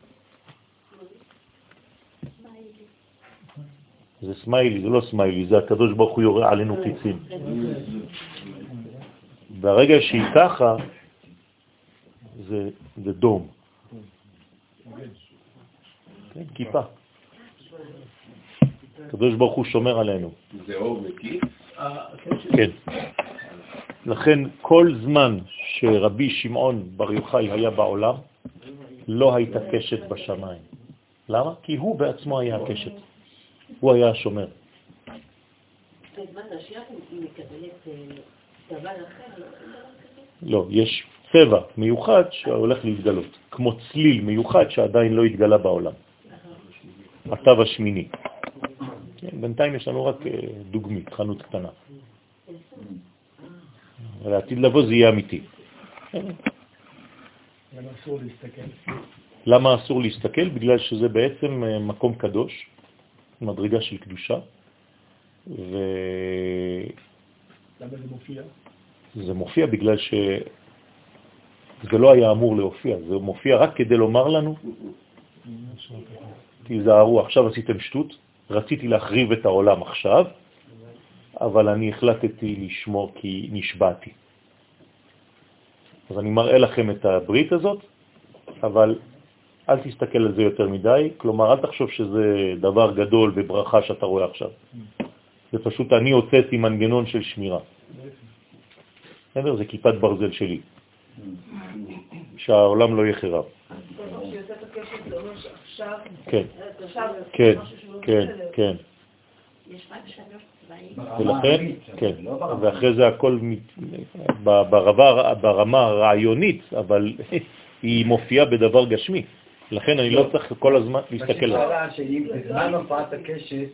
זה סמיילי, זה לא סמיילי, זה הקדוש ברוך הוא יורה עלינו חיצים. ברגע שהיא ככה, זה, זה דום. כן, כיפה. הקדוש ברוך הוא שומר עלינו. זה אור מקיף? כן. לכן כל זמן שרבי שמעון בר יוחאי היה בעולם, לא הייתה קשת בשמיים. למה? כי הוא בעצמו היה הקשת. הוא היה השומר. לא, יש צבע מיוחד שהולך להתגלות, כמו צליל מיוחד שעדיין לא התגלה בעולם. התו השמיני. כן, בינתיים יש לנו רק אה, דוגמית, חנות קטנה. ולעתיד לבוא זה יהיה אמיתי. למה אסור להסתכל? למה אסור להסתכל? בגלל שזה בעצם אה, מקום קדוש, מדרגה של קדושה. ו... למה זה מופיע? זה מופיע בגלל שזה לא היה אמור להופיע, זה מופיע רק כדי לומר לנו, תיזהרו, עכשיו עשיתם שטות, רציתי להחריב את העולם עכשיו, אבל אני החלטתי לשמור כי נשבעתי. אז אני מראה לכם את הברית הזאת, אבל אל תסתכל על זה יותר מדי, כלומר אל תחשוב שזה דבר גדול וברכה שאתה רואה עכשיו. זה פשוט אני הוצאתי מנגנון של שמירה. בסדר? זה כיפת ברזל שלי. שהעולם לא יהיה חרב. כן, כן, כן, כן. ולכן, כן, ואחרי זה הכל ברמה הרעיונית, אבל היא מופיעה בדבר גשמי. לכן אני לא צריך כל הזמן להסתכל על זה. בזמן הופעת הקשת,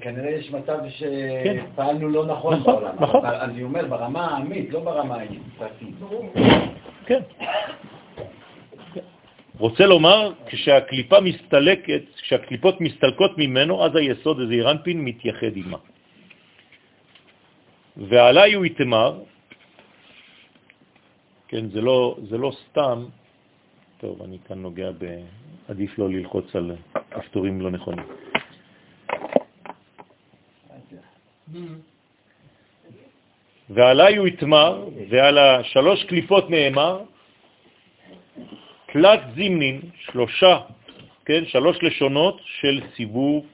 כנראה יש מצב כן. שפעלנו לא נכון נכון, בעולם. נכון. אני אומר, ברמה העמית, לא ברמה הפרטית. כן. רוצה לומר, כשהקליפה מסתלקת, כשהקליפות מסתלקות ממנו, אז היסוד הזה אירנפין מתייחד עימה. ועליי הוא יתמר, כן, זה לא, זה לא סתם, טוב, אני כאן נוגע ב... עדיף לא ללחוץ על כפתורים לא נכונים. ועליי הוא יתמר, ועל השלוש קליפות נאמר, תלת זימנין, שלושה, כן, שלוש לשונות של סיבוב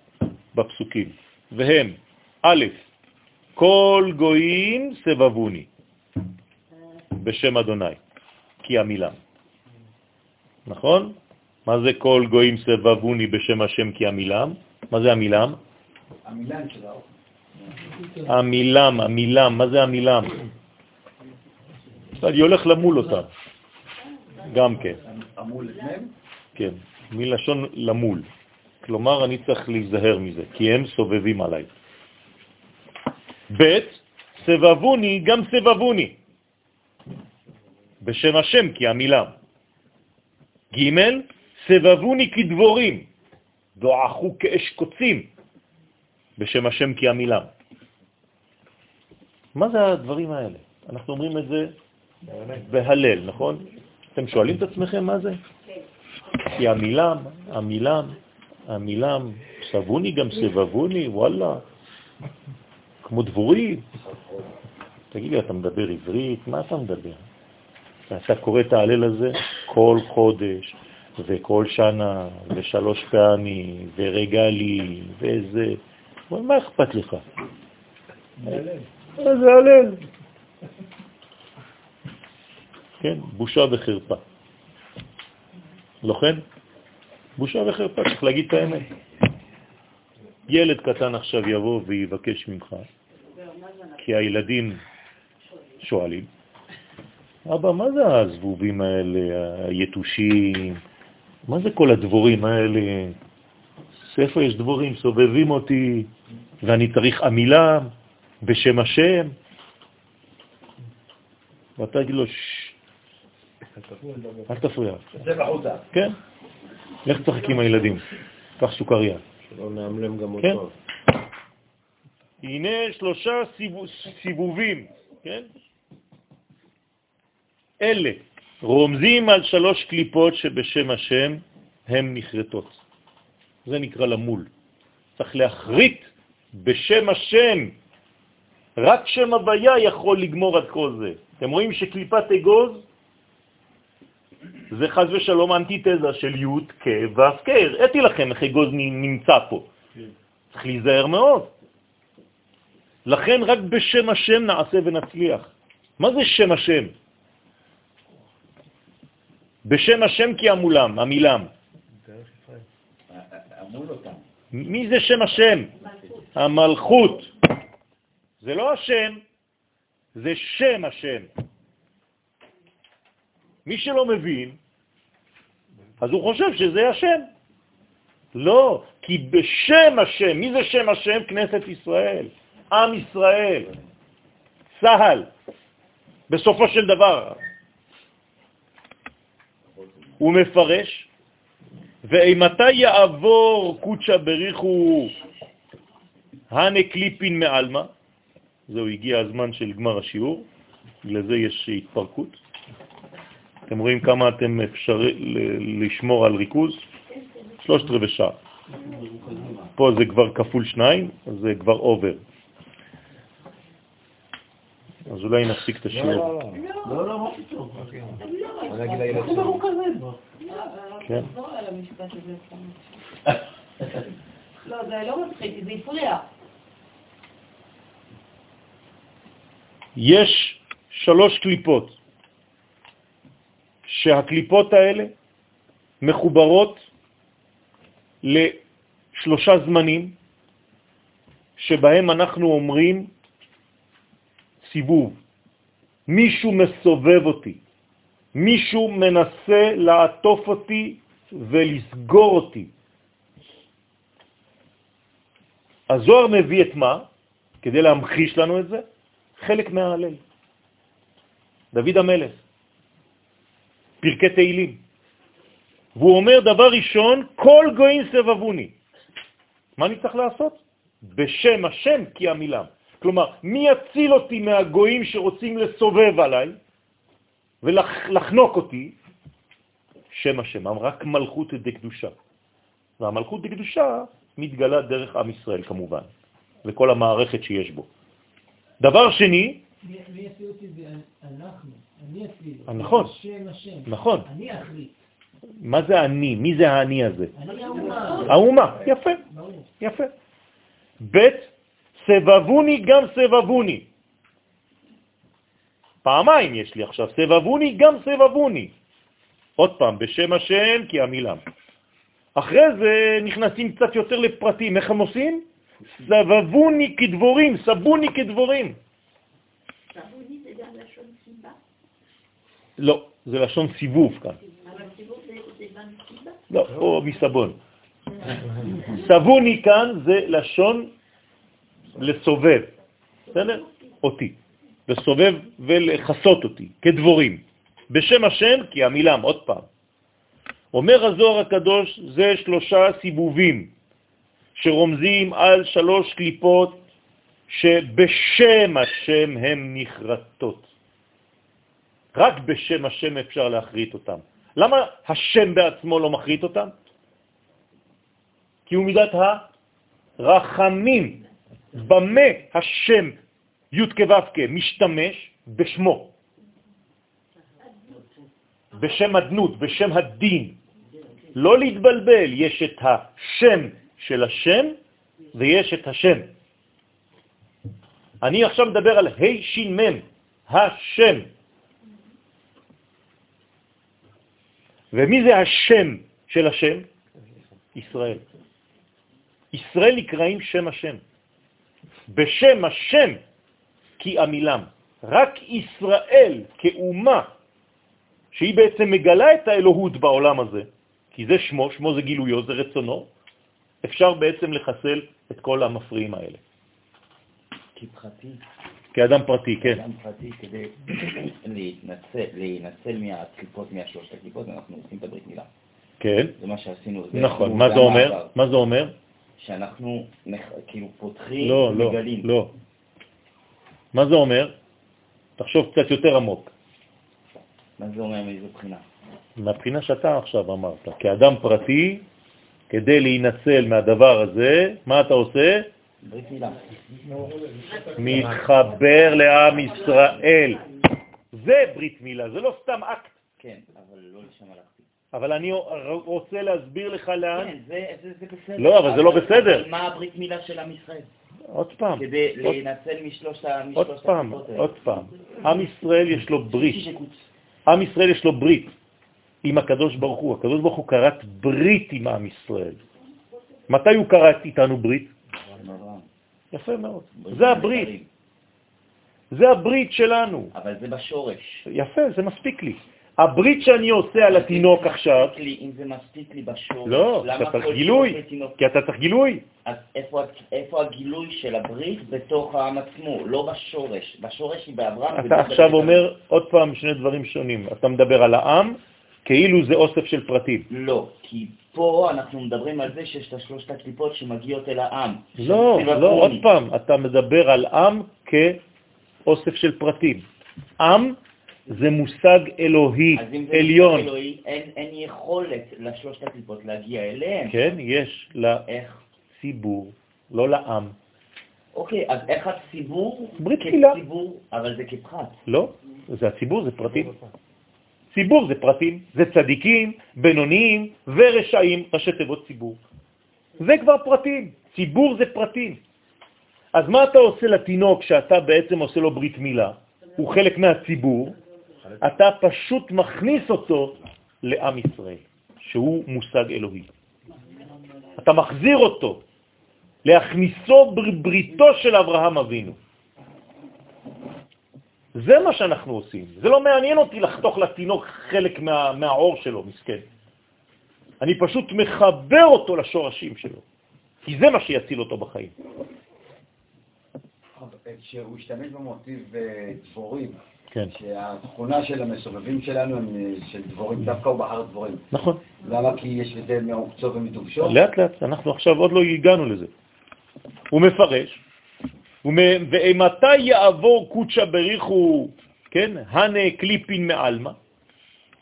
בפסוקים, והם, א', כל גויים סבבוני, בשם אדוני, כי המילם. נכון? מה זה כל גויים סבבוני בשם השם כי המילם? מה זה המילם? המילן של האור. המילם, המילם, מה זה המילם? אני הולך למול אותם, גם כן, לפניהם? כן, מלשון למול. כלומר, אני צריך להיזהר מזה, כי הם סובבים עליי. ב' סבבוני, גם סבבוני, בשם השם כי המילם. ג' סבבוני כדבורים, דועכו כאש קוצים, בשם השם כי המילם. מה זה הדברים האלה? אנחנו אומרים את זה בהלל, נכון? אתם שואלים את עצמכם מה זה? כי המילם, המילם, המילם, סבוני גם סבבוני, וואלה, כמו דבורי. תגיד לי, אתה מדבר עברית? מה אתה מדבר? אתה קורא את ההלל הזה כל חודש, וכל שנה, ושלוש פעמים, ורגלי, וזה... מה אכפת לך? זה הלל? כן, בושה וחרפה. לא כן? בושה וחרפה, צריך להגיד את האמת. ילד קטן עכשיו יבוא ויבקש ממך, כי הילדים שואלים, אבא, מה זה הזבובים האלה, היתושים? מה זה כל הדבורים האלה? איפה יש דבורים? סובבים אותי, ואני צריך עמילה בשם השם. ואתה תגיד לו, אל תפריע. זה בחוצה. כן, לך תשחק עם הילדים, קח סוכריה. שלא נאמלם גם כן. אותו. הנה שלושה סיבוב, סיבובים, כן? אלה רומזים על שלוש קליפות שבשם השם הן נחרטות. זה נקרא למול. צריך להחריט בשם השם. רק שם הוויה יכול לגמור את כל זה. אתם רואים שקליפת אגוז זה חז ושלום אנטיתזה של י' כ' ו' כ'. הראיתי לכם איך אגוז נמצא פה. צריך להיזהר מאוד. לכן רק בשם השם נעשה ונצליח. מה זה שם השם? בשם השם כי המולם, המילם. מי זה שם השם? המלכות. זה לא השם, זה שם השם. מי שלא מבין, אז הוא חושב שזה השם. לא, כי בשם השם, מי זה שם השם? כנסת ישראל, עם ישראל, צהל, בסופו של דבר. הוא מפרש, ואימתי יעבור קודשא בריחו הני קליפין מעלמא, זהו, הגיע הזמן של גמר השיעור, לזה יש התפרקות. אתם רואים כמה אתם אפשר לשמור על ריכוז? שלושת רבעי שעה. פה זה כבר כפול שניים, זה כבר אובר. אז אולי נפסיק את השיעור. לא, לא, מה פתאום? אני אגיד לילד אנחנו שלי. מרוכזים. כן. לא, זה לא מצחיק, זה הפריע. יש שלוש קליפות, שהקליפות האלה מחוברות לשלושה זמנים שבהם אנחנו אומרים סיבוב. מישהו מסובב אותי, מישהו מנסה לעטוף אותי ולסגור אותי. הזוהר מביא את מה? כדי להמחיש לנו את זה? חלק מההלל. דוד המלך, פרקי תהילים. והוא אומר, דבר ראשון, כל גויים סבבוני. מה אני צריך לעשות? בשם השם כי המילם. כלומר, מי יציל אותי מהגויים שרוצים לסובב עליי ולחנוק אותי? שם השם, רק מלכות דקדושה. והמלכות דקדושה מתגלה דרך עם ישראל כמובן, וכל המערכת שיש בו. דבר שני, מי יפעיל אותי זה אנחנו, אני אפעיל. נכון, השם השם. נכון. אני אחליט. מה זה אני? מי זה האני הזה? האומה. האומה, יפה. יפה. ב' סבבוני גם סבבוני. פעמיים יש לי עכשיו, סבבוני גם סבבוני. עוד פעם, בשם השם כי המילם. אחרי זה נכנסים קצת יותר לפרטים. איך הם עושים? סבבוני כדבורים, סבוני כדבורים. סבוני זה גם לשון סיבה, לא, זה לשון סיבוב כאן. אבל סיבוב זה זה גם סיבה. לא, או מסבון. סבוני כאן זה לשון לסובב, בסדר? אותי. לסובב ולחסות אותי, כדבורים. בשם השם, כי המילם, עוד פעם. אומר הזוהר הקדוש, זה שלושה סיבובים שרומזים על שלוש קליפות שבשם השם הן נחרטות. רק בשם השם אפשר להחריט אותם. למה השם בעצמו לא מחריט אותם? כי הוא מידת הרחמים. במה השם י' כו' משתמש? בשמו. בשם הדנות, בשם הדין. לא להתבלבל, יש את השם של השם ויש את השם. אני עכשיו מדבר על ה' ש' מ', השם. ומי זה השם של השם? ישראל. ישראל נקראים שם השם. בשם השם כי עמילם. רק ישראל כאומה, שהיא בעצם מגלה את האלוהות בעולם הזה, כי זה שמו, שמו זה גילויו, זה רצונו, אפשר בעצם לחסל את כל המפריעים האלה. כפרטי, כאדם פרטי, כן. אדם פרטי, כדי להתנצל, להינצל מהקליפות, מהשלושת הקליפות, אנחנו עושים את הברית מילה. כן, זה מה שעשינו. זה נכון. מה זה אומר? מה זה אומר? שאנחנו כאילו פותחים לא, לא, ומגלים. לא. מה זה אומר? תחשוב קצת יותר עמוק. מה זה אומר מאיזו בחינה? מהבחינה שאתה עכשיו אמרת, כאדם פרטי, כדי להינצל מהדבר הזה, מה אתה עושה? ברית מילה. מתחבר לעם ישראל. זה ברית מילה, זה לא סתם אקט. כן, אבל לא לשם הלכתי. אבל אני רוצה להסביר לך לאן. כן, זה, זה, זה בסדר. לא, אבל זה לא בסדר. מה הברית מילה של עם ישראל? עוד פעם, כדי עוד- להינצל משלושת ה- עוד פעם. עוד פעם. עם ישראל יש לו ברית. עם ישראל יש לו ברית עם הקדוש ברוך הוא. הקדוש ברוך הוא קראת ברית עם עם ישראל. מתי הוא קראת איתנו ברית? יפה מאוד. זה הברית. זה הברית שלנו. אבל זה בשורש. יפה, זה מספיק לי. הברית שאני עושה על התינוק עכשיו, לי, אם זה מספיק לי בשורש, לא, אתה צריך גילוי? כי אתה צריך גילוי. אז איפה, איפה הגילוי של הברית בתוך העם עצמו, לא בשורש. בשורש היא באברהם. אתה עכשיו. אומר עוד פעם שני דברים שונים. אתה מדבר על העם כאילו זה אוסף של פרטים. לא, כי פה אנחנו מדברים על זה שיש את השלושת הקליפות שמגיעות אל העם. לא, לא, עוד. פעם, אתה מדבר על עם כאוסף של פרטים. עם זה מושג אלוהי, אז אם זה עליון. אלוהי, אין, אין יכולת לשלושת הקליפות להגיע אליהם. כן, יש איך? לציבור, לא לעם. אוקיי, אז איך הציבור, ברית מילה. כציבור, אבל זה כפחת. לא, זה הציבור, זה פרטים. ציבור זה פרטים, זה צדיקים, בינוניים ורשעים, ראשי תיבות ציבור. זה כבר פרטים, ציבור זה פרטים. אז מה אתה עושה לתינוק שאתה בעצם עושה לו ברית מילה? הוא חלק מהציבור, אתה פשוט מכניס אותו לעם ישראל, שהוא מושג אלוהי. אתה מחזיר אותו, להכניסו בבריתו של אברהם אבינו. זה מה שאנחנו עושים. זה לא מעניין אותי לחתוך לתינוק חלק מה, מהעור שלו, מסכן. אני פשוט מחבר אותו לשורשים שלו. כי זה מה שיציל אותו בחיים. כשהוא השתמש במוטיב אה, דבורים, כן, שהתכונה של המסובבים שלנו הם אה, של דבורים, דווקא הוא בחר דבורים. נכון. למה? כי יש בזה מעוקצו ומדובשו? לאט לאט, אנחנו עכשיו עוד לא הגענו לזה. הוא מפרש, ומ- ואימתי יעבור קודשא בריחו, כן, הנה קליפין מעלמא,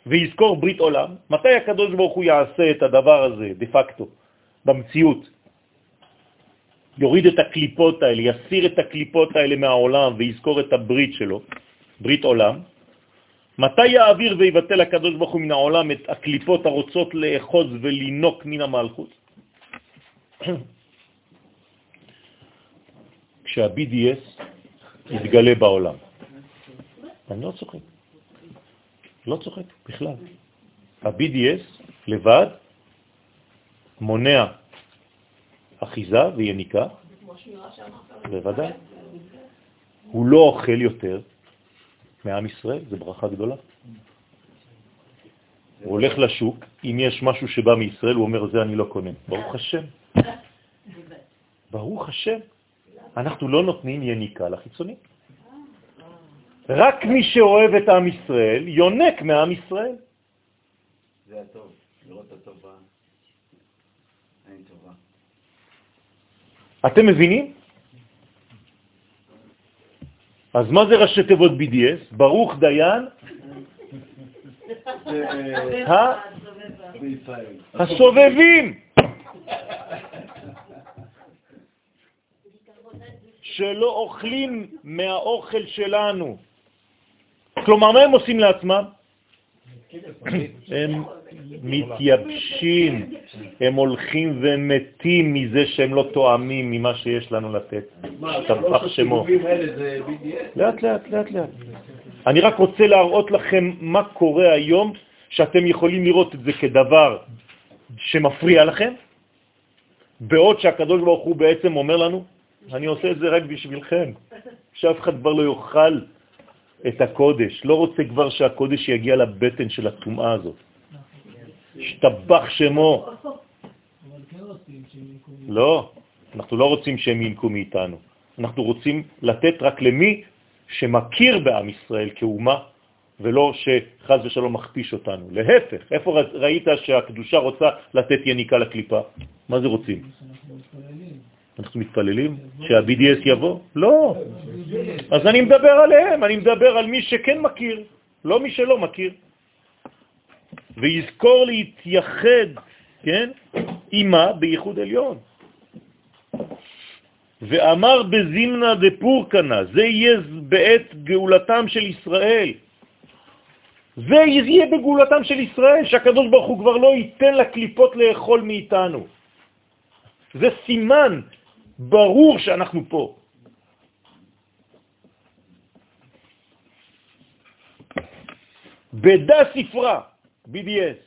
ויזכור ברית עולם, מתי הקדוש ברוך הוא יעשה את הדבר הזה, דה פקטו, במציאות? יוריד את הקליפות האלה, יסיר את הקליפות האלה מהעולם ויזכור את הברית שלו, ברית עולם. מתי יעביר ויבטל הקדוש ברוך הוא מן העולם את הקליפות הרוצות לאחוז ולינוק מן המלכות? כשה-BDS יתגלה בעולם. אני לא צוחק. לא צוחק בכלל. ה-BDS לבד מונע אחיזה ויניקה, בוודאי. הוא לא אוכל יותר מעם ישראל, זה ברכה גדולה. הוא הולך לשוק, אם יש משהו שבא מישראל, הוא אומר, זה אני לא קונה. ברוך השם. ברוך השם. אנחנו לא נותנים יניקה לחיצוני. רק מי שאוהב את עם ישראל, יונק מעם ישראל. זה הטוב, לראות את הטובה. אין טובה. אתם מבינים? אז מה זה ראשי תיבות BDS? ברוך דיין. הסובבים, שלא אוכלים מהאוכל שלנו. כלומר, מה הם עושים לעצמם? הם מתייבשים, הם הולכים ומתים מזה שהם לא תואמים ממה שיש לנו לתת. השתבח שמו. זה BDS? לאט לאט, לאט לאט. אני רק רוצה להראות לכם מה קורה היום, שאתם יכולים לראות את זה כדבר שמפריע לכם, בעוד שהקדוש ברוך הוא בעצם אומר לנו, אני עושה את זה רק בשבילכם, שאף אחד כבר לא יאכל את הקודש, לא רוצה כבר שהקודש יגיע לבטן של הטומאה הזאת. השתבח שמו. לא, אנחנו לא רוצים שהם ינקו מאיתנו. אנחנו רוצים לתת רק למי שמכיר בעם ישראל כאומה, ולא שחז ושלום מכפיש אותנו. להפך, איפה ראית שהקדושה רוצה לתת יניקה לקליפה? מה זה רוצים? אנחנו מתפללים שה-BDS יבוא? לא. אז אני מדבר עליהם, אני מדבר על מי שכן מכיר, לא מי שלא מכיר. ויזכור להתייחד, כן, אימה בייחוד עליון. ואמר בזימנה דפורקנה, זה יהיה בעת גאולתם של ישראל. זה יהיה בגאולתם של ישראל, שהקדוש ברוך הוא כבר לא ייתן לקליפות לאכול מאיתנו. זה סימן ברור שאנחנו פה. בדה ספרה, BDS,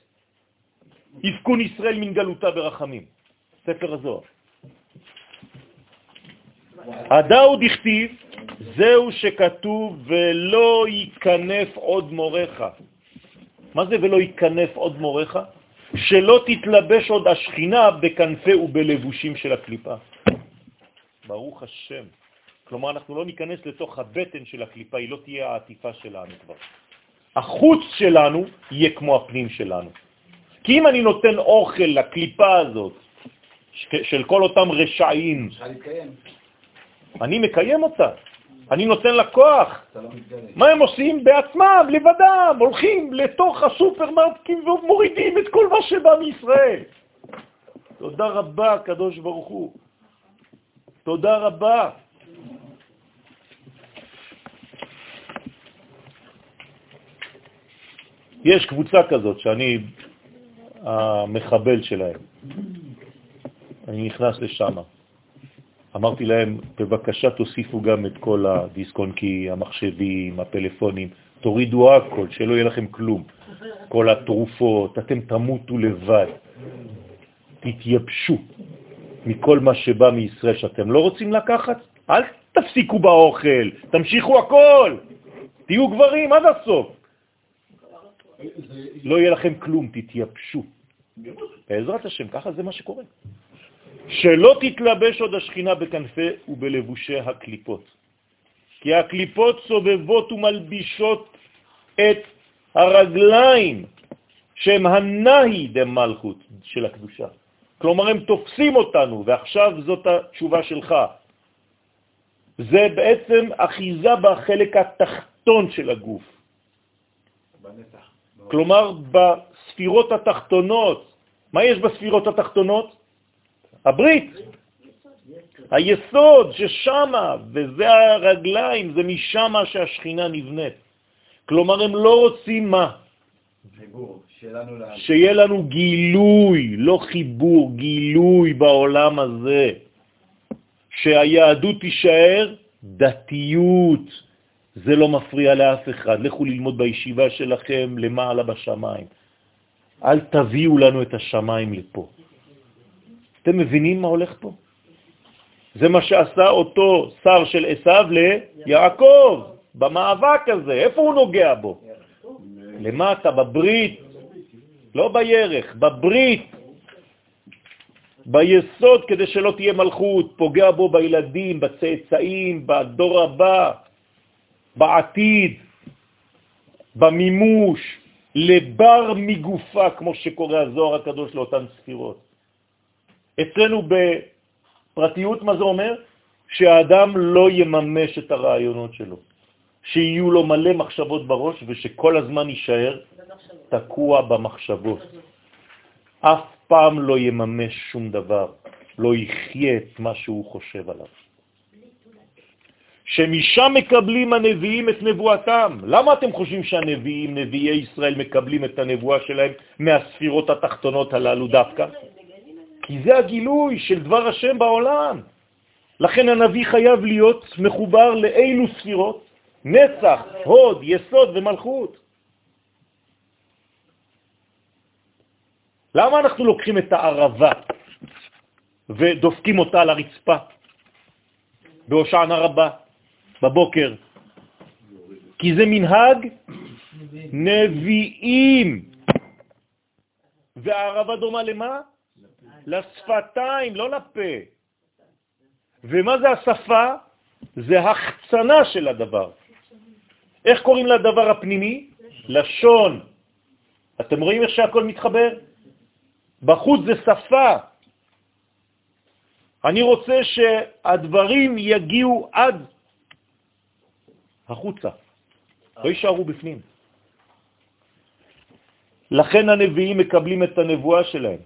יפקון ישראל מן גלותה ברחמים, ספר הזוהר. הדאו דכתיב, זהו שכתוב ולא ייכנף עוד מורך. מה זה ולא ייכנף עוד מורך? שלא תתלבש עוד השכינה בכנפי ובלבושים של הקליפה. ברוך השם. כלומר, אנחנו לא ניכנס לתוך הבטן של הקליפה, היא לא תהיה העטיפה שלנו כבר. החוץ שלנו יהיה כמו הפנים שלנו. כי אם אני נותן אוכל לקליפה הזאת, של כל אותם רשעים, אני מקיים אותה, אני נותן לה כוח. לא. מה הם עושים? בעצמם, לבדם, הולכים לתוך הסופרמרקטים ומורידים את כל מה שבא מישראל. תודה רבה, קדוש ברוך הוא. תודה רבה. יש קבוצה כזאת שאני המחבל שלהם. אני נכנס לשם. אמרתי להם, בבקשה תוסיפו גם את כל הדיסקונקי, המחשבים, הפלאפונים, תורידו הכל, שלא יהיה לכם כלום. כל התרופות, אתם תמותו לבד. תתייבשו מכל מה שבא מישראל שאתם לא רוצים לקחת, אל תפסיקו באוכל, תמשיכו הכל, תהיו גברים עד הסוף. לא יהיה לכם כלום, תתייבשו. בעזרת השם, ככה זה מה שקורה. שלא תתלבש עוד השכינה בכנפי ובלבושי הקליפות. כי הקליפות סובבות ומלבישות את הרגליים שהם הנאי דמלכות של הקדושה. כלומר, הם תופסים אותנו, ועכשיו זאת התשובה שלך. זה בעצם אחיזה בחלק התחתון של הגוף. כלומר, בספירות התחתונות. מה יש בספירות התחתונות? הברית, היסוד ששם, וזה הרגליים, זה משם שהשכינה נבנית. כלומר, הם לא רוצים מה? שיהיה לנו גילוי, לא חיבור, גילוי בעולם הזה. שהיהדות תישאר דתיות. זה לא מפריע לאף אחד. לכו ללמוד בישיבה שלכם למעלה בשמיים. אל תביאו לנו את השמיים לפה. אתם מבינים מה הולך פה? זה מה שעשה אותו שר של עשיו ליעקב, במאבק הזה. איפה הוא נוגע בו? למטה, בברית, לא בירך, בברית, ביסוד כדי שלא תהיה מלכות, פוגע בו בילדים, בצאצאים, בדור הבא, בעתיד, במימוש, לבר מגופה, כמו שקורא הזוהר הקדוש לאותן ספירות. אצלנו בפרטיות, מה זה אומר? שהאדם לא יממש את הרעיונות שלו, שיהיו לו מלא מחשבות בראש ושכל הזמן יישאר תקוע במחשבות. אף פעם לא יממש שום דבר, לא יחיה את מה שהוא חושב עליו. שמשם מקבלים הנביאים את נבואתם. למה אתם חושבים שהנביאים, נביאי ישראל, מקבלים את הנבואה שלהם מהספירות התחתונות הללו דווקא? כי זה הגילוי של דבר השם בעולם. לכן הנביא חייב להיות מחובר לאילו ספירות? נצח, הוד, יסוד ומלכות. למה אנחנו לוקחים את הערבה ודופקים אותה על הרצפה בהושענא רבה בבוקר? כי זה מנהג נביאים. והערבה דומה למה? לשפתיים, לא לפה. ומה זה השפה? זה החצנה של הדבר. איך קוראים לדבר הפנימי? לשון. אתם רואים איך שהכל מתחבר? בחוץ זה שפה. אני רוצה שהדברים יגיעו עד החוצה, לא יישארו בפנים. לכן הנביאים מקבלים את הנבואה שלהם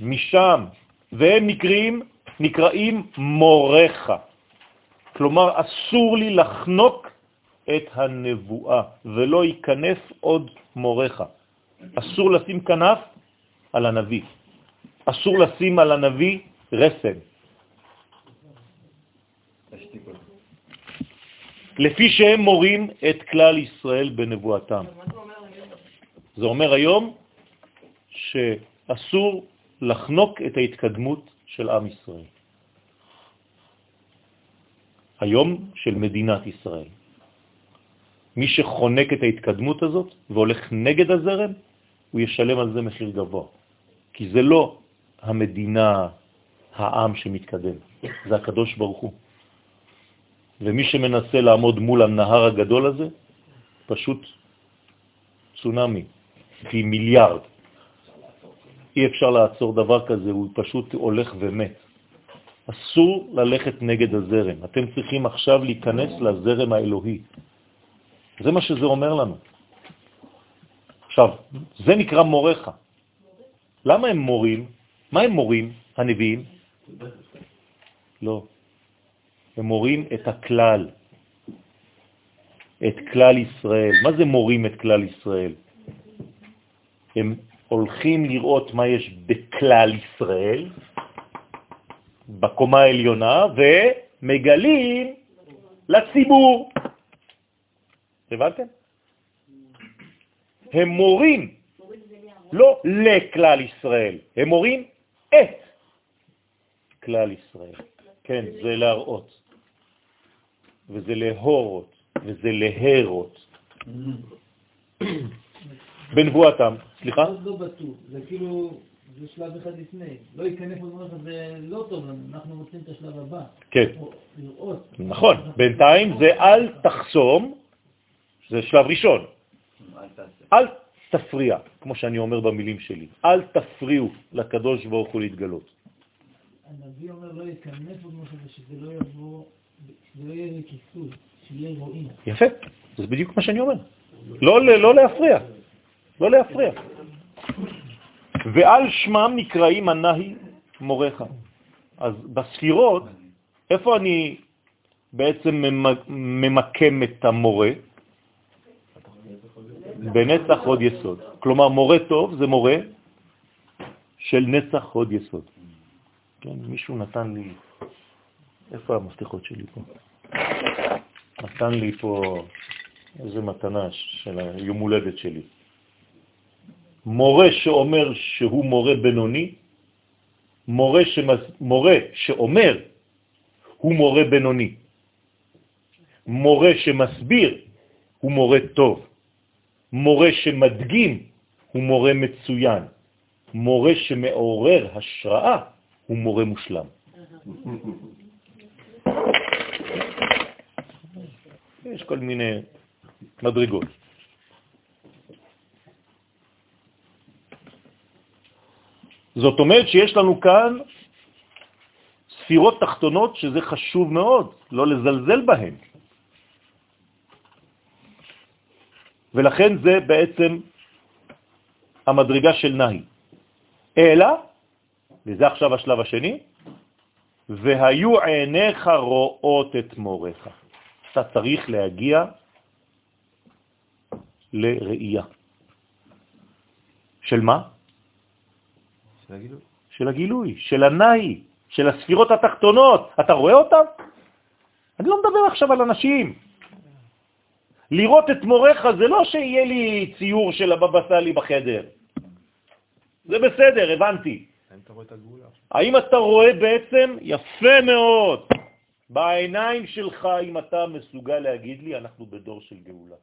משם, והם נקראים, נקראים מורך. כלומר, אסור לי לחנוק את הנבואה, ולא ייכנס עוד מורך. אסור לשים כנף על הנביא. אסור לשים על הנביא רסן. לפי שהם מורים את כלל ישראל בנבואתם. זה אומר היום שאסור לחנוק את ההתקדמות של עם ישראל. היום של מדינת ישראל. מי שחונק את ההתקדמות הזאת והולך נגד הזרם, הוא ישלם על זה מחיר גבוה. כי זה לא המדינה, העם שמתקדם, זה הקדוש ברוך הוא. ומי שמנסה לעמוד מול הנהר הגדול הזה, פשוט צונמי, פי מיליארד. אי אפשר לעצור דבר כזה, הוא פשוט הולך ומת. אסור ללכת נגד הזרם. אתם צריכים עכשיו להיכנס לזרם האלוהי. זה מה שזה אומר לנו. עכשיו, זה נקרא מורך. למה הם מורים? מה הם מורים, הנביאים? לא. הם מורים את הכלל, את כלל ישראל. מה זה מורים את כלל ישראל? הם הולכים לראות מה יש בכלל ישראל, בקומה העליונה, ומגלים לציבור. הבנתם? הם מורים, לא לכלל ישראל, הם מורים את כלל ישראל. כן, זה להראות, וזה להורות, וזה להרות. בנבואתם, סליחה? לא בטוח, זה כאילו זה שלב אחד לפני. לא ייכנס במערכת זה לא טוב אנחנו רוצים את השלב הבא. כן, או לראות. נכון. בינתיים זה אל תחסום, זה שלב ראשון. אל תפריע, כמו שאני אומר במילים שלי. אל תפריעו לקדוש ברוך הוא להתגלות. הנביא אומר לא ייכנס במערכת ושזה לא יבוא, שזה לא יהיה לכיסוי, שיהיה רואים. יפה, זה בדיוק מה שאני אומר. לא, לא להפריע, לא להפריע. ועל שמם נקראים הנהי מורך. אז בספירות, איפה אני בעצם ממ- ממקם את המורה? בנצח עוד יסוד. כלומר, מורה טוב זה מורה של נצח עוד יסוד. כן, מישהו נתן לי, איפה המפתחות שלי פה? נתן לי פה איזה מתנה של היום הולדת שלי. מורה שאומר שהוא מורה בינוני, מורה, שמס, מורה שאומר הוא מורה בינוני, מורה שמסביר הוא מורה טוב, מורה שמדגים הוא מורה מצוין, מורה שמעורר השראה הוא מורה מושלם. יש כל מיני מדרגות. זאת אומרת שיש לנו כאן ספירות תחתונות שזה חשוב מאוד, לא לזלזל בהן. ולכן זה בעצם המדרגה של נהי. אלא, וזה עכשיו השלב השני, והיו עיניך רואות את מורך. אתה צריך להגיע לראייה. של מה? של הגילוי. של הגילוי, של הנאי, של הספירות התחתונות. אתה רואה אותם? אני לא מדבר עכשיו על אנשים. לראות את מורך זה לא שיהיה לי ציור של הבבא סאלי בחדר. זה בסדר, הבנתי. האם אתה רואה את הגאולה? האם אתה רואה בעצם? יפה מאוד. בעיניים שלך, אם אתה מסוגל להגיד לי, אנחנו בדור של גאולה.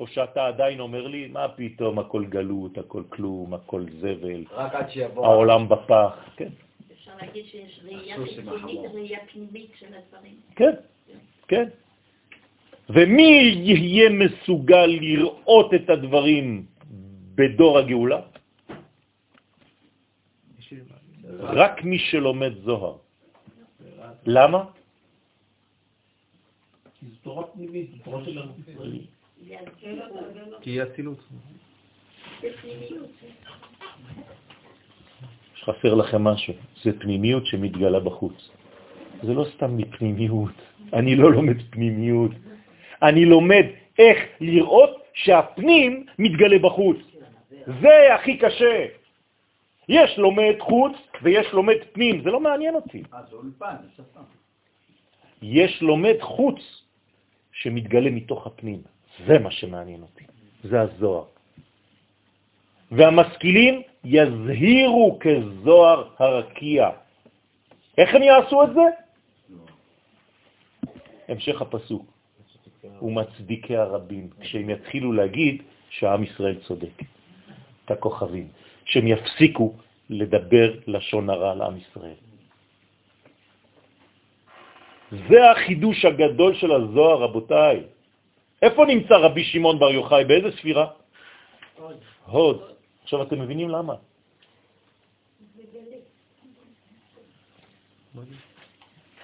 או שאתה עדיין אומר לי, מה פתאום, הכל גלות, הכל כלום, הכל זבל, רק עד שיבוא... העולם בפח. כן, אפשר להגיד שיש ראייה החמור. ראייה פנימית של הדברים. כן, כן. ומי יהיה מסוגל לראות את הדברים בדור הגאולה? רק מי שלומד זוהר. למה? כי זו תורה פנימית, זו תורה של ישראל. כי היא אצילות. בפנימיות. שחסר לכם משהו, זה פנימיות שמתגלה בחוץ. זה לא סתם מפנימיות, אני לא לומד פנימיות, אני לומד איך לראות שהפנים מתגלה בחוץ. זה הכי קשה. יש לומד חוץ ויש לומד פנים, זה לא מעניין אותי. אה, זה אולפן, שפה. יש לומד חוץ שמתגלה מתוך הפנים. זה מה שמעניין אותי, זה הזוהר. והמשכילים יזהירו כזוהר הרקיע. איך הם יעשו את זה? המשך הפסוק. ומצדיקי הרבים, כשהם יתחילו להגיד שהעם ישראל צודק. את הכוכבים. שהם יפסיקו לדבר לשון הרע לעם ישראל. זה החידוש הגדול של הזוהר, רבותיי. איפה נמצא רבי שמעון בר יוחאי? באיזה ספירה? הוד. עכשיו אתם מבינים למה?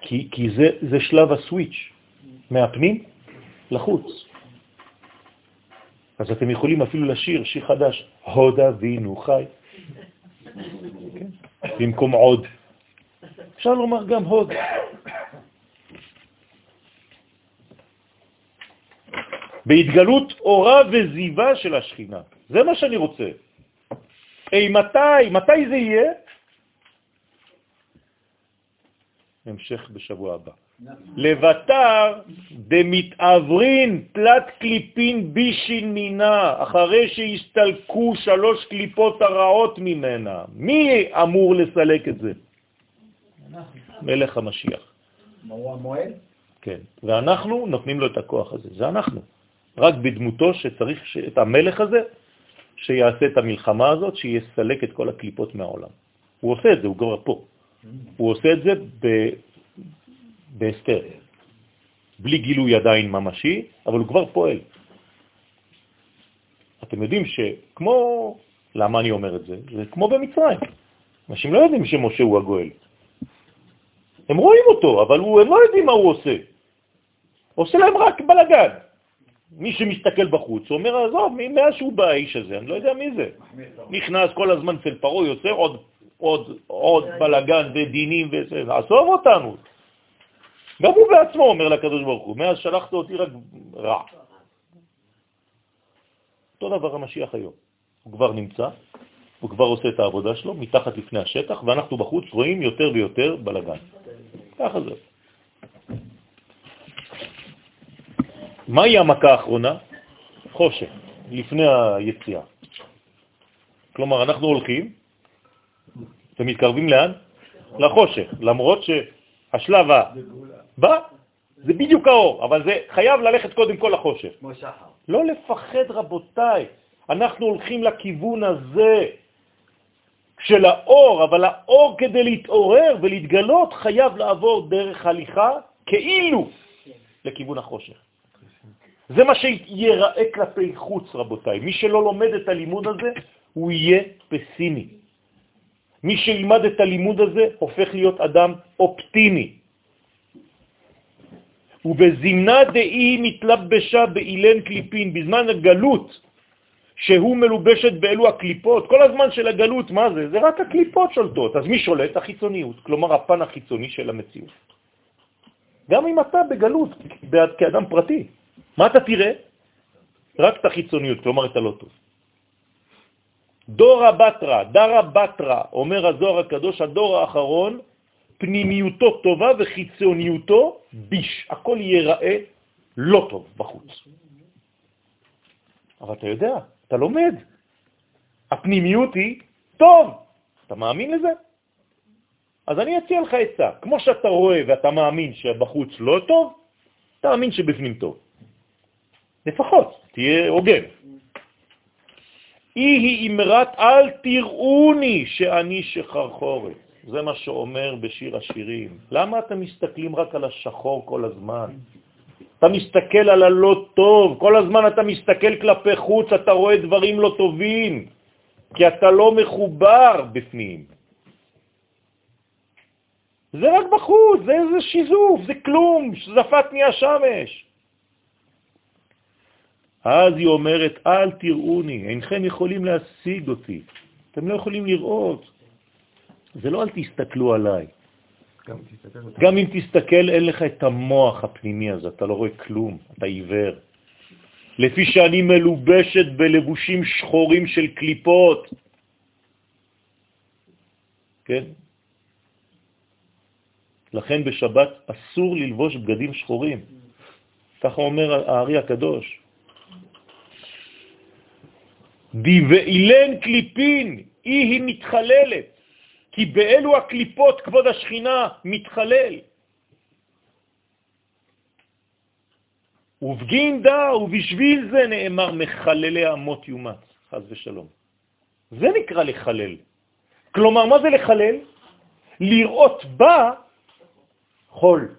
כי, כי זה, זה שלב הסוויץ', מהפנים לחוץ. אז אתם יכולים אפילו לשיר שיר חדש, הוד אבינו חי? במקום עוד. אפשר לומר גם הוד. בהתגלות אורה וזיבה של השכינה. זה מה שאני רוצה. אי, מתי? מתי זה יהיה? המשך בשבוע הבא. לבטר דמתעברין תלת קליפין בישין מינה, אחרי שהסתלקו שלוש קליפות הרעות ממנה. מי אמור לסלק את זה? מלך המשיח. המועד? כן. ואנחנו נותנים לו את הכוח הזה. זה אנחנו. רק בדמותו שצריך ש- את המלך הזה שיעשה את המלחמה הזאת, שיסלק את כל הקליפות מהעולם. הוא עושה את זה, הוא כבר פה. הוא עושה את זה. בהסתר, בלי גילוי עדיין ממשי, אבל הוא כבר פועל. אתם יודעים שכמו, למה אני אומר את זה? זה כמו במצרים. אנשים לא יודעים שמשה הוא הגואל. הם רואים אותו, אבל הוא, הם לא יודעים מה הוא עושה. עושה להם רק בלגן. מי שמסתכל בחוץ אומר, עזוב, מאז שהוא בא האיש הזה, אני לא יודע מי זה. נכנס כל הזמן אצל פרו, יוצא עוד, עוד, עוד בלגן ודינים וזה, עזוב אותנו. גם הוא בעצמו אומר לקדוש ברוך הוא, מאז שלחת אותי רק רע. אותו דבר המשיח היום. הוא כבר נמצא, הוא כבר עושה את העבודה שלו מתחת לפני השטח, ואנחנו בחוץ רואים יותר ויותר בלגן. ככה זה. מהי המכה האחרונה? חושך, לפני היציאה. כלומר, אנחנו הולכים ומתקרבים לאן? לחושך, למרות שהשלב הבא זה בדיוק האור, אבל זה חייב ללכת קודם כל לחושך. כמו שחר. לא לפחד, רבותיי. אנחנו הולכים לכיוון הזה של האור, אבל האור כדי להתעורר ולהתגלות חייב לעבור דרך הליכה כאילו לכיוון החושך. זה מה שיראה כלפי חוץ, רבותיי. מי שלא לומד את הלימוד הזה, הוא יהיה פסימי. מי שילמד את הלימוד הזה הופך להיות אדם אופטימי. ובזמנה דאי מתלבשה באילן קליפין, בזמן הגלות, שהוא מלובשת באלו הקליפות, כל הזמן של הגלות, מה זה? זה רק הקליפות שולטות. אז מי שולט? החיצוניות, כלומר הפן החיצוני של המציאות. גם אם אתה בגלות, כאדם פרטי, מה אתה תראה? רק את החיצוניות, כלומר את הלא טוב. דור הבטרה, דרה בטרה, אומר הזוהר הקדוש, הדור האחרון, פנימיותו טובה וחיצוניותו ביש. הכל ייראה לא טוב בחוץ. אבל אתה יודע, אתה לומד. הפנימיות היא טוב. אתה מאמין לזה? אז אני אציע לך עצה. כמו שאתה רואה ואתה מאמין שבחוץ לא טוב, תאמין שבפנים טוב. לפחות, תהיה הוגן. היא היא אמרת אל תראוני שאני שחרחורת. זה מה שאומר בשיר השירים. למה אתם מסתכלים רק על השחור כל הזמן? אתה מסתכל על הלא טוב, כל הזמן אתה מסתכל כלפי חוץ, אתה רואה דברים לא טובים, כי אתה לא מחובר בפנים. זה רק בחוץ, זה איזה שיזוף, זה כלום, זפת נהיה שמש. אז היא אומרת, אל תראוני, אינכם יכולים להשיג אותי, אתם לא יכולים לראות. זה לא אל תסתכלו עליי. גם, גם אם תסתכל, אין לך את המוח הפנימי הזה, אתה לא רואה כלום, אתה עיוור. לפי שאני מלובשת בלבושים שחורים של קליפות. כן? לכן בשבת אסור ללבוש בגדים שחורים. ככה אומר הארי הקדוש. די ואילן קליפין, היא היא מתחללת. כי באלו הקליפות כבוד השכינה מתחלל. ובגין דה, ובשביל זה נאמר מחללי אמות יומץ, חז ושלום. זה נקרא לחלל. כלומר, מה זה לחלל? לראות בה חול,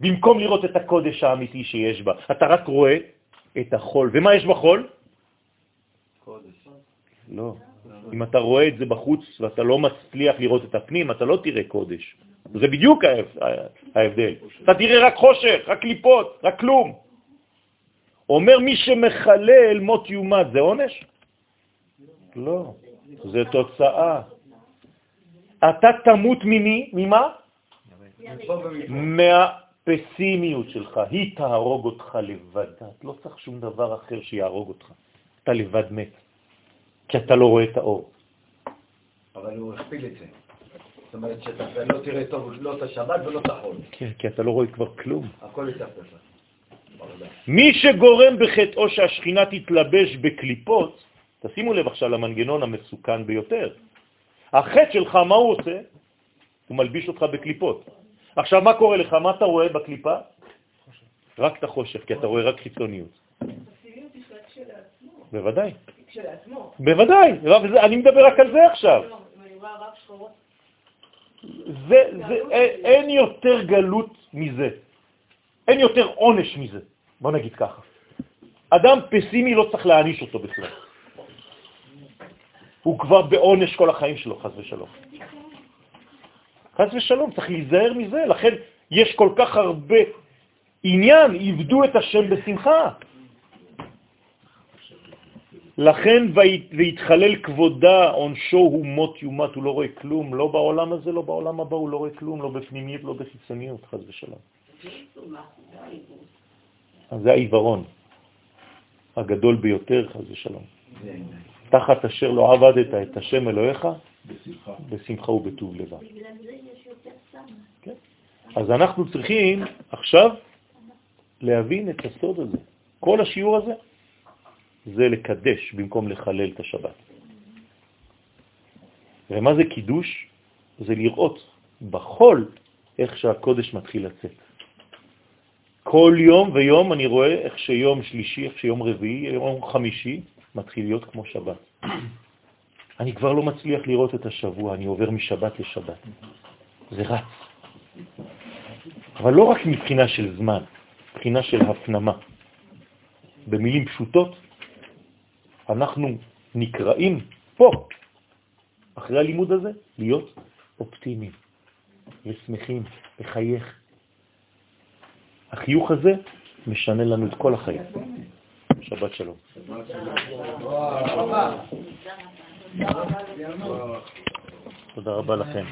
במקום לראות את הקודש האמיתי שיש בה. אתה רק רואה את החול. ומה יש בחול? לא. אם אתה רואה את זה בחוץ ואתה לא מצליח לראות את הפנים, אתה לא תראה קודש. זה בדיוק ההבדל. אתה תראה רק חושך, רק קליפות, רק כלום. אומר מי שמחלל מות יומת, זה עונש? לא, זה תוצאה. אתה תמות ממי? ממה? מהפסימיות שלך. היא תהרוג אותך לבד. את לא צריך שום דבר אחר שיהרוג אותך. אתה לבד מת. כי אתה לא רואה את האור. אבל הוא הכפיל את זה. זאת אומרת שאתה לא תראה טוב לא את השבת ולא את החול. כן, כי אתה לא רואה כבר כלום. הכל לך. מי שגורם בחטאו שהשכינה תתלבש בקליפות, תשימו לב עכשיו למנגנון המסוכן ביותר. החטא שלך, מה הוא עושה? הוא מלביש אותך בקליפות. עכשיו, מה קורה לך? מה אתה רואה בקליפה? רק את החושך, כי אתה רואה רק חיצוניות. בוודאי. כשלעצמו. בוודאי, רב, זה, אני מדבר רק על זה עכשיו. לא, זה, זה, אין יותר גלות מזה. אין יותר עונש מזה. בוא נגיד ככה. אדם פסימי לא צריך להעניש אותו בכלל. הוא כבר בעונש כל החיים שלו, חס ושלום. חס ושלום, צריך להיזהר מזה. לכן יש כל כך הרבה עניין, עבדו את השם בשמחה. לכן והתחלל כבודה, עונשו הוא מות יומת, הוא לא רואה כלום, לא בעולם הזה, לא בעולם הבא, הוא לא רואה כלום, לא בפנימיות, לא בחיצוניות, חס ושלום. אז זה העיוורון הגדול ביותר, חס ושלום. תחת אשר לא עבדת את השם אלוהיך, בשמחה. בשמחה ובטוב לבד. כן? אז אנחנו צריכים עכשיו להבין את הסוד הזה. כל השיעור הזה זה לקדש במקום לחלל את השבת. ומה זה קידוש? זה לראות בחול איך שהקודש מתחיל לצאת. כל יום ויום אני רואה איך שיום שלישי, איך שיום רביעי, יום חמישי מתחיל להיות כמו שבת. אני כבר לא מצליח לראות את השבוע, אני עובר משבת לשבת. זה רץ. אבל לא רק מבחינה של זמן, מבחינה של הפנמה. במילים פשוטות, אנחנו נקראים פה, אחרי הלימוד הזה, להיות אופטימיים ושמחים, לחייך. החיוך הזה משנה לנו את כל החיים. שבת שלום. תודה רבה לכם.